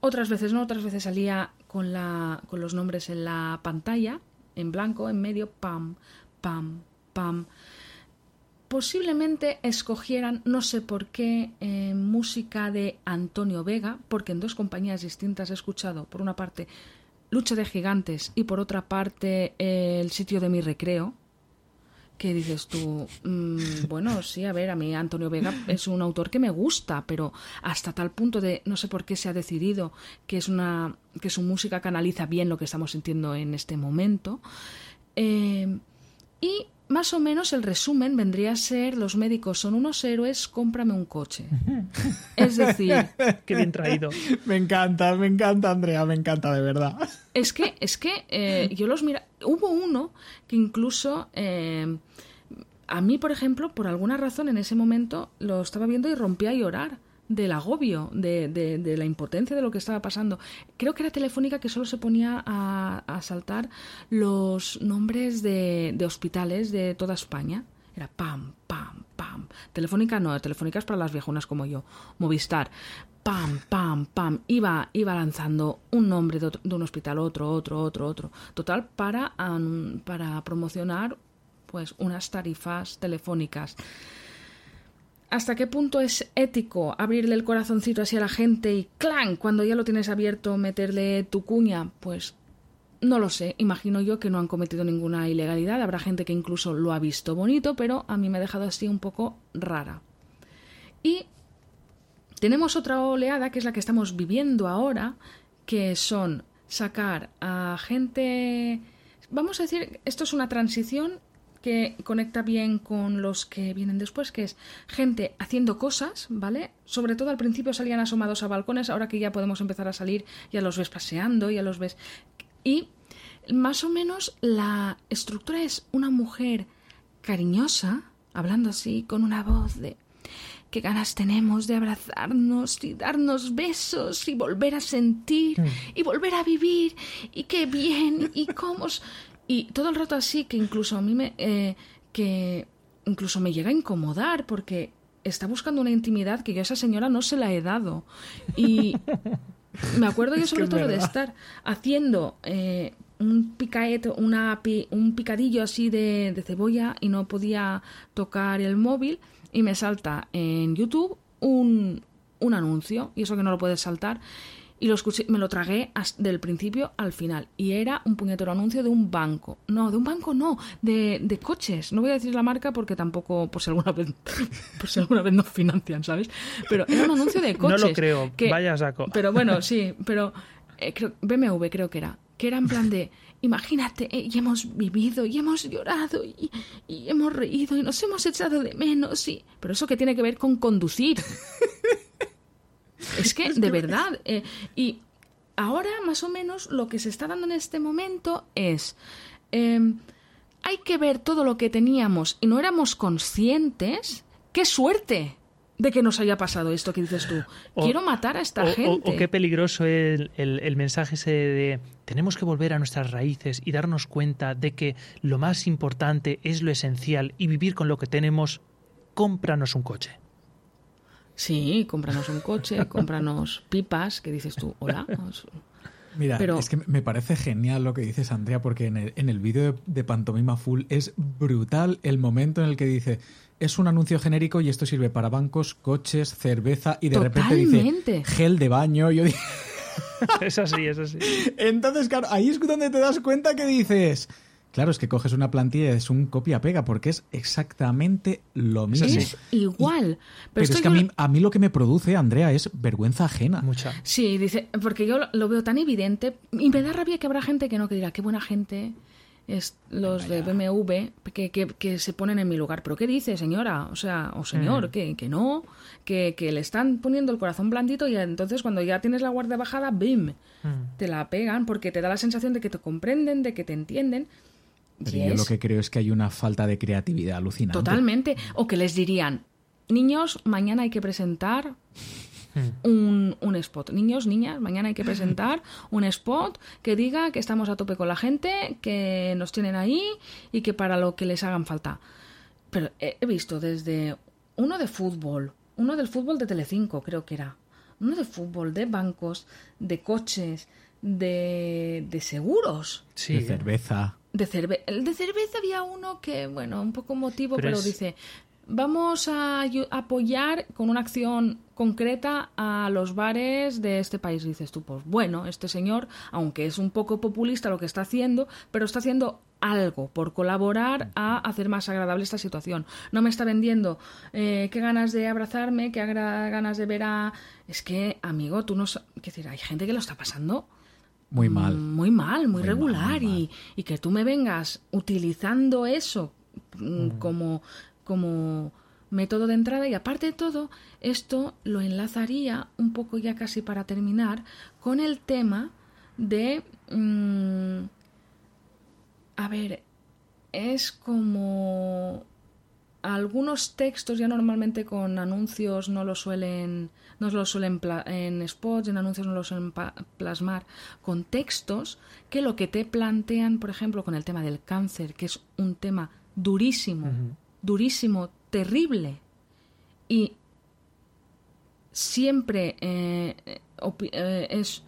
Otras veces no, otras veces salía con, la, con los nombres en la pantalla, en blanco, en medio, pam, pam, pam posiblemente escogieran, no sé por qué, eh, música de Antonio Vega, porque en dos compañías distintas he escuchado, por una parte, Lucha de Gigantes y por otra parte, El sitio de mi recreo. Que dices tú, mm, bueno, sí, a ver, a mí Antonio Vega es un autor que me gusta, pero hasta tal punto de no sé por qué se ha decidido que es una que su música canaliza bien lo que estamos sintiendo en este momento. Eh, y más o menos el resumen vendría a ser los médicos son unos héroes, cómprame un coche. Es decir... Qué bien traído. Me encanta, me encanta, Andrea, me encanta de verdad. Es que, es que eh, yo los mira... Hubo uno que incluso... Eh, a mí, por ejemplo, por alguna razón en ese momento lo estaba viendo y rompía a llorar del agobio, de, de, la impotencia de lo que estaba pasando. Creo que era Telefónica que solo se ponía a, a saltar los nombres de, de, hospitales de toda España. Era pam, pam, pam. Telefónica no, Telefónica es para las viejunas como yo. Movistar. Pam, pam, pam. Iba, iba lanzando un nombre de, un hospital, otro, otro, otro, otro. Total, para, para promocionar pues unas tarifas telefónicas. ¿Hasta qué punto es ético abrirle el corazoncito así a la gente y clan, cuando ya lo tienes abierto, meterle tu cuña? Pues no lo sé, imagino yo que no han cometido ninguna ilegalidad, habrá gente que incluso lo ha visto bonito, pero a mí me ha dejado así un poco rara. Y tenemos otra oleada, que es la que estamos viviendo ahora, que son sacar a gente... Vamos a decir, esto es una transición que conecta bien con los que vienen después, que es gente haciendo cosas, ¿vale? Sobre todo al principio salían asomados a balcones, ahora que ya podemos empezar a salir, ya los ves paseando, ya los ves. Y más o menos la estructura es una mujer cariñosa, hablando así, con una voz de qué ganas tenemos de abrazarnos y darnos besos y volver a sentir mm. y volver a vivir y qué bien y cómo y todo el rato así que incluso a mí me... Eh, que incluso me llega a incomodar porque está buscando una intimidad que yo a esa señora no se la he dado. Y me acuerdo yo sobre todo de estar haciendo eh, un picaet, una, un picadillo así de, de, cebolla y no podía tocar el móvil y me salta en YouTube un, un anuncio y eso que no lo puedes saltar y lo escuché, me lo tragué del principio al final. Y era un puñetero anuncio de un banco. No, de un banco no, de, de coches. No voy a decir la marca porque tampoco, por si alguna vez, por si alguna vez nos financian, ¿sabes? Pero era un anuncio de coches. No lo creo, que, vaya saco. Pero bueno, sí, pero eh, BMW creo que era. Que era en plan de, imagínate, eh, y hemos vivido, y hemos llorado, y, y hemos reído, y nos hemos echado de menos, y... Pero eso que tiene que ver con conducir. Es que, de verdad. Eh, y ahora, más o menos, lo que se está dando en este momento es. Em, hay que ver todo lo que teníamos y no éramos conscientes. ¡Qué suerte! de que nos haya pasado esto que dices tú. Quiero matar a esta gente. O, qué peligroso el, el, mensaje ese de tenemos que volver a nuestras raíces y darnos cuenta de que lo más importante es lo esencial y vivir con lo que tenemos. Cómpranos un coche. Sí, cómpranos un coche, cómpranos pipas, que dices tú, hola. Mira, es que me parece genial lo que dices, Andrea, porque en el, en el vídeo de, Pantomima Full es brutal el momento en el que dice es un anuncio genérico y esto sirve para bancos, coches, cerveza y de repente dice gel de baño. Yo es así, es así. Entonces, claro, ahí es donde te das cuenta que dices, Claro, es que coges una plantilla y es un copia-pega, porque es exactamente lo mismo. Es igual. Pero, es que a, mí, a mí lo que me produce, Andrea, es vergüenza ajena. Mucha. Sí, dice, porque yo lo veo tan evidente y me da rabia que habrá gente que no, que dirá, qué buena gente es los de BMW que, que, se ponen en mi lugar. ¿Pero qué dice, señora? O sea, o señor, mm. que, que no, que, que, le están poniendo el corazón blandito y entonces cuando ya tienes la guardia bajada, ¡bim! Mm. Te la pegan porque te da la sensación de que te comprenden, de que te entienden pero yo lo que creo es que hay una falta de creatividad alucinante. Totalmente. O que les dirían, niños, mañana hay que presentar hmm. un, un, spot. Niños, niñas, mañana hay que presentar un spot que diga que estamos a tope con la gente, que nos tienen ahí y que para lo que les hagan falta. Pero he visto desde uno de fútbol, uno del fútbol de Telecinco, creo que era, uno de fútbol, de bancos, de coches, de, de seguros. De cerveza. De, cerve el de cerveza había uno que, bueno, un poco motivo, pero, dice, vamos a apoyar con una acción concreta a los bares de este país. Dices tú, pues bueno, este señor, aunque es un poco populista lo que está haciendo, pero está haciendo algo por colaborar a hacer más agradable esta situación. No me está vendiendo eh, qué ganas de abrazarme, qué ganas de ver a... Es que, amigo, tú no... Es decir, hay gente que lo está pasando muy mal. Muy mal, muy, regular. Y, y, que tú me vengas utilizando eso mm, como, como método de entrada y aparte de todo, esto lo enlazaría un poco ya casi para terminar con el tema de... Mm, a ver, es como algunos textos ya normalmente con anuncios no lo suelen no lo suelen en spots en anuncios no lo suelen plasmar con textos que lo que te plantean por ejemplo con el tema del cáncer que es un tema durísimo durísimo terrible y siempre eh, eh, es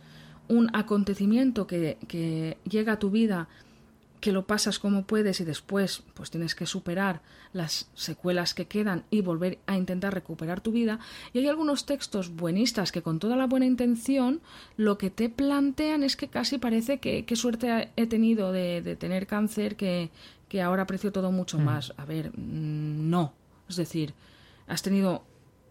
un acontecimiento que, que llega a tu vida que lo pasas como puedes y después pues tienes que superar las secuelas que quedan y volver a intentar recuperar tu vida. Y hay algunos textos buenistas que con toda la buena intención lo que te plantean es que casi parece que qué suerte he tenido de, tener cáncer que, que, ahora aprecio todo mucho mm. más. A ver, mm, no. Es decir, has tenido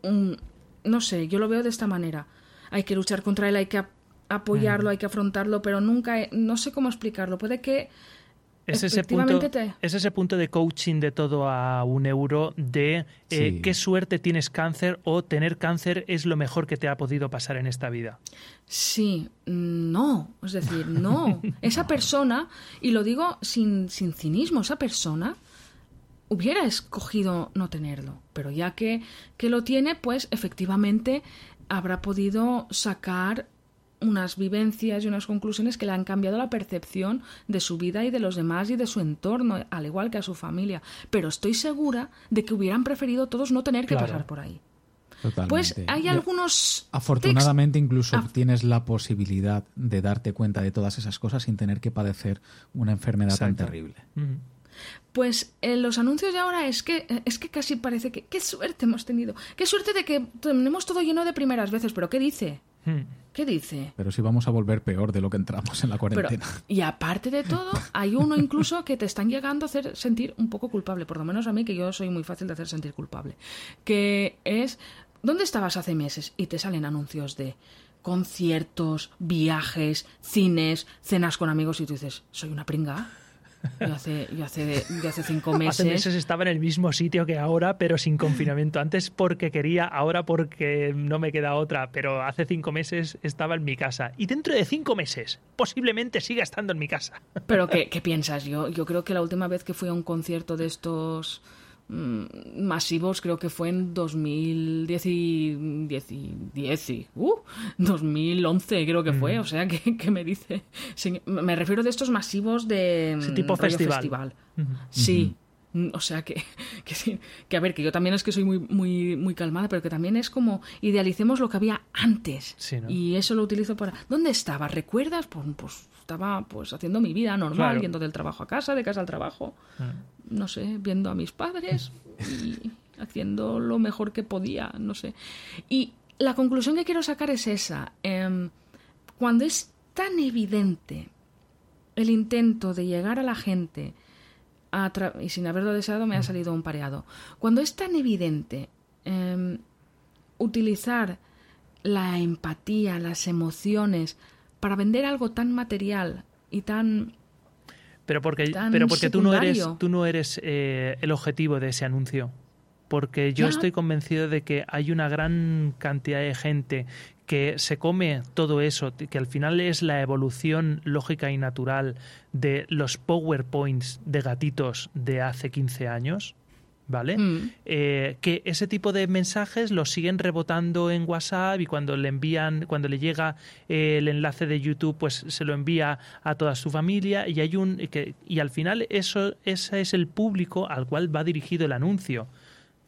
un... No sé, yo lo veo de esta manera. Hay que luchar contra él, hay que apoyarlo, mm. hay que afrontarlo, pero nunca... no sé cómo explicarlo. Puede que es ese, punto, es ese punto de coaching de todo a un euro de eh, qué suerte tienes cáncer o tener cáncer es lo mejor que te ha podido pasar en esta vida. Sí, no, es decir, no. esa persona, y lo digo sin, sin cinismo, esa persona hubiera escogido no tenerlo, pero ya que, que lo tiene, pues efectivamente habrá podido sacar unas vivencias y unas conclusiones que le han cambiado la percepción de su vida y de los demás y de su entorno, al igual que a su familia. Pero estoy segura de que hubieran preferido todos no tener que pasar por ahí. Totalmente. Pues hay algunos. Afortunadamente, incluso tienes la posibilidad de darte cuenta de todas esas cosas sin tener que padecer una enfermedad tan terrible. Pues en los anuncios de ahora es que, es que casi parece que. ¡Qué suerte hemos tenido! ¡Qué suerte de que tenemos todo lleno de primeras veces! ¿Pero qué dice? Hmm. ¿Qué dice? Pero si vamos a volver peor de lo que entramos en la cuarentena. y aparte de todo, hay uno incluso que te están llegando a hacer sentir un poco culpable, por lo menos a mí, que yo soy muy fácil de hacer sentir culpable. Que es, ¿dónde estabas hace meses? Y te salen anuncios de conciertos, viajes, cines, cenas con amigos y tú dices, soy una pringa. Yo hace, yo hace, de, hace cinco meses. Hace meses estaba en el mismo sitio que ahora, pero sin confinamiento. Antes porque quería, ahora porque no me queda otra. Pero hace cinco meses estaba en mi casa. Y dentro de cinco meses, posiblemente siga estando en mi casa. ¿Pero qué, qué piensas? Yo, yo creo que la última vez que fui a un concierto de estos masivos creo que fue en 2010 y, 10 uh, 2011 creo que fue, mm. o sea que, me dice me refiero de estos masivos de tipo festival, Sí, Mm, o sea que, que, que, a ver, que yo también es que soy muy, muy, muy calmada, pero que también es como idealicemos lo que había antes. Y eso lo utilizo para. ¿Dónde estaba? ¿Recuerdas? Pues, pues estaba pues haciendo mi vida normal, yendo del trabajo a casa, de casa al trabajo. Mm. No sé, viendo a mis padres y haciendo lo mejor que podía, no sé. Y la conclusión que quiero sacar es esa. Em, cuando es tan evidente el intento de llegar a la gente y sin haberlo deseado me ha mm. salido un pareado. Cuando es tan evidente em, utilizar la empatía, las emociones, para vender algo tan material y tan pero porque pero porque tú no eres tú no eres eh, el objetivo de ese anuncio porque yo estoy convencido de que hay una gran cantidad de gente que se come todo eso, que al final es la evolución lógica y natural de los PowerPoints de gatitos de hace 15 años, ¿vale? Mm. Eh, que ese tipo de mensajes los siguen rebotando en WhatsApp y cuando le envían, cuando le llega el enlace de YouTube, pues se lo envía a toda su familia y hay un que, y al final eso ese es el público al cual va dirigido el anuncio.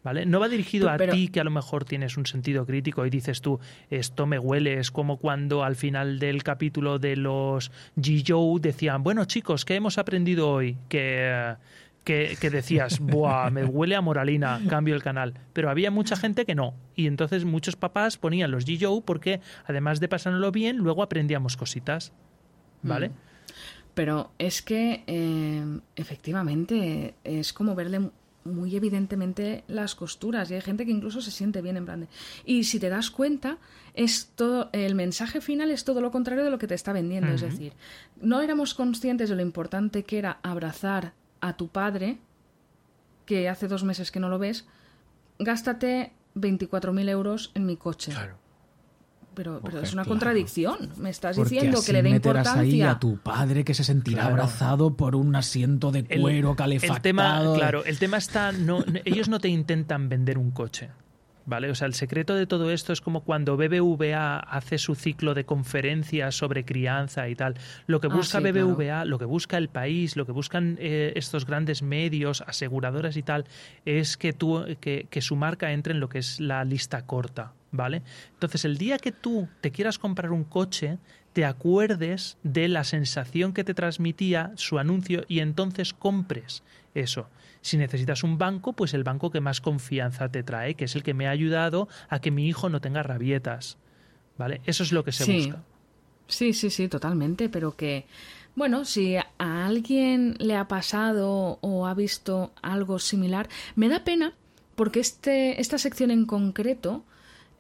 ¿Vale? No va dirigido a ti que a lo mejor tienes un sentido crítico y dices tú, esto me huele, es como cuando al final del capítulo de los G. decían, bueno chicos, ¿qué hemos aprendido hoy? Que, que, decías, Buah, me huele a moralina, cambio el canal. Pero había mucha gente que no. Y entonces muchos papás ponían los G. porque además de pasárnoslo bien, luego aprendíamos cositas. ¿Vale? Mm. Pero es que eh, efectivamente es como verle muy evidentemente las costuras y hay gente que incluso se siente bien en plan y si te das cuenta es todo el mensaje final es todo lo contrario de lo que te está vendiendo es decir no éramos conscientes de lo importante que era abrazar a tu padre que hace dos meses que no lo ves gástate 24.000 euros en mi coche claro pero, pero es una contradicción. Me estás diciendo que le dé importancia ahí a tu padre que se sentirá abrazado por un asiento de cuero calefactado. El tema, claro, el tema está no, ellos no te intentan vender un coche. ¿Vale? O sea, el secreto de todo esto es como cuando BBVA hace su ciclo de conferencias sobre crianza y tal. Lo que ah, busca BBVA, lo que busca el país, lo que buscan eh, estos grandes medios, aseguradoras y tal, es que, tú, que, que su marca entre en lo que es la lista corta. ¿vale? Entonces, el día que tú te quieras comprar un coche, te acuerdes de la sensación que te transmitía su anuncio y entonces compres eso. Si necesitas un banco, pues el banco que más confianza te trae, que es el que me ha ayudado a que mi hijo no tenga rabietas. ¿Vale? Eso es lo que se busca. Sí, sí, sí, totalmente, pero que bueno, si a alguien le ha pasado o ha visto algo similar, me da pena porque este, esta sección en concreto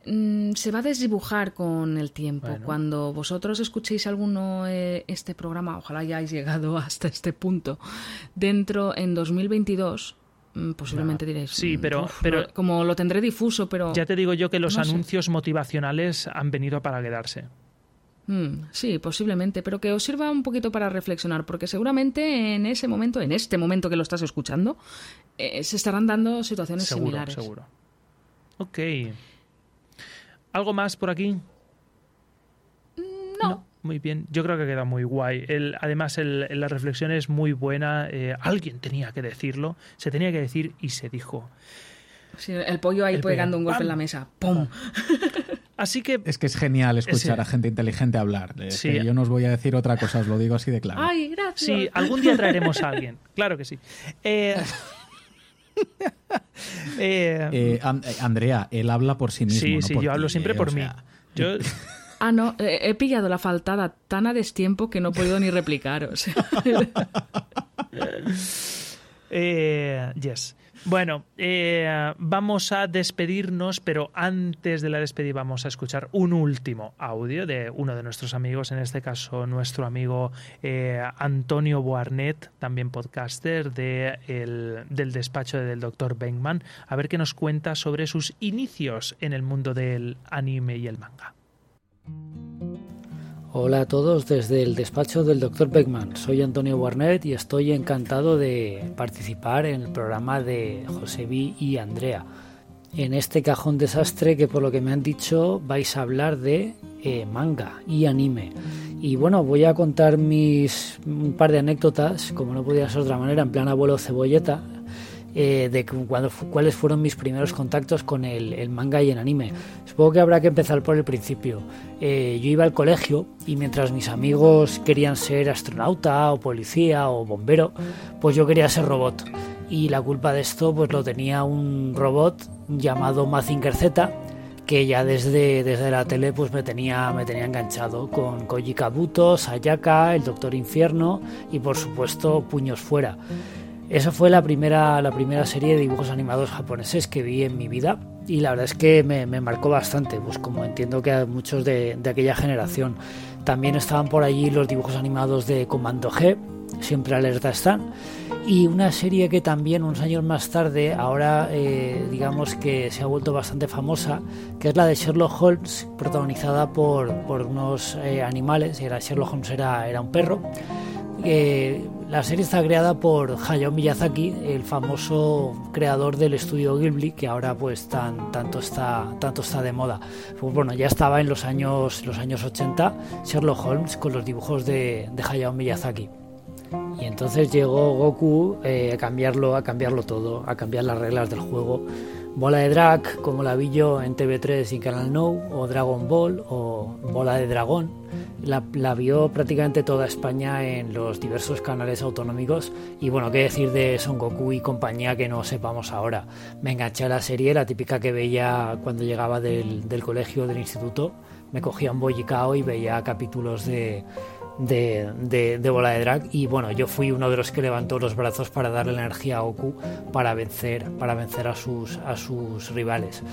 Mm, se va a desdibujar con el tiempo. Cuando vosotros escuchéis alguno eh, este programa, ojalá hayáis llegado hasta este punto, dentro en 2022 mm, posiblemente diréis sí mm, pero pero como lo tendré difuso pero ya te digo yo que los anuncios motivacionales han venido para quedarse sí, posiblemente, pero que os sirva un poquito para reflexionar, porque seguramente en ese momento, en este momento que lo estás escuchando, eh, se estarán dando situaciones similares. Seguro. Ok. ¿Algo más por aquí? No. Muy bien, yo creo que queda muy guay. El, además, el, la reflexión es muy buena. Eh, alguien tenía que decirlo, se tenía que decir y se dijo. el pollo ahí pegando un golpe en la mesa. ¡Pum! Así que. Es que es genial escuchar a gente inteligente hablar. yo no os voy a decir otra cosa, os lo digo así de claro. ¡Ay, gracias! Sí, algún día traeremos a alguien. Claro que sí. Eh. Eh, eh, Andrea, él habla por sí mismo. Sí, sí, yo hablo siempre por mí. Ah, no, he pillado la faltada tan a destiempo que no he podido ni replicar. O sea. yes. Bueno, eh, vamos a despedirnos, pero antes de la despedida vamos a escuchar un último audio de uno de nuestros amigos, en este caso nuestro amigo eh, Antonio Boarnet, también podcaster de del despacho del doctor Benkman, a ver qué nos cuenta sobre sus inicios en el mundo del anime y el manga. Hola a todos desde el despacho del Dr. Beckman. Soy Antonio Barnett y estoy encantado de participar en el programa de José y Andrea. En este cajón desastre que por lo que me han dicho vais a hablar de eh, manga y anime. Y bueno, voy a contar mis un par de anécdotas, como no podía ser de otra manera, en plan abuelo cebolleta. Eh, de cuando, cuáles fueron mis primeros contactos con el, manga y el anime. Supongo que habrá que empezar por el principio. Eh, yo iba al colegio y mientras mis amigos querían ser astronauta o policía o bombero, pues yo quería ser robot. Y la culpa de esto pues lo tenía un robot llamado Mazinger Z que ya desde, desde la tele pues me tenía, me tenía enganchado con Koji Kabuto, Sayaka, el Doctor Infierno y por supuesto Puños Fuera. Esa fue la primera, la primera serie de dibujos animados japoneses que vi en mi vida y la verdad es que me, marcó bastante, pues como entiendo que a muchos de, de, aquella generación. También estaban por allí los dibujos animados de Comando G, siempre alerta están, y una serie que también unos años más tarde, ahora eh, digamos que se ha vuelto bastante famosa, que es la de Sherlock Holmes, protagonizada por, por unos eh, animales, era Sherlock Holmes era, era un perro la serie está creada por Hayao Miyazaki, el famoso creador del estudio Ghibli, que ahora pues tan, tanto, está, tanto está de moda. Pues bueno, ya estaba en los años, los años 80 Sherlock Holmes con los dibujos de, de Hayao Miyazaki. Y entonces llegó Goku eh, a cambiarlo, a cambiarlo todo, a cambiar las reglas del juego. Bola de Drag, como la vi yo en TV3 y Canal No, o Dragon Ball, o Bola de Dragón. La, vio prácticamente toda España en los diversos canales autonómicos. Y bueno, qué decir de Son Goku y compañía que no sepamos ahora. Me enganché a la serie, la típica que veía cuando llegaba del, del colegio, del instituto, me cogía un bollicao y veía capítulos de, de, de, bola de drag. Y bueno yo fui uno de los que levantó los brazos para darle la energía a Goku para vencer para vencer a sus a sus rivales.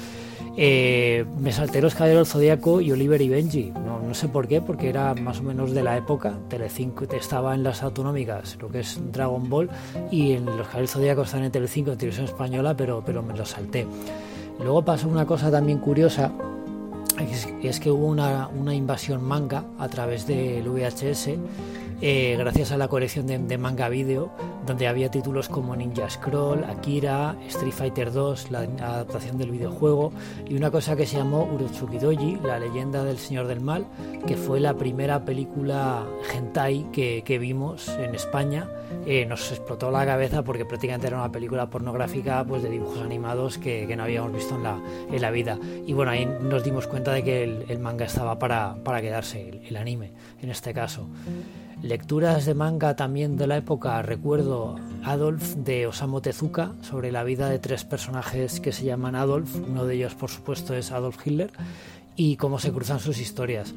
Eh, me salté los caballeros Zodíaco y Oliver y Benji. No, no, sé por qué porque era más o menos de la época. Telecinco estaba en las autonómicas lo que es Dragon Ball y en los caballeros Zodíaco están en Telecinco en televisión española pero pero me los salté. Luego pasó una cosa también curiosa es, que hubo una, una, invasión manga a través del VHS eh, gracias a la colección de, manga video, donde había títulos como Ninja Scroll, Akira, Street Fighter 2, la adaptación del videojuego, y una cosa que se llamó Urotsuki Doji, la leyenda del Señor del Mal, que fue la primera película hentai que, vimos en España. Eh, nos explotó la cabeza porque prácticamente era una película pornográfica pues, de dibujos animados que, no habíamos visto en la, en la, vida. Y bueno, ahí nos dimos cuenta de que el, manga estaba para, para quedarse, el anime en este caso. Lecturas de manga también de la época, recuerdo Adolf de Osamu Tezuka sobre la vida de tres personajes que se llaman Adolf, uno de ellos por supuesto es Adolf Hitler, y cómo se cruzan sus historias.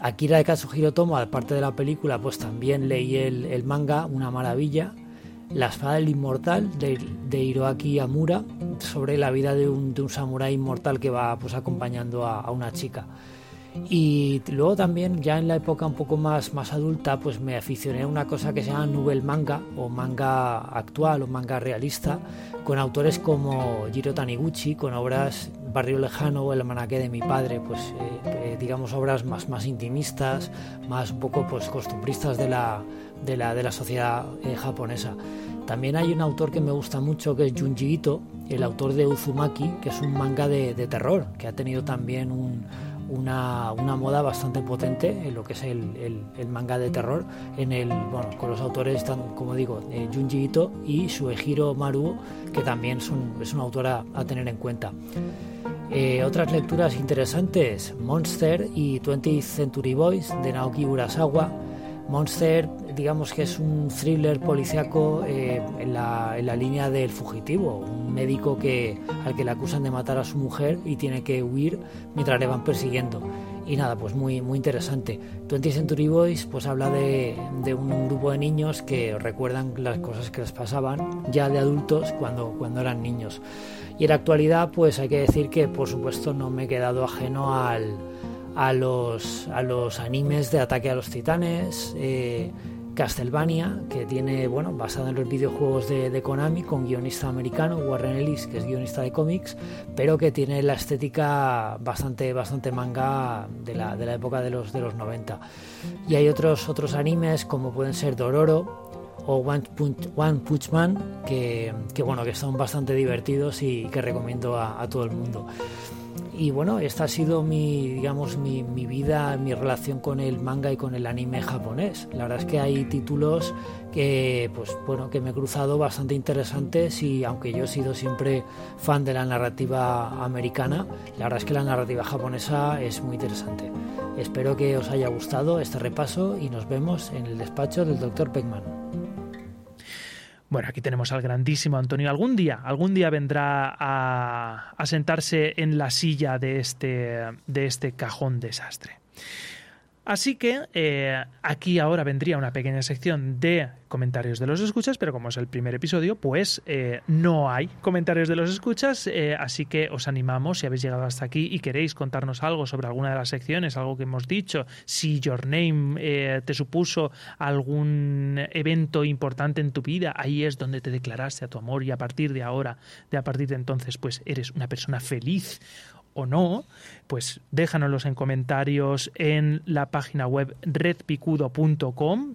Akira de Katsuhiro Tomo, aparte de la película, pues también leí el, manga, una maravilla. La espada del inmortal de, de Hiroaki Amura, sobre la vida de un, de samurái inmortal que va pues acompañando a una chica. Y luego también, ya en la época un poco más, más adulta, pues me aficioné a una cosa que se llama novel manga o manga actual o manga realista, con autores como Jiro Taniguchi, con obras Barrio Lejano o El Manaque de mi padre, pues eh, eh, digamos obras más, más intimistas, más un poco pues costumbristas de la, de la, de la sociedad eh, japonesa. También hay un autor que me gusta mucho que es Junji Ito, el autor de Uzumaki, que es un manga de terror, que ha tenido también un, una, una, moda bastante potente en lo que es el, el, manga de terror, en el, bueno, con los autores están, como digo, eh, Junji Ito y Suehiro Maru, que también son, es una autora a tener en cuenta. Eh, otras lecturas interesantes, Monster y 20th Century Boys de Naoki Urasawa. Monster, digamos que es un thriller policiaco eh, en, la, en, la, línea del fugitivo, un médico que, al que le acusan de matar a su mujer y tiene que huir mientras le van persiguiendo. Y nada, pues muy, muy interesante. 20 Century Boys pues habla de, de, un grupo de niños que recuerdan las cosas que les pasaban ya de adultos cuando, cuando eran niños. Y en la actualidad pues hay que decir que por supuesto no me he quedado ajeno al a los, a los animes de Ataque a los Titanes, eh, Castlevania, que tiene, bueno, basado en los videojuegos de, Konami, con guionista americano, Warren Ellis, que es guionista de cómics, pero que tiene la estética bastante, bastante manga de la, de la época de los, de los 90. Y hay otros, otros animes, como pueden ser Dororo, o One Punch, Man, que, bueno, que son bastante divertidos y que recomiendo a todo el mundo. Y bueno, esta ha sido mi, digamos, mi, mi, vida, mi relación con el manga y con el anime japonés. La verdad es que hay títulos que, pues, bueno, que me he cruzado bastante interesantes y aunque yo he sido siempre fan de la narrativa americana, la verdad es que la narrativa japonesa es muy interesante. Espero que os haya gustado este repaso y nos vemos en el despacho del Dr. Peckman. Bueno, aquí tenemos al grandísimo Antonio. Algún día, algún día vendrá a, sentarse en la silla de este, de este cajón desastre. Así que eh, aquí ahora vendría una pequeña sección de comentarios de los escuchas, pero como es el primer episodio, pues eh, no hay comentarios de los escuchas, eh, así que os animamos, si habéis llegado hasta aquí y queréis contarnos algo sobre alguna de las secciones, algo que hemos dicho, si Your Name te supuso algún evento importante en tu vida, ahí es donde te declaraste a tu amor y a partir de ahora, de a partir de entonces, pues eres una persona feliz o no, pues déjanoslos en comentarios en la página web redpicudo.com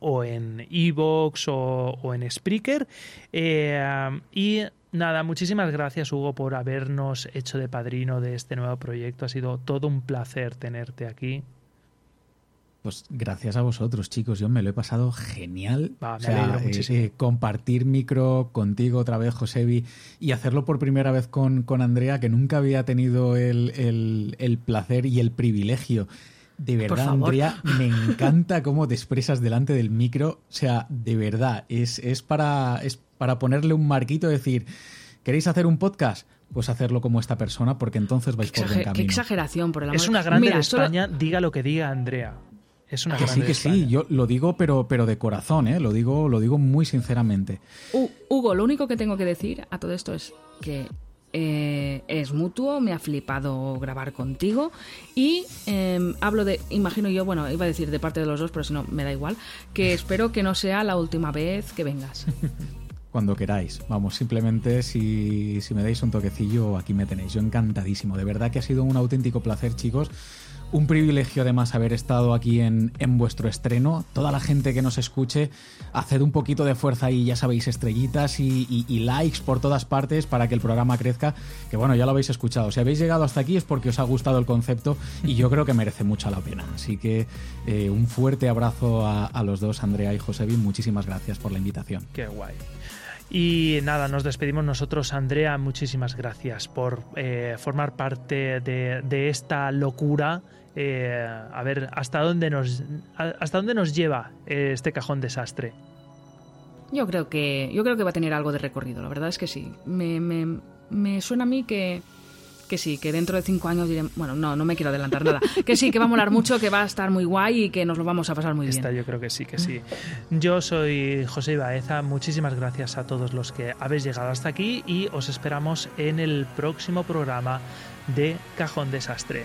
o en iVoox o, o, en Spreaker. Eh, y nada, muchísimas gracias Hugo por habernos hecho de padrino de este nuevo proyecto. Ha sido todo un placer tenerte aquí. Pues gracias a vosotros, chicos. Yo me lo he pasado genial. Va, me o sea, eh, eh, compartir micro contigo otra vez, Josebi, y hacerlo por primera vez con, con Andrea, que nunca había tenido el, el, el placer y el privilegio. De verdad, Andrea, me encanta cómo te expresas delante del micro. O sea, de verdad, es, es, para, es para ponerle un marquito y decir, ¿queréis hacer un podcast? pues hacerlo como esta persona, porque entonces vais por buen camino. Qué exageración, por el amor Es una grande Mira, de España, solo... diga lo que diga Andrea. Es una que sí, que sí, yo lo digo, pero, pero de corazón, ¿eh? lo, digo, lo digo muy sinceramente. Uh, Hugo, lo único que tengo que decir a todo esto es que eh, es mutuo, me ha flipado grabar contigo y eh, hablo de, imagino yo, bueno, iba a decir de parte de los dos, pero si no, me da igual, que espero que no sea la última vez que vengas. Cuando queráis, vamos, simplemente si, si me dais un toquecillo, aquí me tenéis, yo encantadísimo, de verdad que ha sido un auténtico placer, chicos un privilegio además haber estado aquí en, en, vuestro estreno. Toda la gente que nos escuche, haced un poquito de fuerza y ya sabéis, estrellitas y, likes por todas partes para que el programa crezca. Que bueno, ya lo habéis escuchado. Si habéis llegado hasta aquí es porque os ha gustado el concepto y yo creo que merece mucho la pena. Así que eh, un fuerte abrazo a, a, los dos, Andrea y Josebi. Muchísimas gracias por la invitación. Qué guay. Y nada, nos despedimos nosotros. Andrea, muchísimas gracias por eh, formar parte de, de esta locura. Eh, a ver hasta dónde nos hasta dónde nos lleva este cajón desastre. Yo creo que yo creo que va a tener algo de recorrido. La verdad es que sí. Me, me, me suena a mí que que sí, que dentro de cinco años diré, bueno, no, no me quiero adelantar nada, que sí, que va a molar mucho, que va a estar muy guay y que nos lo vamos a pasar muy Esta, bien. Yo creo que sí, que sí. Yo soy José Baeza, muchísimas gracias a todos los que habéis llegado hasta aquí y os esperamos en el próximo programa de Cajón Desastre.